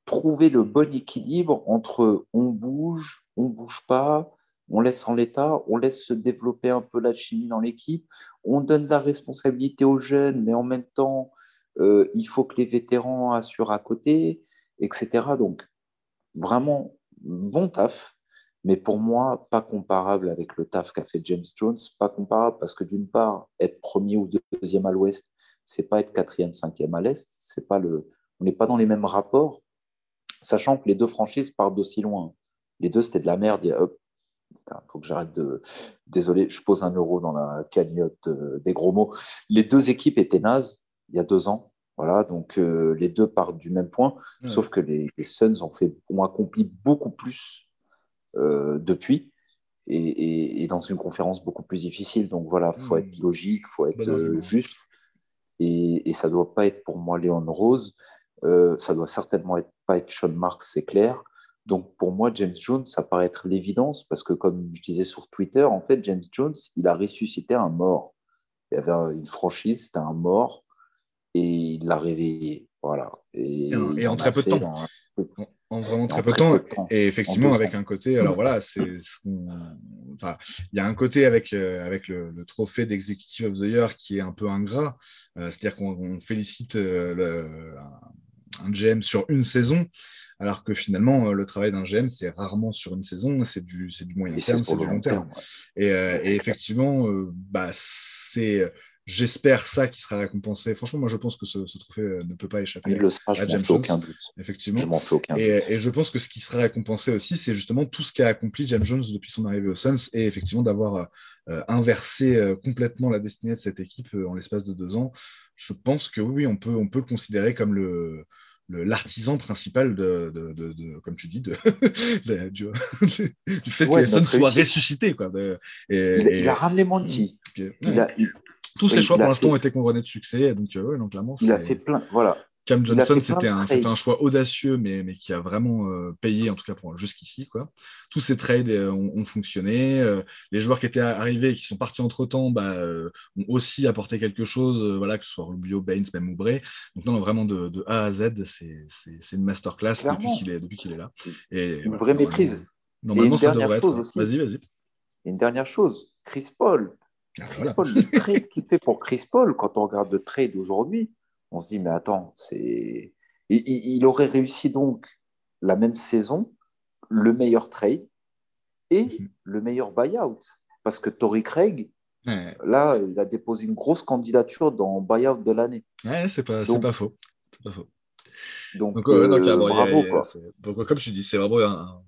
trouver le bon équilibre entre on bouge, on bouge pas, on laisse en l'état, on laisse se développer un peu la chimie dans l'équipe, on donne de la responsabilité aux jeunes, mais en même temps, euh, il faut que les vétérans assurent à côté, etc. Donc, vraiment, bon taf mais pour moi, pas comparable avec le taf qu'a fait James Jones, pas comparable parce que d'une part, être premier ou deuxième à l'ouest, c'est pas être quatrième, cinquième à l'est, c'est pas le, on n'est pas dans les mêmes rapports. sachant que les deux franchises partent d'aussi loin. Les deux, c'était de la merde. Il faut que j'arrête de. Désolé, je pose un euro dans la cagnotte euh, des gros mots. Les deux équipes étaient nazes il y a deux ans. Voilà, donc euh, les deux partent du même point, sauf que les, Suns ont, fait, ont accompli beaucoup plus depuis et, dans une conférence beaucoup plus difficile. Donc voilà, il faut être logique, il faut être juste. Et, et ça ne doit pas être pour moi Léon Rose. Euh, ça doit certainement être, pas être Sean Marks, c'est clair. Donc pour moi, James Jones, ça paraît être l'évidence parce que comme je disais sur Twitter, en fait, James Jones, il a ressuscité un mort. Il y avait une franchise, c'était un mort, et il l'a réveillé. Voilà. Et, en très peu de temps. En, vraiment très, peu, de temps. Et effectivement, avec un côté, alors voilà, c'est Enfin, il y a un côté avec, euh, avec le, trophée d'Executive of the Year qui est un peu ingrat. Euh, c'est-à-dire qu'on félicite euh, le, un GM sur une saison, alors que finalement, le travail d'un GM, c'est rarement sur une saison, c'est du, du moyen terme, c'est du long terme. Et, et effectivement, bah, c'est J'espère ça qui sera récompensé. Franchement, moi, je pense que ce, trophée euh, ne peut pas échapper le sera, à James Jones. Aucun doute. Effectivement. Je m'en fais aucun et, doute. Et je pense que ce qui sera récompensé aussi, c'est justement tout ce qu'a accompli James Jones depuis son arrivée aux Suns et effectivement d'avoir euh, inversé euh, complètement la destinée de cette équipe en l'espace de deux ans. Je pense que oui, on peut, on peut le considérer comme le, l'artisan principal de, de, de, comme tu dis, (laughs) (laughs) du, fait que les Suns soient ressuscités. Quoi, il, a ramené Monty. Il, a, tous ces choix pour l'instant ont été couronnés de succès. Donc, euh, donc clairement, il a fait plein. Voilà. Cam Johnson, c'était un, un, choix audacieux, mais, mais qui a vraiment euh, payé, en tout cas jusqu'ici. Tous ces trades euh, ont, fonctionné. les joueurs qui étaient arrivés et qui sont partis entre temps bah, ont aussi apporté quelque chose, voilà, que ce soit Rubio, Baines, même Oubré. Donc, non, vraiment de, de A à Z, c'est une masterclass depuis qu'il est, est, là. Et, une vraie maîtrise. Normalement, ça devrait être. Vas-y, vas-y. Une dernière chose, Chris Paul, ah, le (laughs) trade qu'il fait pour Chris Paul, quand on regarde le trade aujourd'hui, on se dit, mais attends, c'est. Il, aurait réussi donc la même saison, le meilleur trade et mhm. le meilleur buyout. Parce que Tory Craig, là, il a déposé une grosse candidature dans buyout de l'année. Ouais, c'est pas, pas faux. C'est pas faux. Donc, bravo. comme je dis, c'est vraiment un,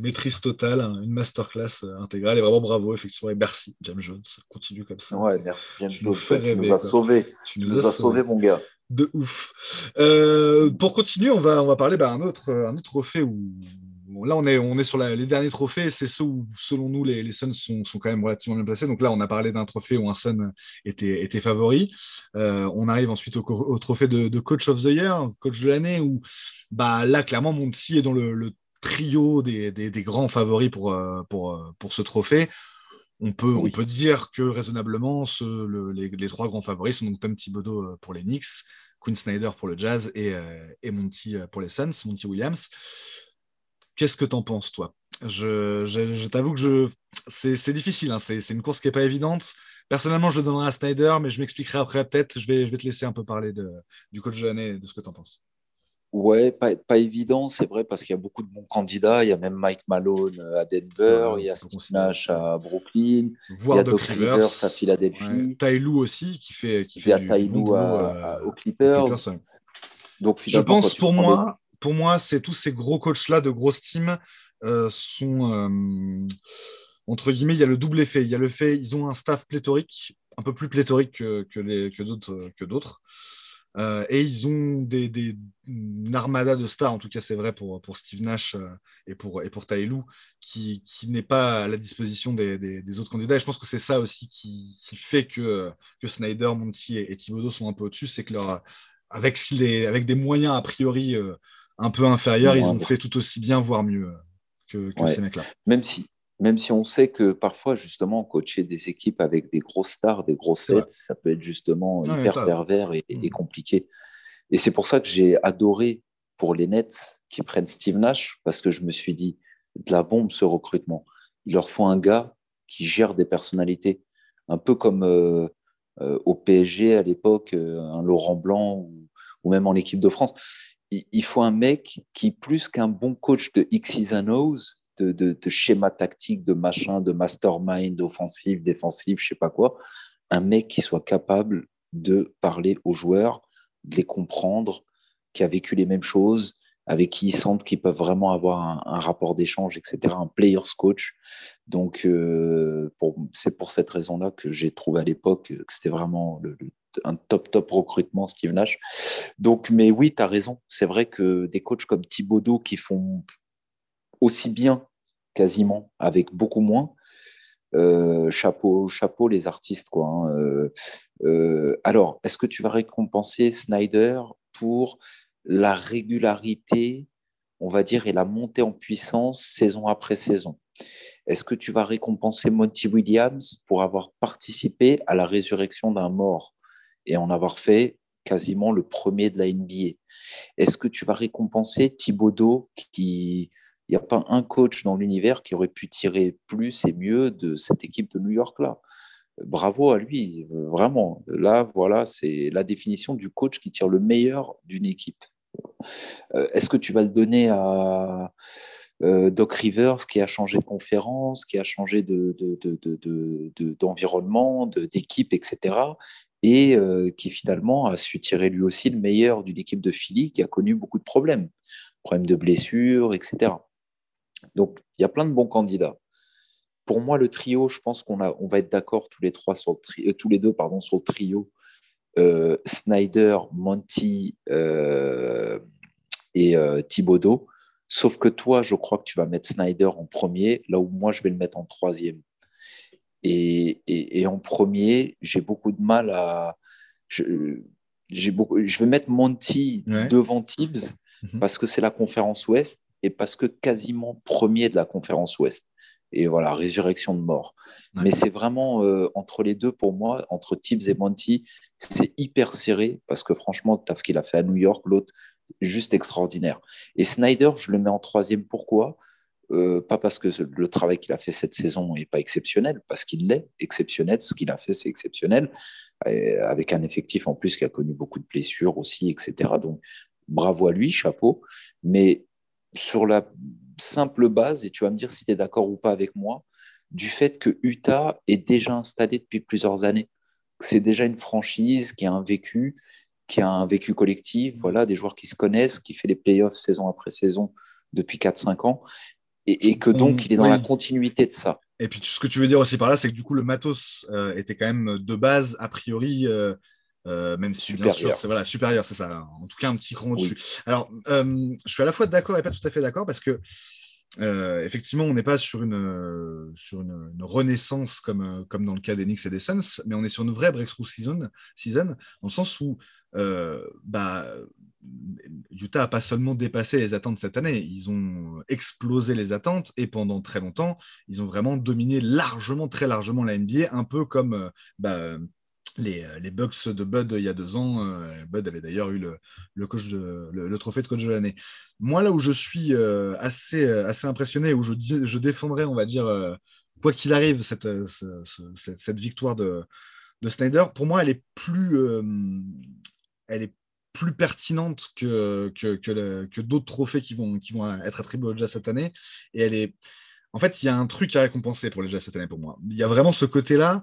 maîtrise totale, une masterclass euh, intégrale. Et vraiment bravo, effectivement. Et merci, James Jones. Continue comme ça. Ouais, merci, James Jones. tu nous as sauvés. Tu nous, as sauvés, mon gars. De ouf. Euh, pour continuer, on va, on va parler d'un bah, autre, un autre trophée où là, on est, on est sur les derniers trophées. C'est ceux où, selon nous, les, les Suns sont, sont, quand même relativement bien placés. Donc là, on a parlé d'un trophée où un Sun était, était favori. Euh, on arrive ensuite au, trophée de, Coach of the Year, coach de l'année, où bah, là, clairement, Monty est dans le, trio des, des, grands favoris pour, euh, pour, euh, pour ce trophée. On peut, on peut dire que raisonnablement, ce, les, les, trois grands favoris sont donc Tom Thibodeau pour les Knicks, Quinn Snyder pour le Jazz et, et Monty pour les Suns, Monty Williams. Qu'est-ce que tu en penses, toi? Je, t'avoue que je... c'est difficile, hein. c'est une course qui n'est pas évidente. Personnellement, je le donnerai à Snyder, mais je m'expliquerai après peut-être. Je vais, je vais te laisser un peu parler de, du coach de l'année de ce que tu en penses. Ouais, pas, pas évident, c'est vrai, parce qu'il y a beaucoup de bons candidats. Il y a même Mike Malone à Denver, il y a Steve Nash à Brooklyn, il y a Doc Rivers, à Philadelphie. Ouais. aussi, qui fait, qui fait il y a aux Clippers. Donc, je pense pour moi, pour moi, c'est tous ces gros coachs-là de grosses teams euh, sont, euh, entre guillemets, il y a le double effet. Il y a le fait, ils ont un staff pléthorique, un peu plus pléthorique que, que, d'autres. Que d'autres. Euh, et ils ont des, des, une armada de stars, en tout cas c'est vrai pour, pour Steve Nash et pour, et pour qui, qui n'est pas à la disposition des, des, autres candidats. Et je pense que c'est ça aussi qui, qui, fait que, que Snyder, Monty et, et Thibodeau sont un peu au-dessus, c'est que leur, avec, les, avec des moyens a priori un peu inférieur, ils ont fait tout aussi bien, voire mieux que, ces mecs-là. Même si, même si on sait que parfois, justement, coacher des équipes avec des grosses stars, des grosses têtes, ça peut être justement hyper pervers et, mm. compliqué. Et c'est pour ça que j'ai adoré pour les Nets qui prennent Steve Nash, parce que je me suis dit, de la bombe ce recrutement. Il leur faut un gars qui gère des personnalités, un peu comme euh, euh, au PSG à l'époque, euh, un Laurent Blanc ou, ou, même en équipe de France il faut un mec qui, plus qu'un bon coach de X's and O's, de, de, schéma tactique, de machin, de mastermind offensif, défensif, je sais pas quoi, un mec qui soit capable de parler aux joueurs, de les comprendre, qui a vécu les mêmes choses, avec qui ils sentent qu'ils peuvent vraiment avoir un, rapport d'échange, etc., un player's coach. Donc, euh, c'est pour cette raison-là que j'ai trouvé à l'époque que c'était vraiment un top, top recrutement, Steve Nash. Donc, mais oui, tu as raison. C'est vrai que des coachs comme Thibaudot qui font aussi bien, quasiment, avec beaucoup moins, euh, chapeau, chapeau les artistes. Quoi, hein. euh, euh, alors, est-ce que tu vas récompenser Snyder pour la régularité, on va dire, et la montée en puissance saison après saison? Est-ce que tu vas récompenser Monty Williams pour avoir participé à la résurrection d'un mort et en avoir fait quasiment le premier de la NBA Est-ce que tu vas récompenser Thibodeau qui il n'y a pas un coach dans l'univers qui aurait pu tirer plus et mieux de cette équipe de New York-là. Bravo à lui, vraiment. Là, voilà, c'est la définition du coach qui tire le meilleur d'une équipe. Euh, est-ce que tu vas le donner à euh, Doc Rivers qui a changé de conférence, qui a changé d'environnement, de, d'équipe, etc. Et euh, qui finalement a su tirer lui aussi le meilleur d'une équipe de Philly qui a connu beaucoup de problèmes, problèmes de blessures, etc. Donc, il y a plein de bons candidats. Pour moi, le trio, je pense qu'on on va être d'accord tous les trois sur le euh, tous les deux pardon, sur le trio. Euh, Snyder, Monty euh, et Thibodeau. Sauf que toi, je crois que tu vas mettre Snyder en premier, là où moi, je vais le mettre en troisième. Et, en premier, j'ai beaucoup de mal à. Je, beaucoup, je vais mettre Monty devant Tibbs mhm. parce que c'est la conférence Ouest et parce que quasiment premier de la conférence Ouest. Et voilà, résurrection de mort. Mais c'est vraiment euh, entre les deux, pour moi, entre Tibbs et Monty, c'est hyper serré parce que franchement, le taf qu'il a fait à New York, l'autre, juste extraordinaire. Et Snyder, je le mets en troisième. Pourquoi? Euh, Pas parce que le travail qu'il a fait cette saison n'est pas exceptionnel, parce qu'il l'est exceptionnel. Ce qu'il a fait, c'est exceptionnel. avec un effectif en plus qui a connu beaucoup de blessures aussi, etc. Donc, bravo à lui, chapeau. Mais sur la simple base, et tu vas me dire si tu es d'accord ou pas avec moi, du fait que Utah est déjà installé depuis plusieurs années. C'est déjà une franchise qui a un vécu, qui a un vécu collectif, mm. voilà, des joueurs qui se connaissent, qui fait les playoffs saison après saison depuis 4-5 ans, et, que donc il est dans la continuité de ça. Et puis ce que tu veux dire aussi par là, c'est que du coup le matos euh, était quand même de base, a priori, euh, euh, même si supérieur. bien sûr, c'est voilà, supérieur, c'est ça. En tout cas, un petit cran au-dessus. Alors, euh, je suis à la fois d'accord et pas tout à fait d'accord parce que euh, effectivement, on n'est pas sur une, sur une, renaissance comme, comme dans le cas des Knicks et des Suns, mais on est sur une vraie breakthrough season, season dans le sens où bah, Utah n'a pas seulement dépassé les attentes cette année, ils ont explosé les attentes et pendant très longtemps, ils ont vraiment dominé largement, très largement la NBA, un peu comme bah, les, euh, les Bucks de Bud il y a deux ans. Euh, Bud avait d'ailleurs eu le, le, trophée de coach de l'année. Moi, là où je suis euh, assez, assez impressionné, où je, je défendrai, on va dire, quoi qu'il arrive, cette, cette, victoire de, de Snyder, pour moi, elle est plus, elle est plus pertinente que, que, que, d'autres trophées qui vont, qui vont être attribués Jazz cette année. Et elle est. En fait, il y a un truc à récompenser pour les Jazz cette année pour moi. Il y a vraiment ce côté-là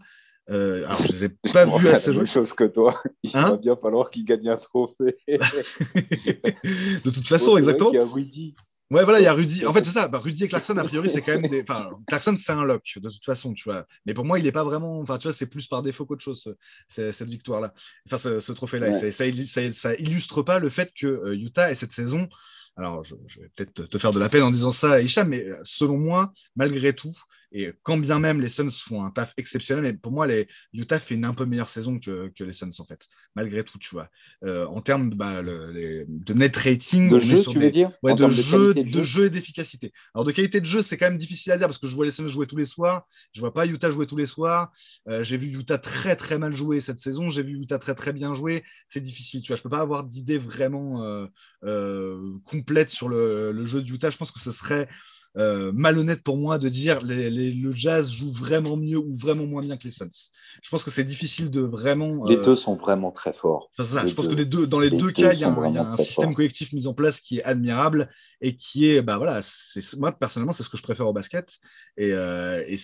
euh, alors, je les ai pas vus à la même chose que toi. (laughs) Il hein va bien falloir qu'il gagne un trophée. (laughs) de toute façon, exactement. Il y a Rudy. Ouais, voilà, il y a Rudy. En fait, c'est ça. Bah, Rudy et Clarkson, a priori, c'est quand même des. Enfin, (laughs) Clarkson, c'est un lock, de toute façon, tu vois. Mais pour moi, il n'est pas vraiment. Enfin, tu vois, c'est plus par défaut qu'autre chose, cette victoire-là. Enfin, ce, trophée-là. Ça, ça, ça, illustre pas le fait que euh, Utah ait cette saison alors je, vais peut-être te faire de la peine en disant ça, Hicham, mais euh, selon moi, malgré tout, et quand bien même les Suns font un taf exceptionnel, mais pour moi, les, Utah fait une un peu meilleure saison que, les Suns, en fait, malgré tout, tu vois. Euh, en termes bah, de net rating, de jeu, tu veux dire? de, jeu, de, jeu, et d'efficacité. Alors, de qualité de jeu, c'est quand même difficile à dire parce que je vois les Suns jouer tous les soirs, je vois pas Utah jouer tous les soirs. Euh, j'ai vu Utah très, très mal jouer cette saison, j'ai vu Utah très, très bien jouer. C'est difficile, tu vois. Je peux pas avoir d'idée vraiment complète sur le, jeu de Utah. Je pense que ce serait euh, malhonnête pour moi de dire les, le Jazz joue vraiment mieux ou vraiment moins bien que les Suns. Je pense que c'est difficile de vraiment. Les euh, deux sont vraiment très forts. je pense que les deux, dans les, deux cas, il y a un, système collectif mis en place qui est admirable et qui est, bah voilà, moi personnellement, c'est ce que je préfère au basket. Et, euh, et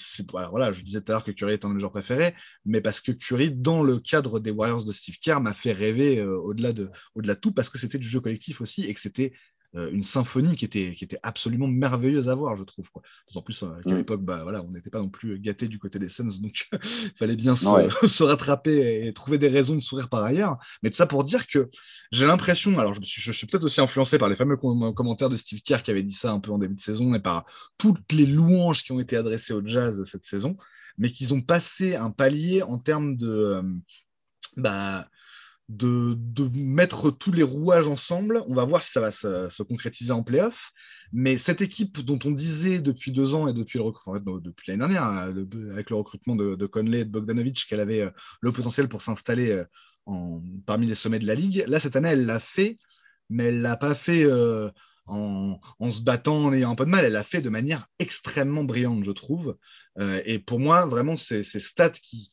voilà, je disais tout à l'heure que Curry est un de mes joueurs préférés, mais parce que Curry, dans le cadre des Warriors de Steve Kerr, m'a fait rêver au-delà de, au -delà de tout parce que c'était du jeu collectif aussi et que c'était une symphonie qui était, qui était absolument merveilleuse à voir, je trouve. D'autant plus qu'à Mm. l'époque, bah, voilà, on n'était pas non plus gâté du côté des Suns, donc (laughs) il fallait bien se, (laughs) se rattraper et trouver des raisons de sourire par ailleurs. Mais tout ça pour dire que j'ai l'impression, alors je, me suis, je suis peut-être aussi influencé par les fameux com- commentaires de Steve Kerr qui avait dit ça un peu en début de saison et par toutes les louanges qui ont été adressées au Jazz cette saison, mais qu'ils ont passé un palier en termes de, euh, bah, de, mettre tous les rouages ensemble. On va voir si ça va se, se concrétiser en playoff. Mais cette équipe dont on disait depuis deux ans et depuis, le depuis l'année dernière, hein, avec le recrutement de, de Conley et de Bogdanovic, qu'elle avait euh, le potentiel pour s'installer euh, parmi les sommets de la ligue, là, cette année, elle l'a fait, mais elle l'a pas fait euh, en, se battant, en ayant un peu de mal. Elle l'a fait de manière extrêmement brillante, je trouve. Et pour moi, vraiment, ces stats qui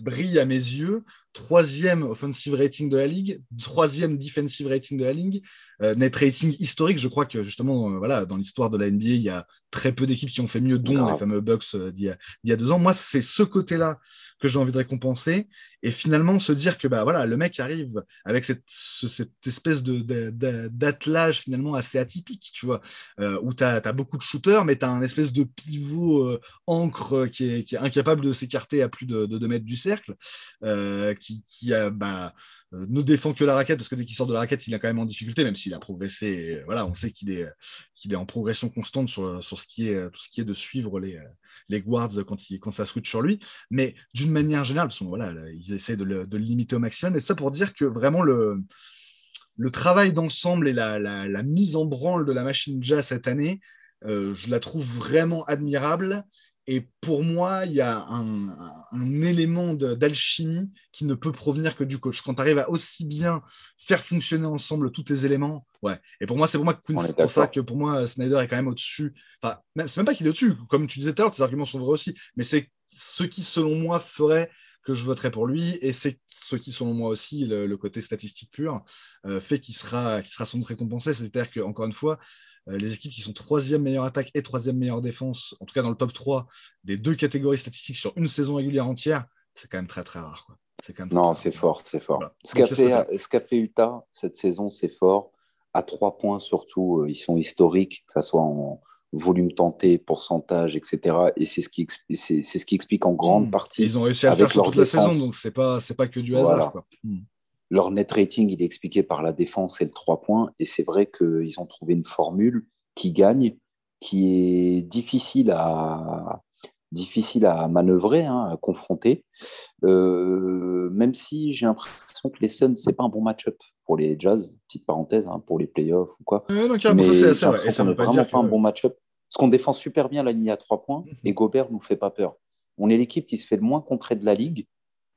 brillent à mes yeux. Troisième offensive rating de la ligue, troisième defensive rating de la ligue, net rating historique. Je crois que justement, euh, voilà, dans l'histoire de la NBA, il y a très peu d'équipes qui ont fait mieux, dont les fameux Bucks euh, d'il y, a- d'il y a deux ans. Moi, c'est ce côté-là que j'ai envie de récompenser. Et finalement, se dire que bah, voilà, le mec arrive avec cette, ce- cette espèce de, d'attelage finalement assez atypique, tu vois, euh, où tu as, beaucoup de shooters, mais tu as un espèce de pivot euh, encre euh, qui est, qui est incapable de s'écarter à plus de, de 2 mètres du cercle, euh, qui, qui a, bah, euh, ne défend que la raquette, parce que dès qu'il sort de la raquette, il est quand même en difficulté, même s'il a progressé. Et, voilà, on sait qu'il est, est en progression constante sur, sur ce, qui est, tout ce qui est de suivre les, les guards quand, il, quand ça switch sur lui. Mais d'une manière générale, voilà, là, ils essaient de le, de le limiter au maximum. Et ça pour dire que vraiment le, le travail d'ensemble et la, la, mise en branle de la machine jazz cette année, euh, je la trouve vraiment admirable. Et pour moi, il y a un, un élément d'alchimie qui ne peut provenir que du coach. Quand tu arrives à aussi bien faire fonctionner ensemble tous tes éléments, ouais. Et pour moi, c'est pour moi que pour ça que pour moi, Snyder est quand même au-dessus. Enfin, c'est même pas qu'il est au-dessus. Comme tu disais tout à l'heure, tes arguments sont vrais aussi. Mais c'est ce qui, selon moi, ferait que je voterais pour lui. Et c'est ce qui, selon moi aussi, le, le côté statistique pur, euh, fait qu'il sera, qu'il sera sans doute récompensé. C'est-à-dire que, encore une fois, les équipes qui sont troisième meilleure attaque et troisième meilleure défense, en tout cas dans le top 3 des deux catégories statistiques sur une saison régulière entière, c'est quand même très très rare. Quoi. C'est quand même très, Non, c'est fort, c'est fort. Voilà. Ce qu'a fait, ce qu'a fait Utah cette saison, c'est fort. À trois points surtout, euh, ils sont historiques, que ce soit en volume tenté, pourcentage, etc. Et c'est ce qui, expli- c'est, c'est ce qui explique en grande Mmh. partie Ils ont réussi à avec faire sur toute la saison, donc c'est pas, c'est pas que du hasard. Voilà. Quoi. Leur net rating, il est expliqué par la défense et le 3 points. Et c'est vrai qu'ils ont trouvé une formule qui gagne, qui est difficile à, difficile à manœuvrer, hein, à confronter. Euh, même si j'ai l'impression que les Suns, c'est pas un bon match-up pour les Jazz, petite parenthèse, hein, pour les playoffs ou quoi. Ouais, non, Mais ça, c'est- vrai. Et ça veut pas vraiment dire pas un bon match-up. Parce qu'on défend super bien la ligne à 3 points Mhm. et Gobert nous fait pas peur. On est l'équipe qui se fait le moins contrer de la ligue.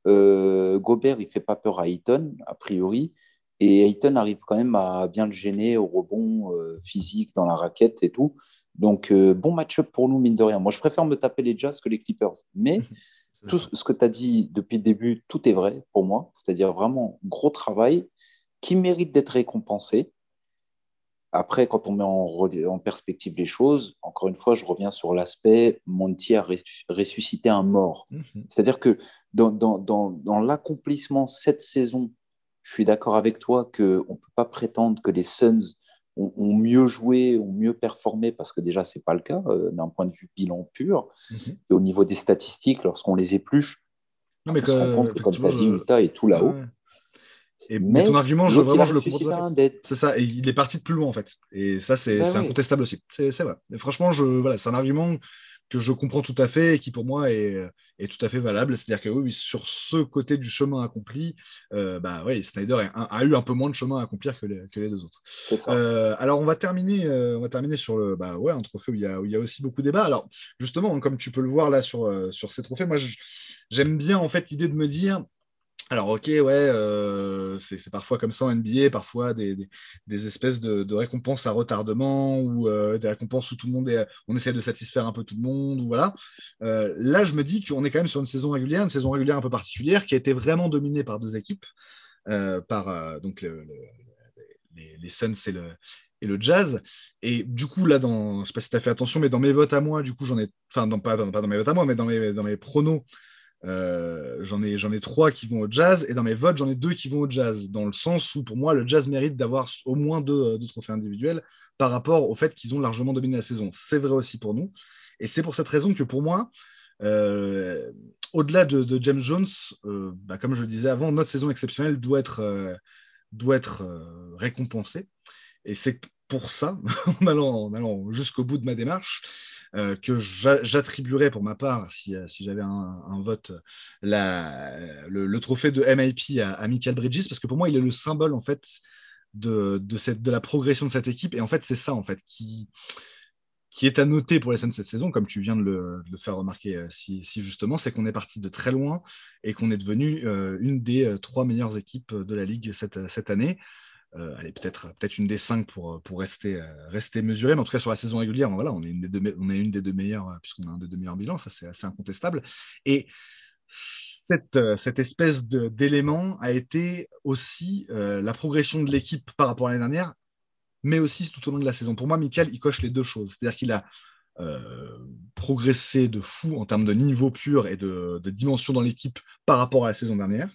Euh, Gobert, il fait pas peur à Ayton, a priori. Et Ayton arrive quand même à bien le gêner au rebond euh, physique dans la raquette et tout. Donc, euh, bon match-up pour nous, mine de rien. Moi, je préfère me taper les Jazz que les Clippers. Mais (laughs) tout ce que tu as dit depuis le début, tout est vrai pour moi. C'est-à-dire vraiment gros travail qui mérite d'être récompensé. Après, quand on met en, perspective les choses, encore une fois, je reviens sur l'aspect Monty a ressu- ressuscité un mort. Mhm. C'est-à-dire que dans, dans, dans, dans l'accomplissement cette saison, je suis d'accord avec toi qu'on ne peut pas prétendre que les Suns ont, ont mieux joué, ont mieux performé, parce que déjà, ce n'est pas le cas euh, d'un point de vue bilan pur. Mhm. Et au niveau des statistiques, lorsqu'on les épluche, Non, mais on se rend compte que, comme tu as dit, Utah est tout là-haut. Ouais. Et, mais, Mais ton argument, je, vraiment, je le comprends. C'est ça, et il est parti de plus loin en fait. Et ça, c'est Bah oui. incontestable aussi. C'est vrai. Et franchement, je, voilà, c'est un argument que je comprends tout à fait et qui pour moi est, est tout à fait valable. C'est-à-dire que oui, sur ce côté du chemin accompli, euh, bah, oui, Snyder a, a eu un peu moins de chemin à accomplir que les, que les deux autres. Ça. Euh, alors, on va terminer, euh, on va terminer sur le, bah, ouais, un trophée où il y a, où il y a aussi beaucoup de débats. Alors, justement, comme tu peux le voir là sur, sur ces trophées, moi, j'aime bien en fait l'idée de me dire. Alors, ok, ouais, euh, c'est parfois comme ça en NBA, parfois des, des- espèces de, récompenses à retardement ou euh, des récompenses où tout le monde est, on essaie de satisfaire un peu tout le monde, voilà. Euh, là, je me dis qu'on est quand même sur une saison régulière, une saison régulière un peu particulière qui a été vraiment dominée par deux équipes, euh, par donc le- le- les, les Suns et le, et le Jazz. Et du coup, là, dans, je sais pas si tu as fait attention, mais dans mes votes à moi, du coup, j'en ai, enfin, pas, pas dans mes votes à moi, mais dans mes, dans mes pronos, j'en ai, j'en ai trois qui vont au jazz, et dans mes votes, j'en ai deux qui vont au jazz, dans le sens où pour moi, le jazz mérite d'avoir au moins deux, deux trophées individuels par rapport au fait qu'ils ont largement dominé la saison. C'est vrai aussi pour nous. Et c'est pour cette raison que pour moi, euh, au-delà de, James Jones, euh, bah, comme je le disais avant, notre saison exceptionnelle doit être, euh, doit être récompensée. Et c'est pour ça, (laughs) en allant, allant jusqu'au bout de ma démarche, que j'attribuerais pour ma part, si, si j'avais un, vote, la, le, trophée de MIP à, Michael Bridges, parce que pour moi, il est le symbole en fait de, de, de la progression de cette équipe. Et en fait, c'est ça en fait qui, est à noter pour les Suns cette saison, comme tu viens de le, faire remarquer euh, si, justement, c'est qu'on est parti de très loin et qu'on est devenu euh, une des euh, trois meilleures équipes de la ligue cette année. Allez, peut-être peut une des cinq pour, pour rester, rester mesuré, mais en tout cas sur la saison régulière, voilà, on, est une des deux, on est une des deux meilleures, puisqu'on a un des deux meilleurs bilans, ça c'est assez incontestable. Et cette, cette espèce d'élément a été aussi la progression de l'équipe par rapport à l'année dernière mais aussi tout au long de la saison. Pour moi, Michael, il coche les deux choses. C'est-à-dire qu'il a euh, progressé de fou en termes de niveau pur et de, dimension dans l'équipe par rapport à la saison dernière,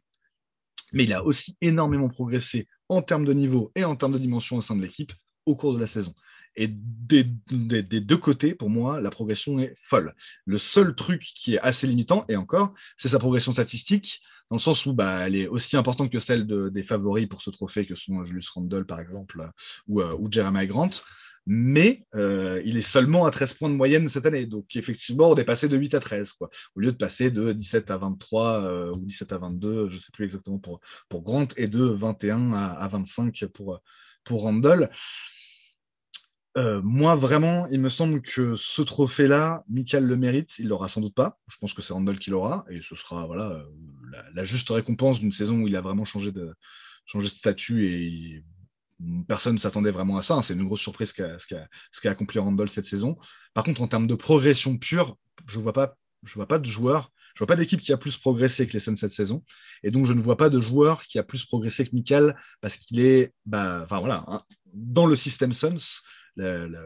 mais il a aussi énormément progressé en termes de niveau et en termes de dimension au sein de l'équipe au cours de la saison. Et des, deux côtés, pour moi, la progression est folle. Le seul truc qui est assez limitant, et encore, c'est sa progression statistique dans le sens où bah, elle est aussi importante que celle des favoris pour ce trophée que sont Julius Randle, par exemple, ou, euh, ou Jeremiah Grant. Mais euh, il est seulement à 13 points de moyenne cette année. Donc, effectivement, on est passé de 8 à 13, quoi, au lieu de passer de 17 à 23 ou 17 à 22, je ne sais plus exactement pour, pour Grant, et de 21 à, à 25 pour, pour Randle. Euh, moi, vraiment, il me semble que ce trophée-là, Michael le mérite. Il l'aura sans doute pas. Je pense que c'est Randall qui l'aura. Et ce sera voilà, euh, la, juste récompense d'une saison où il a vraiment changé de, de statut et personne ne s'attendait vraiment à ça. Hein. C'est une grosse surprise ce qu'a accompli Randall cette saison. Par contre, en termes de progression pure, je ne vois, pas, de joueur, je vois pas d'équipe qui a plus progressé que les Suns cette saison. Et donc, je ne vois pas de joueur qui a plus progressé que Michael parce qu'il est, bah, hein, dans le système Suns le,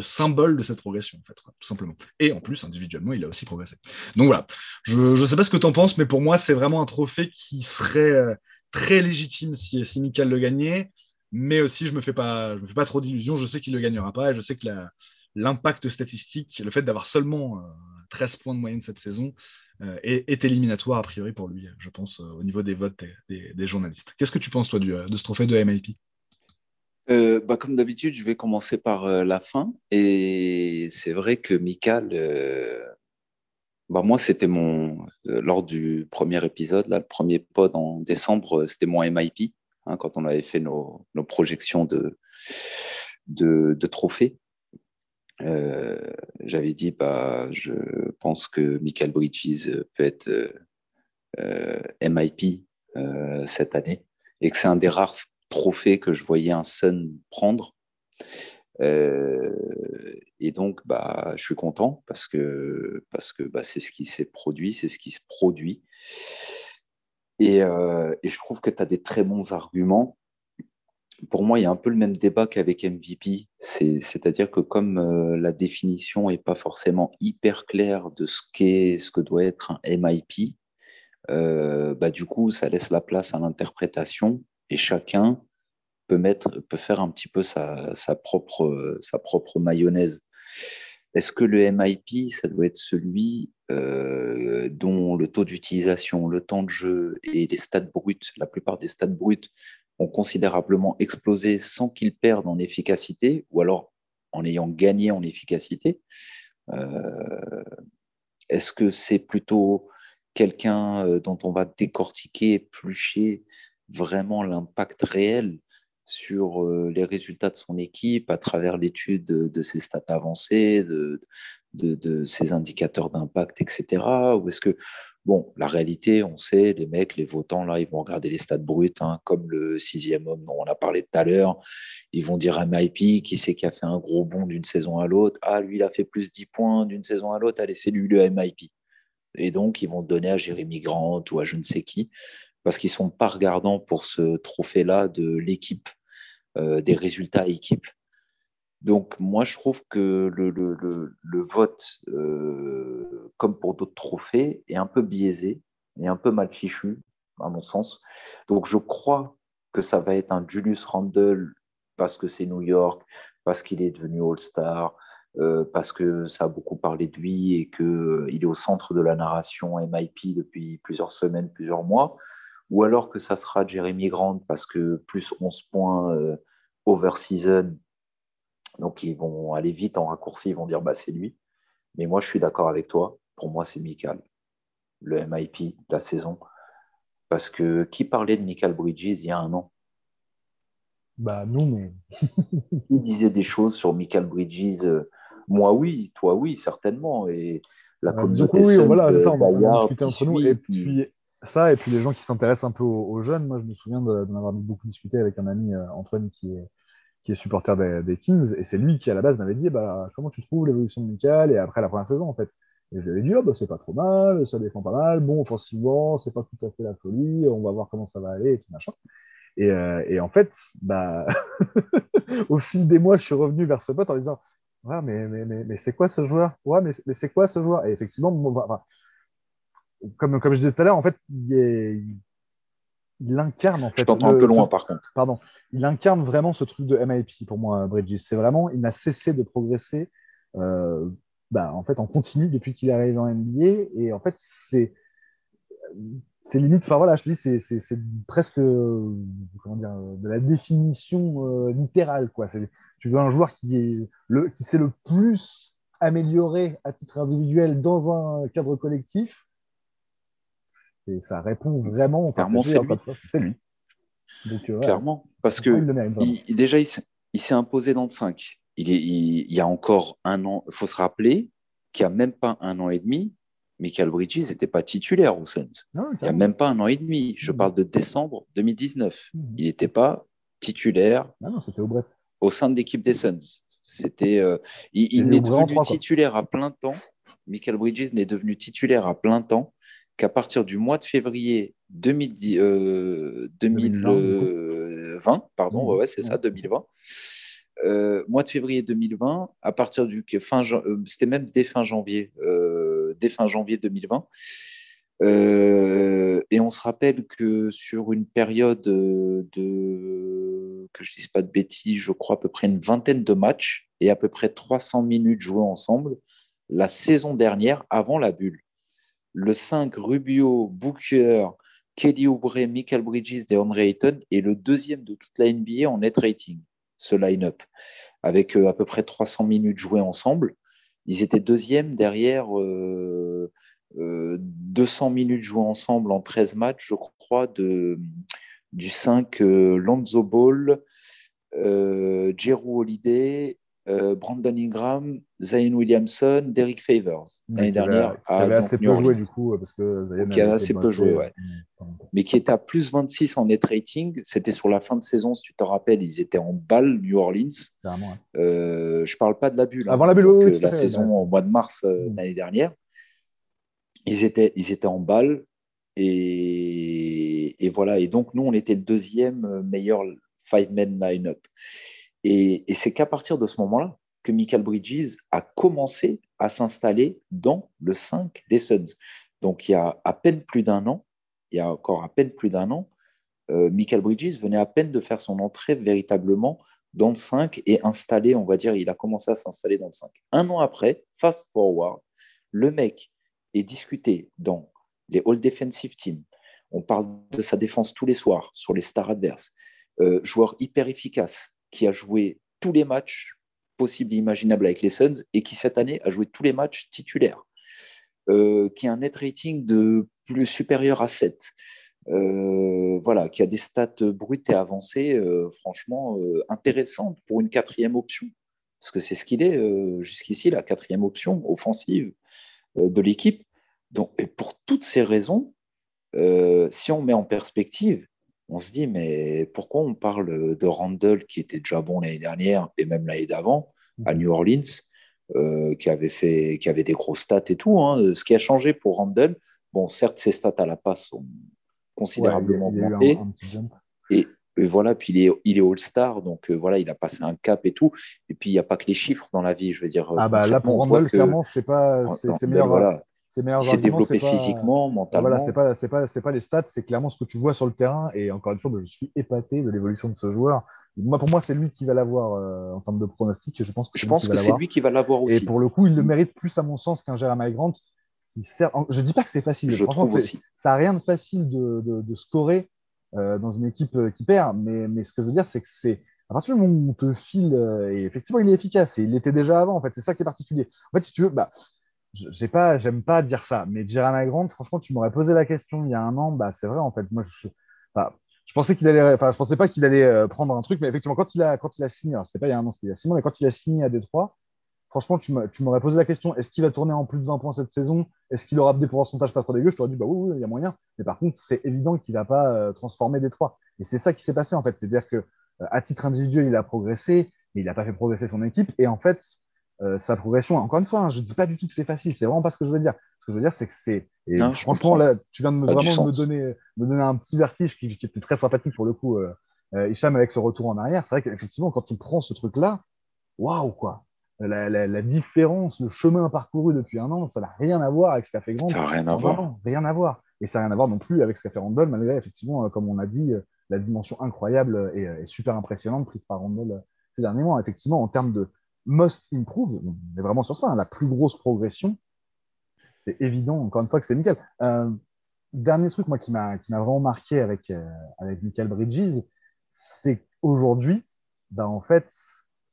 symbole de cette progression, en fait, tout simplement. Et en plus, individuellement, il a aussi progressé. Donc voilà, je ne sais pas ce que tu en penses, mais pour moi, c'est vraiment un trophée qui serait euh, très légitime si, si le gagnait, mais aussi, je ne me, fais pas, me fais pas trop d'illusions, je sais qu'il ne le gagnera pas, et je sais que l'impact statistique, le fait d'avoir seulement 13 euh, points de moyenne cette saison, euh, est, éliminatoire a priori pour lui, je pense, au niveau des votes des, journalistes. Qu'est-ce que tu penses, toi, de ce trophée de MIP euh, bah, comme d'habitude, je vais commencer par euh, la fin. Et c'est vrai que euh, bah, moi, c'était mon. Lors du premier épisode, là, le premier pod en décembre, c'était mon MIP, hein, quand on avait fait nos, nos projections de, de, trophées. J'avais dit, bah, je pense que Michael Bridges peut être MIP cette année et que c'est un des rares trophée que je voyais un Sun prendre. Euh, et donc, bah, je suis content parce que parce que bah, c'est ce qui s'est produit, c'est ce qui se produit. Et, euh, et je trouve que tu as des très bons arguments. Pour moi, il y a un peu le même débat qu'avec MVP. C'est-à-dire que comme euh, la définition n'est pas forcément hyper claire de ce qu'est, ce que doit être un MIP, bah, du coup, ça laisse la place à l'interprétation et chacun peut, mettre, peut faire un petit peu sa, sa propre, sa propre mayonnaise. Est-ce que le MIP, ça doit être celui euh, dont le taux d'utilisation, le temps de jeu et les stats bruts, la plupart des stats bruts ont considérablement explosé sans qu'ils perdent en efficacité ou alors en ayant gagné en efficacité euh, Est-ce que c'est plutôt quelqu'un euh, dont on va décortiquer, éplucher vraiment l'impact réel sur euh, les résultats de son équipe à travers l'étude de, ses stats avancées, de, de, ses indicateurs d'impact, etc. Ou est-ce que, bon, la réalité, on sait, les mecs, les votants, là, ils vont regarder les stats bruts, hein, comme le sixième homme dont on a parlé tout à l'heure. Ils vont dire MIP, qui c'est qui a fait un gros bond d'une saison à l'autre Ah, lui, il a fait plus 10 points d'une saison à l'autre, allez, c'est lui le MIP. Et donc, ils vont donner à Jérémy Grant ou à je ne sais qui parce qu'ils ne sont pas regardants pour ce trophée-là de l'équipe, euh, des résultats équipe. Donc moi, je trouve que le, vote, euh, comme pour d'autres trophées, est un peu biaisé et un peu mal fichu, à mon sens. Donc je crois que ça va être un Julius Randle parce que c'est New York, parce qu'il est devenu All-Star, euh, parce que ça a beaucoup parlé de lui et qu'il est au centre de la narration MIP depuis plusieurs semaines, plusieurs mois, ou alors que ça sera Jeremy Grant parce que plus 11 points euh, over season, donc ils vont aller vite en raccourci, ils vont dire bah c'est lui. Mais moi je suis d'accord avec toi, pour moi c'est Michael, le MIP de la saison. Parce que qui parlait de Michael Bridges il y a un an? Bah nous, mais. (laughs) qui disait des choses sur Michael Bridges moi, oui, toi, oui, certainement. Et la communauté. oui, voilà, ça, on va discuter entre nous. Et puis, ça, et puis les gens qui s'intéressent un peu aux, jeunes, moi, je me souviens d'en avoir beaucoup discuté avec un ami, euh, Antoine, qui est, qui est supporter des, Kings. Et c'est lui qui, à la base, m'avait dit bah, comment tu trouves l'évolution de Michael et après la première saison, en fait. Et je lui avais dit, oh, bah, c'est pas trop mal, ça défend pas mal. Bon, offensivement, c'est pas tout à fait la folie. On va voir comment ça va aller et tout machin. Et, euh, et en fait, bah, (laughs) au fil des mois, je suis revenu vers ce pote en disant, ouais, mais, mais, mais, mais c'est quoi ce joueur? Ouais, mais, c'est quoi ce joueur? Et effectivement, comme, comme je disais tout à l'heure, en fait, il, il incarne en fait. Je t'entends un peu loin, par contre. Pardon. Il incarne vraiment ce truc de MIP pour moi, Bridges. C'est vraiment, il n'a cessé de progresser. Euh, bah, en fait, en continu depuis qu'il est arrivé en NBA. Et en fait, c'est c'est limite, enfin voilà, je te dis, c'est presque comment dire, de la définition euh, littérale. Quoi. Tu veux un joueur qui est le, qui s'est le plus amélioré à titre individuel dans un cadre collectif. Et ça répond vraiment. Clairement, c'est lui. lui. Euh, Clairement, parce que il, déjà, il s'est imposé dans le 5. Il, est, il, y a encore un an, il faut se rappeler qu'il n'y a même pas un an et demi, Michael Bridges n'était pas titulaire au Suns. il n'y a même pas un an et demi. Je mmh. parle de décembre 2019. Mmh. Il n'était pas titulaire non, au, au, sein de l'équipe des Suns. C'était, euh, il, n'est devenu titulaire à plein temps. Michael Bridges n'est devenu titulaire à plein temps qu'à partir du mois de février 2010, 2020, euh, pardon, ouais, c'est ça, 2020. Euh, mois de février 2020, à partir du fin, c'était même dès fin janvier dès fin janvier 2020. Euh, et on se rappelle que sur une période de, que je ne dise pas de bêtises, je crois à peu près une vingtaine de matchs et à peu près 300 minutes jouées ensemble, la saison dernière, avant la bulle. Le 5, Rubio, Booker, Kelly Oubre, Michael Bridges, DeAndre Ayton est le deuxième de toute la NBA en net rating, ce line-up, avec euh, à peu près 300 minutes jouées ensemble. Ils étaient deuxième derrière 200 euh, euh, minutes jouées ensemble en 13 matchs, je crois, du 5 euh, Lonzo Ball, euh, Jeru Holiday, Brandon Ingram, Zion Williamson, Derek Favors l'année dernière. Qui avait assez peu joué du coup, parce que Zion qui avait assez peu joué, ouais. Mais qui était à plus 26 en net rating. C'était sur la fin de saison, si tu te rappelles, ils étaient en balle, New Orleans. Euh, je parle pas de la bulle. Avant la bulle, La saison au mois de mars mm. l'année dernière. Ils étaient, ils étaient en balle. Et, et, voilà. Et donc, nous, on était le deuxième meilleur five-man line-up. Et, c'est qu'à partir de ce moment-là que Michael Bridges a commencé à s'installer dans le 5 des Suns. Donc il y a à peine plus d'un an, il y a encore à peine plus d'un an, euh, Michael Bridges venait à peine de faire son entrée véritablement dans le 5 et installé, on va dire, il a commencé à s'installer dans le 5. Un an après, fast forward, le mec est discuté dans les All Defensive Teams. On parle de sa défense tous les soirs sur les stars adverses. Euh, joueur hyper efficace, qui a joué tous les matchs possibles et imaginables avec les Suns et qui cette année a joué tous les matchs titulaires, euh, qui a un net rating de plus supérieur à 7. Euh, voilà, qui a des stats brutes et avancées, euh, franchement intéressantes pour une quatrième option, parce que c'est ce qu'il est jusqu'ici, la quatrième option offensive de l'équipe. Donc, et pour toutes ces raisons, si on met en perspective, on se dit, mais pourquoi on parle de Randall qui était déjà bon l'année dernière et même l'année d'avant à New Orleans, euh, qui, avait fait, qui avait des gros stats et tout. Hein. Ce qui a changé pour Randall, bon, certes, ses stats à la passe sont considérablement ouais, Et, voilà, puis il est, il est All-Star, donc euh, voilà, il a passé un cap et tout. Et puis il n'y a pas que les chiffres dans la vie, je veux dire. Ah bah là, pour Randall, clairement, c'est pas. C'est meilleur. Voilà il s'est développé physiquement, mentalement. Voilà, c'est pas, c'est pas, c'est pas les stats, c'est clairement ce que tu vois sur le terrain. Et encore une fois, je suis épaté de l'évolution de ce joueur. Moi, pour moi, c'est lui qui va l'avoir euh, en termes de pronostic. Je pense que, je pense que c'est lui qui va l'avoir aussi. Et pour le coup, il le mérite plus à mon sens qu'un Jeremy Grant. Qui sert... Je dis pas que c'est facile. Je trouve aussi. Ça n'a rien de facile de, de, de scorer euh, dans une équipe euh, qui perd. Mais, mais ce que je veux dire, c'est que c'est à partir du moment où on te file, et effectivement, il est efficace, et il l'était déjà avant, en fait, c'est ça qui est particulier. En fait, si tu veux, bah, j'ai pas, j'aime pas dire ça, mais Jeremy Grant, franchement, tu m'aurais posé la question il y a un an, bah c'est vrai en fait. Moi, je, je pensais qu'il allait, enfin, je pensais pas qu'il allait euh, prendre un truc, mais effectivement, quand il a, quand il a signé, c'était pas il y a un an, c'était il y a six mois, mais quand il a signé à Détroit, franchement, tu m'aurais posé la question est-ce qu'il va tourner en plus de 20 points cette saison? Est-ce qu'il aura des pourcentages pas trop dégueux? Je t'aurais dit bah oui, oui, il y a moyen. Mais par contre, c'est évident qu'il va pas euh, transformer Détroit. Et c'est ça qui s'est passé en fait, c'est-à-dire que euh, à titre individuel, il a progressé, mais il n'a pas fait progresser son équipe. Et en fait, euh, sa progression. Encore une fois, hein, je ne dis pas du tout que c'est facile, c'est vraiment pas ce que je veux dire. Ce que je veux dire, c'est que c'est. franchement, là, tu viens de me, vraiment me donner, me donner un petit vertige qui, qui était très sympathique pour le coup, euh, euh, Hicham, avec ce retour en arrière. C'est vrai qu'effectivement, quand tu prends ce truc-là, waouh, quoi. La, la, la, différence, le chemin parcouru depuis un an, ça n'a rien à voir avec ce qu'a fait Grant. Ça n'a rien à voir. rien à voir. Et ça n'a rien à voir non plus avec ce qu'a fait Randall, malgré, effectivement, comme on a dit, la dimension incroyable et, et super impressionnante prise par Randall ces derniers mois. Effectivement, en termes de, most improve, on est vraiment sur ça, hein, la plus grosse progression, c'est évident, encore une fois, que c'est Michael. Euh, dernier truc, moi, qui m'a vraiment marqué avec, euh, avec Michael Bridges, c'est qu'aujourd'hui, ben, en fait,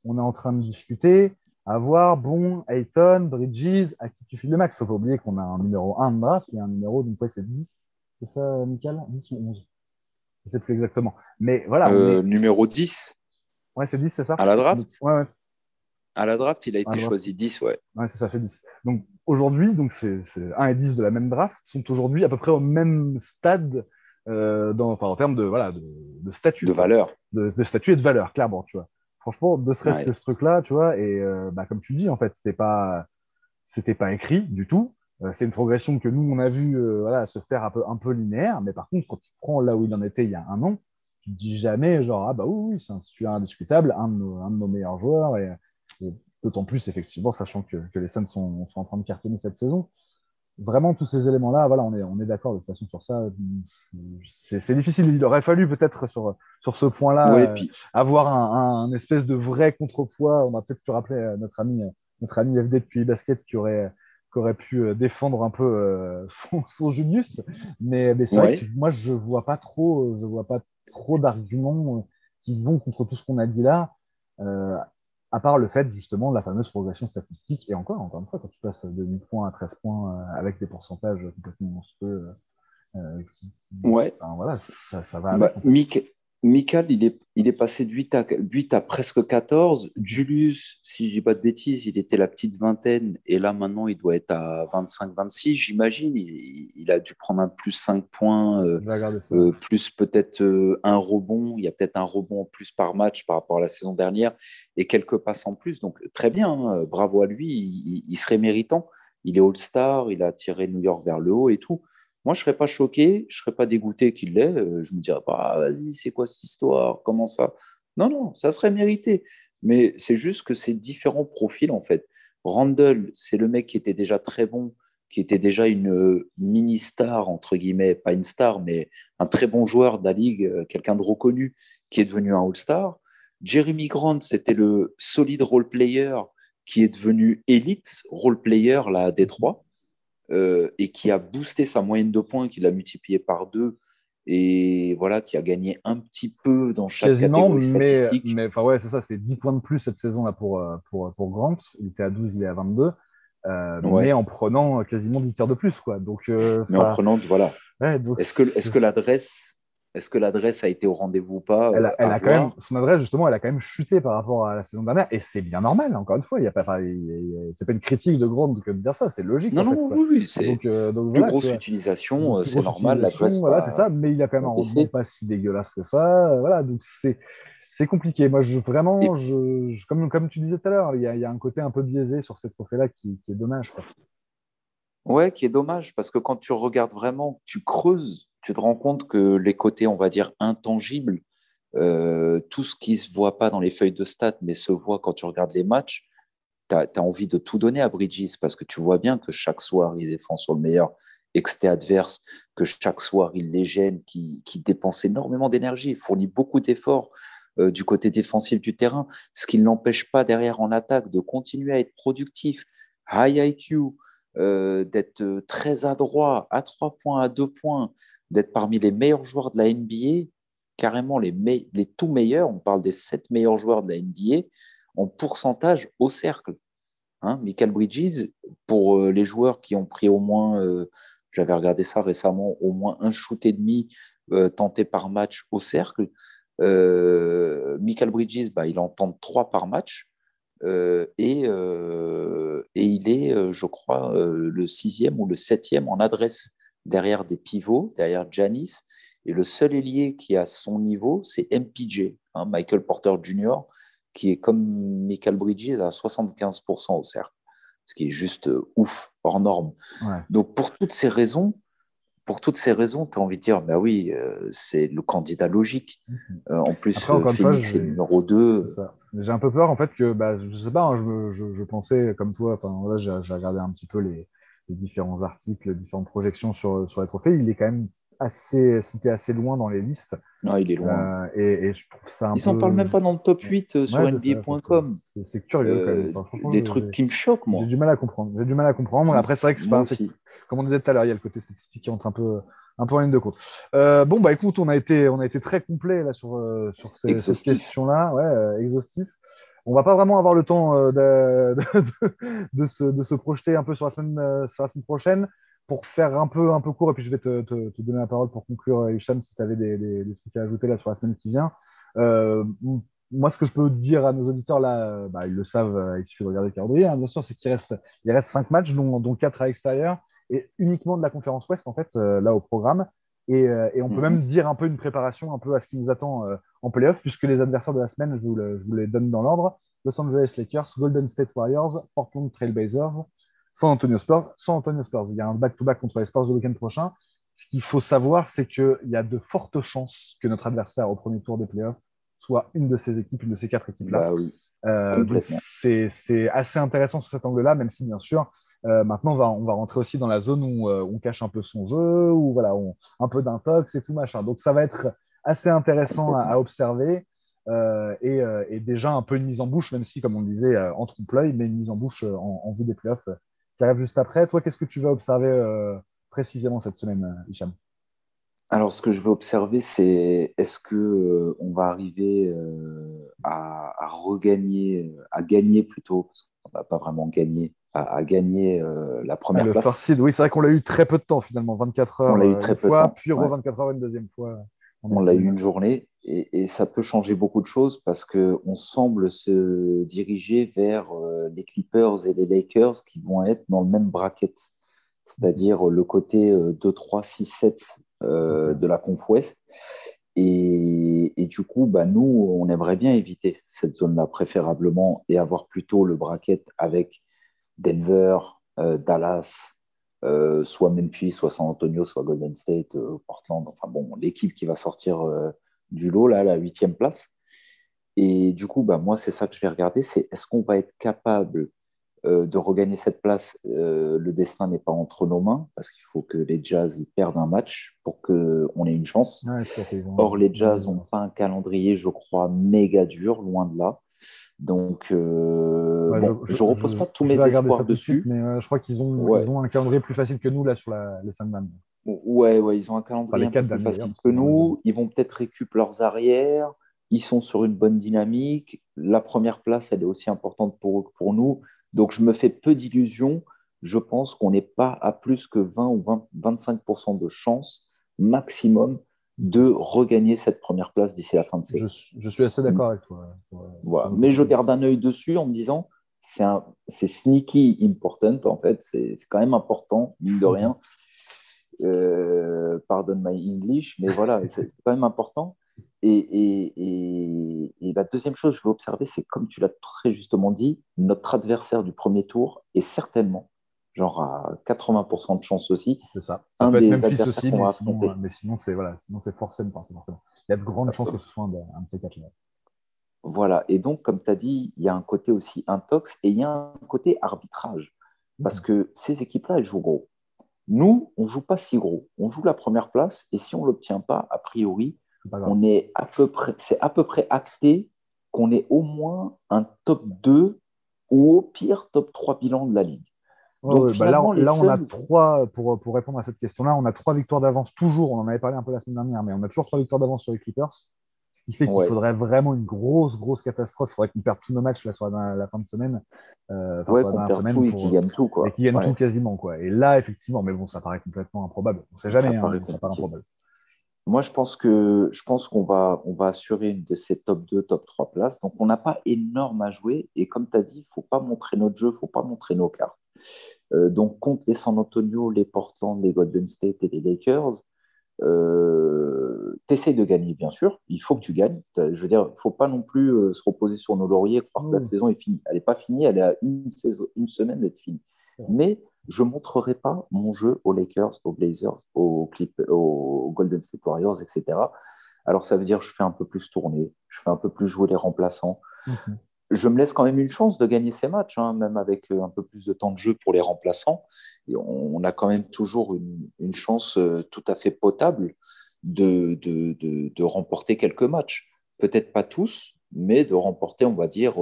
on est en train de discuter, à voir, bon, Ayton, Bridges, à qui tu files le max. Faut pas oublier qu'on a un numéro 1 de draft, il y a un numéro, donc ouais, c'est 10, c'est ça, Michael? 10 ou 11 Je sais plus exactement. Mais voilà. Euh, Numéro 10 Ouais, c'est 10, c'est ça? À la draft? Ouais, ouais. À la draft, il a été choisi 10, ouais. Ouais, c'est ça, c'est 10. Donc aujourd'hui, donc c'est 1 et 10 de la même draft, sont aujourd'hui à peu près au même stade euh, dans, enfin, en termes de, voilà, de, de statut. De valeur. De, de, statut et de valeur, clairement, tu vois. Franchement, ne serait-ce que ce truc-là, tu vois, et euh, bah, comme tu dis, en fait, c'est pas, c'était pas écrit du tout. Euh, c'est une progression que nous, on a vu voilà, se faire un peu, un peu linéaire, mais par contre, quand tu prends là où il en était il y a un an, tu te dis jamais, genre, ah bah oui, oui c'est un titulaire indiscutable, un de, nos, un de nos meilleurs joueurs, et D'autant plus, effectivement, sachant que, les Suns sont, en train de cartonner cette saison. Vraiment, tous ces éléments-là, voilà, on est, on est d'accord de toute façon sur ça. C'est difficile. Il aurait fallu peut-être sur, sur ce point-là euh, avoir un, espèce de vrai contrepoids. On a peut-être pu rappeler euh, notre ami, notre ami FD depuis basket qui aurait, qui aurait pu euh, défendre un peu (laughs) son, son, Julius. Mais, mais c'est vrai que moi, je vois pas trop, je vois pas trop d'arguments qui vont contre tout ce qu'on a dit là à part le fait justement de la fameuse progression statistique, et encore, encore une fois, quand tu passes de 8 points à 13 points euh, avec des pourcentages complètement monstrueux, euh, euh ouais. voilà, ça, ça va. Bah, Michael, il est, il est passé de 8 à, 8 à presque 14. Julius, si je dis pas de bêtises, il était la petite vingtaine et là maintenant il doit être à 25-26, j'imagine. Il, a dû prendre un plus 5 points, euh, euh, plus peut-être euh, un rebond. Il y a peut-être un rebond en plus par match par rapport à la saison dernière et quelques passes en plus. Donc très bien, hein. bravo à lui, il, il serait méritant. Il est All-Star, il a tiré New York vers le haut et tout. Moi, je ne serais pas choqué, je ne serais pas dégoûté qu'il l'ait. Euh, je me dirais pas, ah, vas-y, c'est quoi cette histoire Comment ça? Non, non, ça serait mérité. Mais c'est juste que c'est différents profils, en fait. Randall, c'est le mec qui était déjà très bon, qui était déjà une euh, mini-star, entre guillemets, pas une star, mais un très bon joueur de la ligue, euh, quelqu'un de reconnu, qui est devenu un All-Star. Jeremy Grant, c'était le solide role-player qui est devenu élite role-player là, à Détroit. Euh, et qui a boosté sa moyenne de points, qui l'a multiplié par deux et voilà, qui a gagné un petit peu dans chaque catégorie statistique. Mais enfin ouais, c'est ça, c'est 10 points de plus cette saison-là pour, euh, pour, pour Grant. Il était à 12, il est à 22. Euh, mais en prenant quasiment 10 tirs de plus. Quoi. Donc, mais en prenant, voilà. est-ce que, est que l'adresse est-ce que l'adresse a été au rendez-vous ou pas elle a, euh, quand même, Son adresse, justement, elle a quand même chuté par rapport à la saison dernière. Et c'est bien normal, encore une fois. Il y a pas, c'est pas une critique de grande que de dire ça, c'est logique. Non, non, oui, oui, c'est donc, euh, donc, plus grosse utilisation, euh, c'est normal. L'adresse, voilà, c'est ça. Mais il a quand même un rendement pas si dégueulasse que ça. Voilà, donc c'est. C'est compliqué. Moi, je, vraiment, je, comme, comme tu disais tout à l'heure, il y, a, il y a un côté un peu biaisé sur cette trophée-là qui, qui, est dommage. Quoi. Ouais, qui est dommage parce que quand tu regardes vraiment, tu creuses tu te rends compte que les côtés, on va dire, intangibles, euh, tout ce qui ne se voit pas dans les feuilles de stats, mais se voit quand tu regardes les matchs, tu as, envie de tout donner à Bridges parce que tu vois bien que chaque soir, il défend sur le meilleur exté adverse, que chaque soir, il les gêne, qui, qui dépense énormément d'énergie, fournit beaucoup d'efforts euh, du côté défensif du terrain, ce qui ne l'empêche pas derrière en attaque de continuer à être productif, high IQ, euh, d'être très adroit, à trois points, à deux points, d'être parmi les meilleurs joueurs de la NBA, carrément les, les tout meilleurs, on parle des sept meilleurs joueurs de la NBA, en pourcentage au cercle. Hein, Michael Bridges, pour euh, les joueurs qui ont pris au moins, euh, j'avais regardé ça récemment, au moins un shoot et demi euh, tenté par match au cercle. Michael Bridges, bah, il en tente trois par match. Et, et, il est, je crois, le sixième ou le septième en adresse derrière des pivots, derrière Janis. Et le seul ailier qui a son niveau, c'est MPJ, hein, Michael Porter Jr., qui est comme Michael Bridges à 75% au cercle, ce qui est juste euh, ouf, hors norme. Donc pour toutes ces raisons, pour toutes ces raisons, tu as envie de dire, bah oui, euh, c'est le candidat logique. Euh, en plus, Phoenix est numéro 2. J'ai un peu peur, en fait, que, bah, je sais pas, hein, je, je, pensais, comme toi, enfin, là, j'ai regardé un petit peu les, les, différents articles, les différentes projections sur, sur les trophées. Il est quand même assez, c'était assez loin dans les listes. Non, il est loin. Euh, et, je trouve ça un Ils n'en parlent même pas dans le top 8 euh, sur NBA.com. C'est curieux. quand même. des trucs qui me choquent, moi. J'ai du mal à comprendre. J'ai du mal à comprendre. Après, c'est vrai que c'est pas. Comme on disait tout à l'heure, il y a le côté statistique qui entre un peu, un peu en ligne de compte. Euh, bon, bah écoute, on a été, on a été très complet là sur, sur ces, cette question-là, ouais, exhaustif. On va pas vraiment avoir le temps de, de, de, se, de, se, projeter un peu sur la semaine, sur la semaine prochaine pour faire un peu, un peu court, et puis je vais te, te, donner la parole pour conclure, Hicham, si tu avais des, des, trucs à ajouter là sur la semaine qui vient. Euh, moi, ce que je peux dire à nos auditeurs, là, bah, ils le savent, euh, il suffit de regarder le calendrier, hein, bien sûr, c'est qu'il reste, il reste cinq matchs, dont, dont quatre à l'extérieur, et uniquement de la conférence Ouest, en fait, euh, là, au programme. Et, et on peut mhm. même dire un peu une préparation un peu à ce qui nous attend en playoff, puisque les adversaires de la semaine, je vous, je vous les donne dans l'ordre. Los Angeles Lakers, Golden State Warriors, Portland Trailblazers, San Antonio Spurs, San Antonio Spurs. Il y a un back-to-back contre les Spurs le week-end prochain. Ce qu'il faut savoir, c'est qu'il y a de fortes chances que notre adversaire au premier tour des playoffs soit une de ces équipes, une de ces quatre équipes-là. Bah euh, c'est assez intéressant sur cet angle-là, même si bien sûr, euh, maintenant on va, on va rentrer aussi dans la zone où euh, on cache un peu son jeu, où voilà, on, un peu d'intox et tout machin. Donc ça va être assez intéressant à, observer. Et, et, déjà un peu une mise en bouche, même si, comme on le disait, en trompe-l'œil, mais une mise en bouche en, en vue des playoffs ça arrive juste après. Toi, qu'est-ce que tu vas observer précisément cette semaine, Hicham? Alors, ce que je vais observer, c'est est-ce que euh, on va arriver à, regagner, à gagner plutôt, parce qu'on n'a pas vraiment gagné, à, gagner la première ah, place? oui, c'est vrai qu'on l'a eu très peu de temps finalement, 24 heures. On l'a eu très peu fois, de temps. Puis 24 heures une deuxième fois. On, l'a eu une journée et, ça peut changer beaucoup de choses parce qu'on semble se diriger vers euh, les Clippers et les Lakers qui vont être dans le même bracket, c'est-à-dire le côté 2, 3, 6, 7 de la conf Ouest. Et, du coup, bah, nous, on aimerait bien éviter cette zone-là préférablement et avoir plutôt le bracket avec Denver, euh, Dallas, euh, soit Memphis, soit San Antonio, soit Golden State, Portland. Enfin bon, l'équipe qui va sortir du lot, là, la huitième place. Et du coup, bah, moi, c'est ça que je vais regarder, c'est est-ce qu'on va être capable euh, de regagner cette place euh, Le destin n'est pas entre nos mains, parce qu'il faut que les Jazz y perdent un match pour qu'on ait une chance. Or, les Jazz n'ont pas un calendrier, je crois, méga dur, loin de là. Donc, euh, je, ne repose pas tous mes espoirs dessus. mais je crois qu'ils ont, ont, un calendrier plus facile que nous là sur la, les semaines. Ouais, ouais, ils ont un calendrier plus facile que nous. Ils vont peut-être récupérer leurs arrières. Ils sont sur une bonne dynamique. La première place, elle est aussi importante pour, pour nous. Donc, je me fais peu d'illusions. Je pense qu'on n'est pas à plus que 20 ou 25% de chance maximum de regagner cette première place d'ici la fin de saison. Je, suis assez d'accord avec toi. Voilà. Mais je garde un œil dessus en me disant, c'est sneaky important en fait, c'est quand même important, mine de (laughs) rien. Euh, pardon my English, mais voilà, c'est quand même important. Et, et, la deuxième chose que je veux observer, c'est comme tu l'as très justement dit, notre adversaire du premier tour est certainement, genre à 80% de chance aussi, ça. un des adversaires aussi, qu'on va affronter. mais sinon, c'est voilà, sinon c'est forcément, forcément, Il y a de grandes chances que ce soit un de, ces quatre-là. Voilà. Et donc, comme tu as dit, il y a un côté aussi intox et il y a un côté arbitrage. Parce que ces équipes-là, elles jouent gros. Nous, on ne joue pas si gros. On joue la première place et si on ne l'obtient pas, a priori, on est à peu près, c'est à peu près acté qu'on est au moins un top 2 ou au pire top 3 bilan de la Ligue. Bah là, on, là on a trois, pour, pour répondre à cette question-là, on a trois victoires d'avance toujours. On en avait parlé un peu la semaine dernière, mais on a toujours trois victoires d'avance sur les Clippers. Ce qui fait qu'il faudrait vraiment une grosse, grosse catastrophe. Il faudrait qu'on perde tous nos matchs là, sur la, fin de semaine. Euh, ouais, qu'on perde tout et qu'ils gagnent tout. Quoi. Et qu'ils gagnent tout quasiment. Quoi. Et là, effectivement, mais bon, ça paraît complètement improbable. On ne sait jamais, ça, hein, ça paraît improbable. Moi, je pense que je pense qu'on va, on va assurer une de ces top 2, top 3 places. Donc, on n'a pas énorme à jouer. Et comme tu as dit, il ne faut pas montrer notre jeu, il ne faut pas montrer nos cartes. Euh, donc, contre les San Antonio, les Portland, les Golden State et les Lakers, euh, tu essaies de gagner, bien sûr. Il faut que tu gagnes. Je veux dire, il ne faut pas non plus euh, se reposer sur nos lauriers et croire que la mmh. saison est finie. Elle n'est pas finie, elle est à une, saison, une semaine d'être finie. Mais je ne montrerai pas mon jeu aux Lakers, aux Blazers, aux, Clip, aux Golden State Warriors, etc. Alors, ça veut dire que je fais un peu plus tourner, je fais un peu plus jouer les remplaçants. Mmh je me laisse quand même une chance de gagner ces matchs, hein, même avec euh, un peu plus de temps de jeu pour les remplaçants. Et on, a quand même toujours une, chance euh, tout à fait potable de, de, remporter quelques matchs. Peut-être pas tous, mais de remporter, on va dire,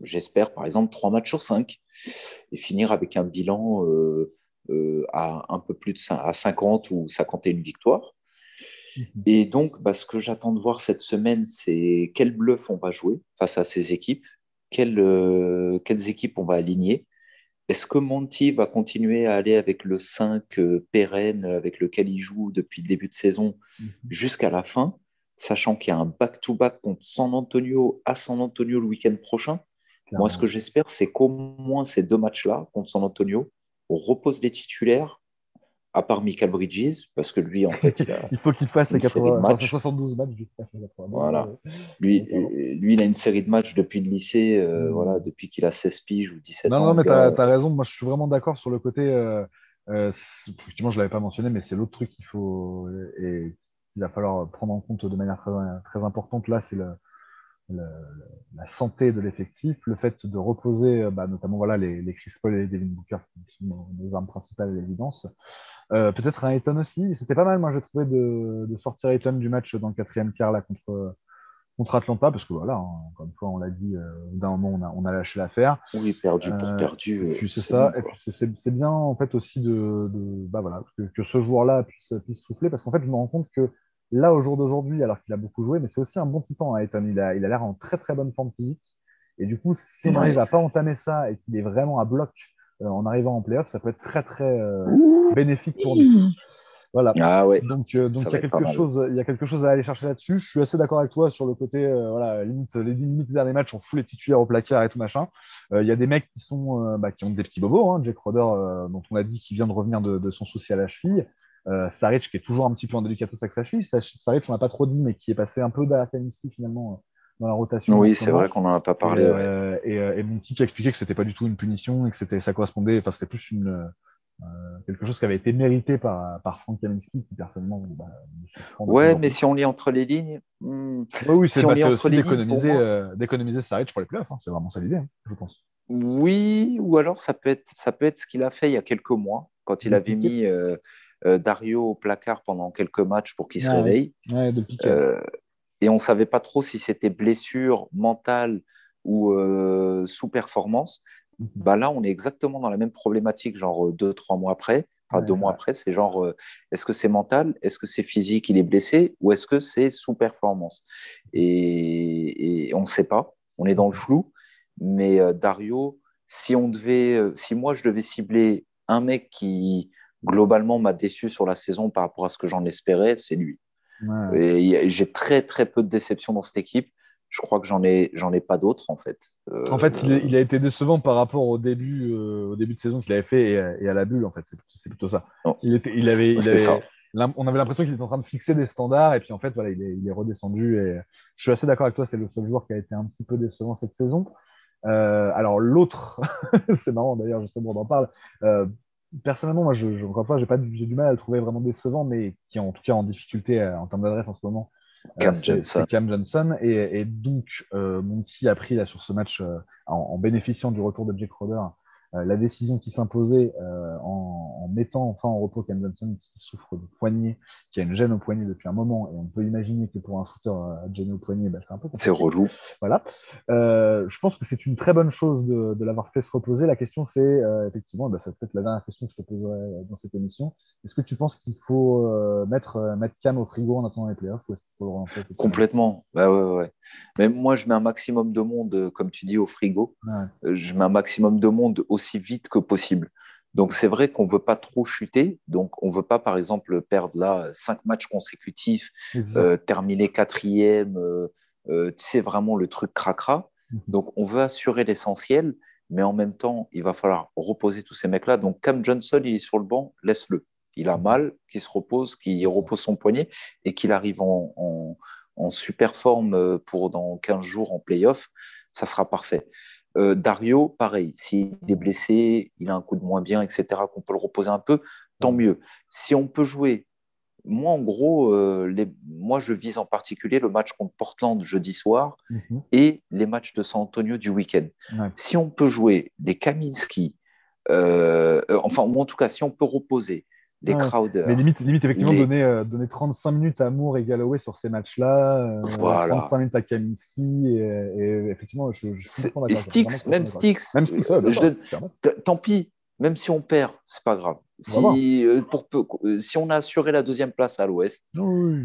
j'espère par exemple, trois matchs sur cinq et finir avec un bilan à un peu plus de à 50 ou 51 victoires. Mhm. Et donc, bah, ce que j'attends de voir cette semaine, c'est quel bluff on va jouer face à ces équipes, quelles, euh, quelles équipes on va aligner. Est-ce que Monty va continuer à aller avec le 5 euh, pérenne avec lequel il joue depuis le début de saison mhm. jusqu'à la fin, sachant qu'il y a un back-to-back contre San Antonio à San Antonio le week-end prochain? Moi, ce que j'espère, c'est qu'au moins ces deux matchs-là contre San Antonio, on repose les titulaires à part Michael Bridges, parce que lui, en fait, il, a (laughs) il faut qu'il fasse ses 72 matchs. Voilà. Lui, lui, il a une série de matchs depuis le lycée, euh, hmm. voilà, depuis qu'il a 16 piges ou 17 ans. Non, non, mais tu as, raison. Moi, je suis vraiment d'accord sur le côté. Euh, euh, effectivement, je ne l'avais pas mentionné, mais c'est l'autre truc qu'il faut. Et il va falloir prendre en compte de manière très, très importante. Là, c'est le, la santé de l'effectif, le fait de reposer bah, notamment voilà, les, les Chris Paul et les Devin Booker qui sont nos armes principales à l'évidence. Euh, peut-être un Eton aussi. C'était pas mal, moi, j'ai trouvé de, sortir Eton du match dans le quatrième quart là, contre, contre Atlanta, parce que voilà, hein, encore une fois, on l'a dit, euh, d'un moment, on a, lâché l'affaire. Oui, perdu pour euh, perdu. Et puis c'est ça. et puis c'est bien, en fait, aussi de, bah, voilà, que, ce joueur-là puisse, puisse souffler, parce qu'en fait, je me rends compte que là, au jour d'aujourd'hui, alors qu'il a beaucoup joué, mais c'est aussi un bon titan, hein, Eton. Il a, il a l'air en très très bonne forme physique. Et du coup, si on n'arrive à pas entamer ça et qu'il est vraiment à bloc euh, en arrivant en playoff, ça peut être très très euh, bénéfique pour nous. Voilà. Ah ouais. Donc, euh, donc il, y a quelque chose, il y a quelque chose à aller chercher là-dessus. Je suis assez d'accord avec toi sur le côté, voilà, limite, les limites des derniers matchs, on fout les titulaires au placard et tout machin. Il y a des mecs qui sont, bah, qui ont des petits bobos. Hein. Jack Roder, dont on a dit qu'il vient de revenir de, son souci à la cheville. Euh, Saric qui est toujours un petit peu en délicatesse avec sa cheville. Saric, on n'a pas trop dit, mais qui est passé un peu derrière Kaminski finalement dans la rotation. Oui, c'est vrai qu'on n'en a pas parlé. Et, euh, et, euh, et, petit qui a expliqué que c'était pas du tout une punition et que c'était, ça correspondait, enfin, c'était plus une, euh, quelque chose qui avait été mérité par, par Frank Kaminski, qui personnellement. Bah, ouais, mais si on lit entre les lignes. Hmm, oui, oui, c'est si bah, aussi d'économiser, euh, d'économiser Saric pour les playoffs. Hein, c'est vraiment ça l'idée, hein, je pense. Oui, ou alors ça peut être, ça peut être ce qu'il a fait il y a quelques mois, quand il avait mis euh, Dario au placard pendant quelques matchs pour qu'il se réveille. Ouais, de et on ne savait pas trop si c'était blessure mentale ou euh, sous-performance. Mhm. Bah là, on est exactement dans la même problématique, genre euh, deux, trois mois après. Enfin, deux mois après, c'est genre, euh, est-ce que c'est mental? Est-ce que c'est physique, il est blessé? Ou est-ce que c'est sous-performance? Et, on ne sait pas. On est dans le flou. Mais Dario, si, on devait, si moi, je devais cibler un mec qui, globalement, m'a déçu sur la saison par rapport à ce que j'en espérais, c'est lui. Et j'ai très très peu de déceptions dans cette équipe. Je crois que j'en ai j'en ai pas d'autres en fait. Euh, en fait, il, a été décevant par rapport au début euh, au début de saison qu'il avait fait et, à la bulle en fait. C'est plutôt ça. Il, était, il avait, on avait l'impression qu'il était en train de fixer des standards et puis en fait voilà il est, il est redescendu et je suis assez d'accord avec toi. C'est le seul joueur qui a été un petit peu décevant cette saison. Euh, alors l'autre, (laughs) c'est marrant d'ailleurs justement on en parle personnellement, moi, je, je, encore une fois, j'ai, pas, j'ai du mal à le trouver vraiment décevant, mais qui est en tout cas en difficulté euh, en termes d'adresse en ce moment. Cam Johnson. Cam Johnson. Et, donc, Monty a pris là, sur ce match, en, bénéficiant du retour de Jake Roder, euh, la décision qui s'imposait euh, en, mettant enfin en repos Cam Johnson qui souffre de poignet, qui a une gêne au poignet depuis un moment, et on peut imaginer que pour un shooter à euh, gêne au poignet, bah, c'est un peu C'est relou. Voilà. je pense que c'est une très bonne chose de, l'avoir fait se reposer. La question, c'est effectivement, bah, c'est peut-être la dernière question que je te poserai dans cette émission. Est-ce que tu penses qu'il faut mettre, mettre Cam au frigo en attendant les playoffs ou est-ce qu'il faut le relancer Complètement. Bah, ouais, ouais. Mais moi, je mets un maximum de monde, comme tu dis, au frigo. Je mets un maximum de monde aussi aussi vite que possible. Donc c'est vrai qu'on veut pas trop chuter, donc on veut pas par exemple perdre là cinq matchs consécutifs, euh, terminer quatrième, euh, euh, sais vraiment le truc cracra. Mhm. Donc on veut assurer l'essentiel, mais en même temps il va falloir reposer tous ces mecs-là. Donc Cam Johnson il est sur le banc, laisse-le. Il a mhm. mal, qu'il se repose, qu'il repose son poignet et qu'il arrive en, en, en, super forme pour dans 15 jours en playoff, ça sera parfait. Euh, Dario, pareil, s'il est blessé, il a un coup de moins bien, etc., qu'on peut le reposer un peu, tant mieux. Si on peut jouer, moi en gros, euh, les, moi je vise en particulier le match contre Portland jeudi soir mhm. et les matchs de San Antonio du week-end. Si on peut jouer les Kaminski, euh, enfin, ou en tout cas, si on peut reposer les Crowder. Mais limite, limite effectivement, donner, euh, donner 35 minutes à Moore et Galloway sur ces matchs-là, euh, 35 minutes à Kaminski, et, effectivement, je, je suis Et Sticks, même Sticks, même Sticks, tant pis, même si on perd, c'est pas grave. Si, euh, pour euh, si on a assuré la deuxième place à l'ouest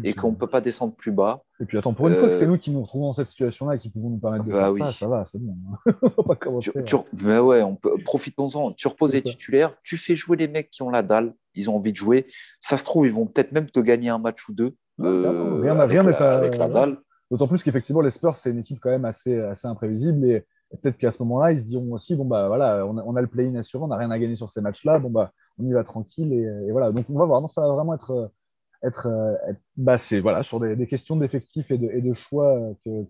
et qu'on ne peut pas descendre plus bas. Et puis attends, pour une fois que c'est euh, nous qui nous retrouvons dans cette situation-là et qui pouvons nous permettre de bah faire ça, ça va, c'est bon. (laughs) on va commencer. Tu, bah ouais, peut, profitons-en. Tu reposes les titulaires, tu fais jouer les mecs qui ont la dalle, ils ont envie de jouer. Ça se trouve, ils vont peut-être même te gagner un match ou deux. rien n'est pas. Avec la dalle. D'autant plus qu'effectivement, les Spurs, c'est une équipe quand même assez, assez imprévisible. Et peut-être qu'à ce moment-là, ils se diront aussi bon, bah voilà, on a, on a le play-in assuré, on n'a rien à gagner sur ces matchs-là. Bon, bah, on y va tranquille. Et, voilà. Donc, on va voir. Non, ça va vraiment être. être, bah, voilà, sur des, questions d'effectifs et de, et de choix que,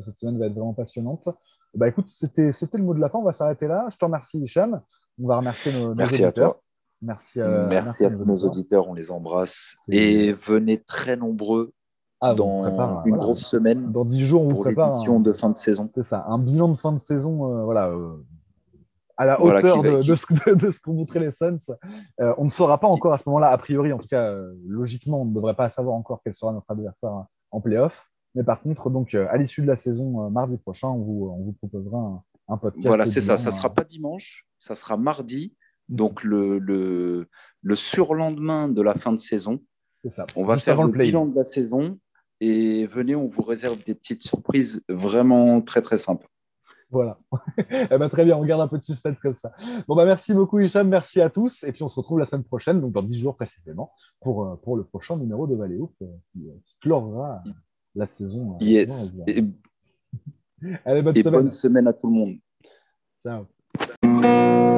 cette semaine va être vraiment passionnante. Bah, écoute, c'était le mot de la fin. On va s'arrêter là. Je te remercie, Hicham. On va remercier nos, merci auditeurs. À toi. Merci, merci, à, tous nos auditeurs. On les embrasse. Et venez très nombreux ah, dans une grosse semaine. Dans dix jours, on pour l'édition de fin de saison. C'est ça, un bilan de fin de saison, euh, voilà, euh, à la hauteur (laughs) de, ce, qu'ont montré les Suns. Euh, on ne saura pas encore à ce moment-là, a priori, en tout cas, logiquement, on ne devrait pas savoir encore quel sera notre adversaire en playoff. Mais par contre, donc, à l'issue de la saison, mardi prochain, on vous, on vous proposera un, podcast. Voilà, c'est ça. Ça ne sera pas dimanche, ça sera mardi, donc le, le, le surlendemain de la fin de saison. Ça. On va faire le bilan de la saison et venez, on vous réserve des petites surprises vraiment très très simples. Voilà. (laughs) eh ben, très bien, on garde un peu de suspense comme ça. Bon, bah, merci beaucoup, Hicham. Merci à tous. Et puis, on se retrouve la semaine prochaine, donc dans 10 jours précisément, pour, euh, pour le prochain numéro de Valéo euh, qui, clorera la saison. Euh, yes. Et... (laughs) Allez, bonne, semaine. bonne semaine à tout le monde. Ciao.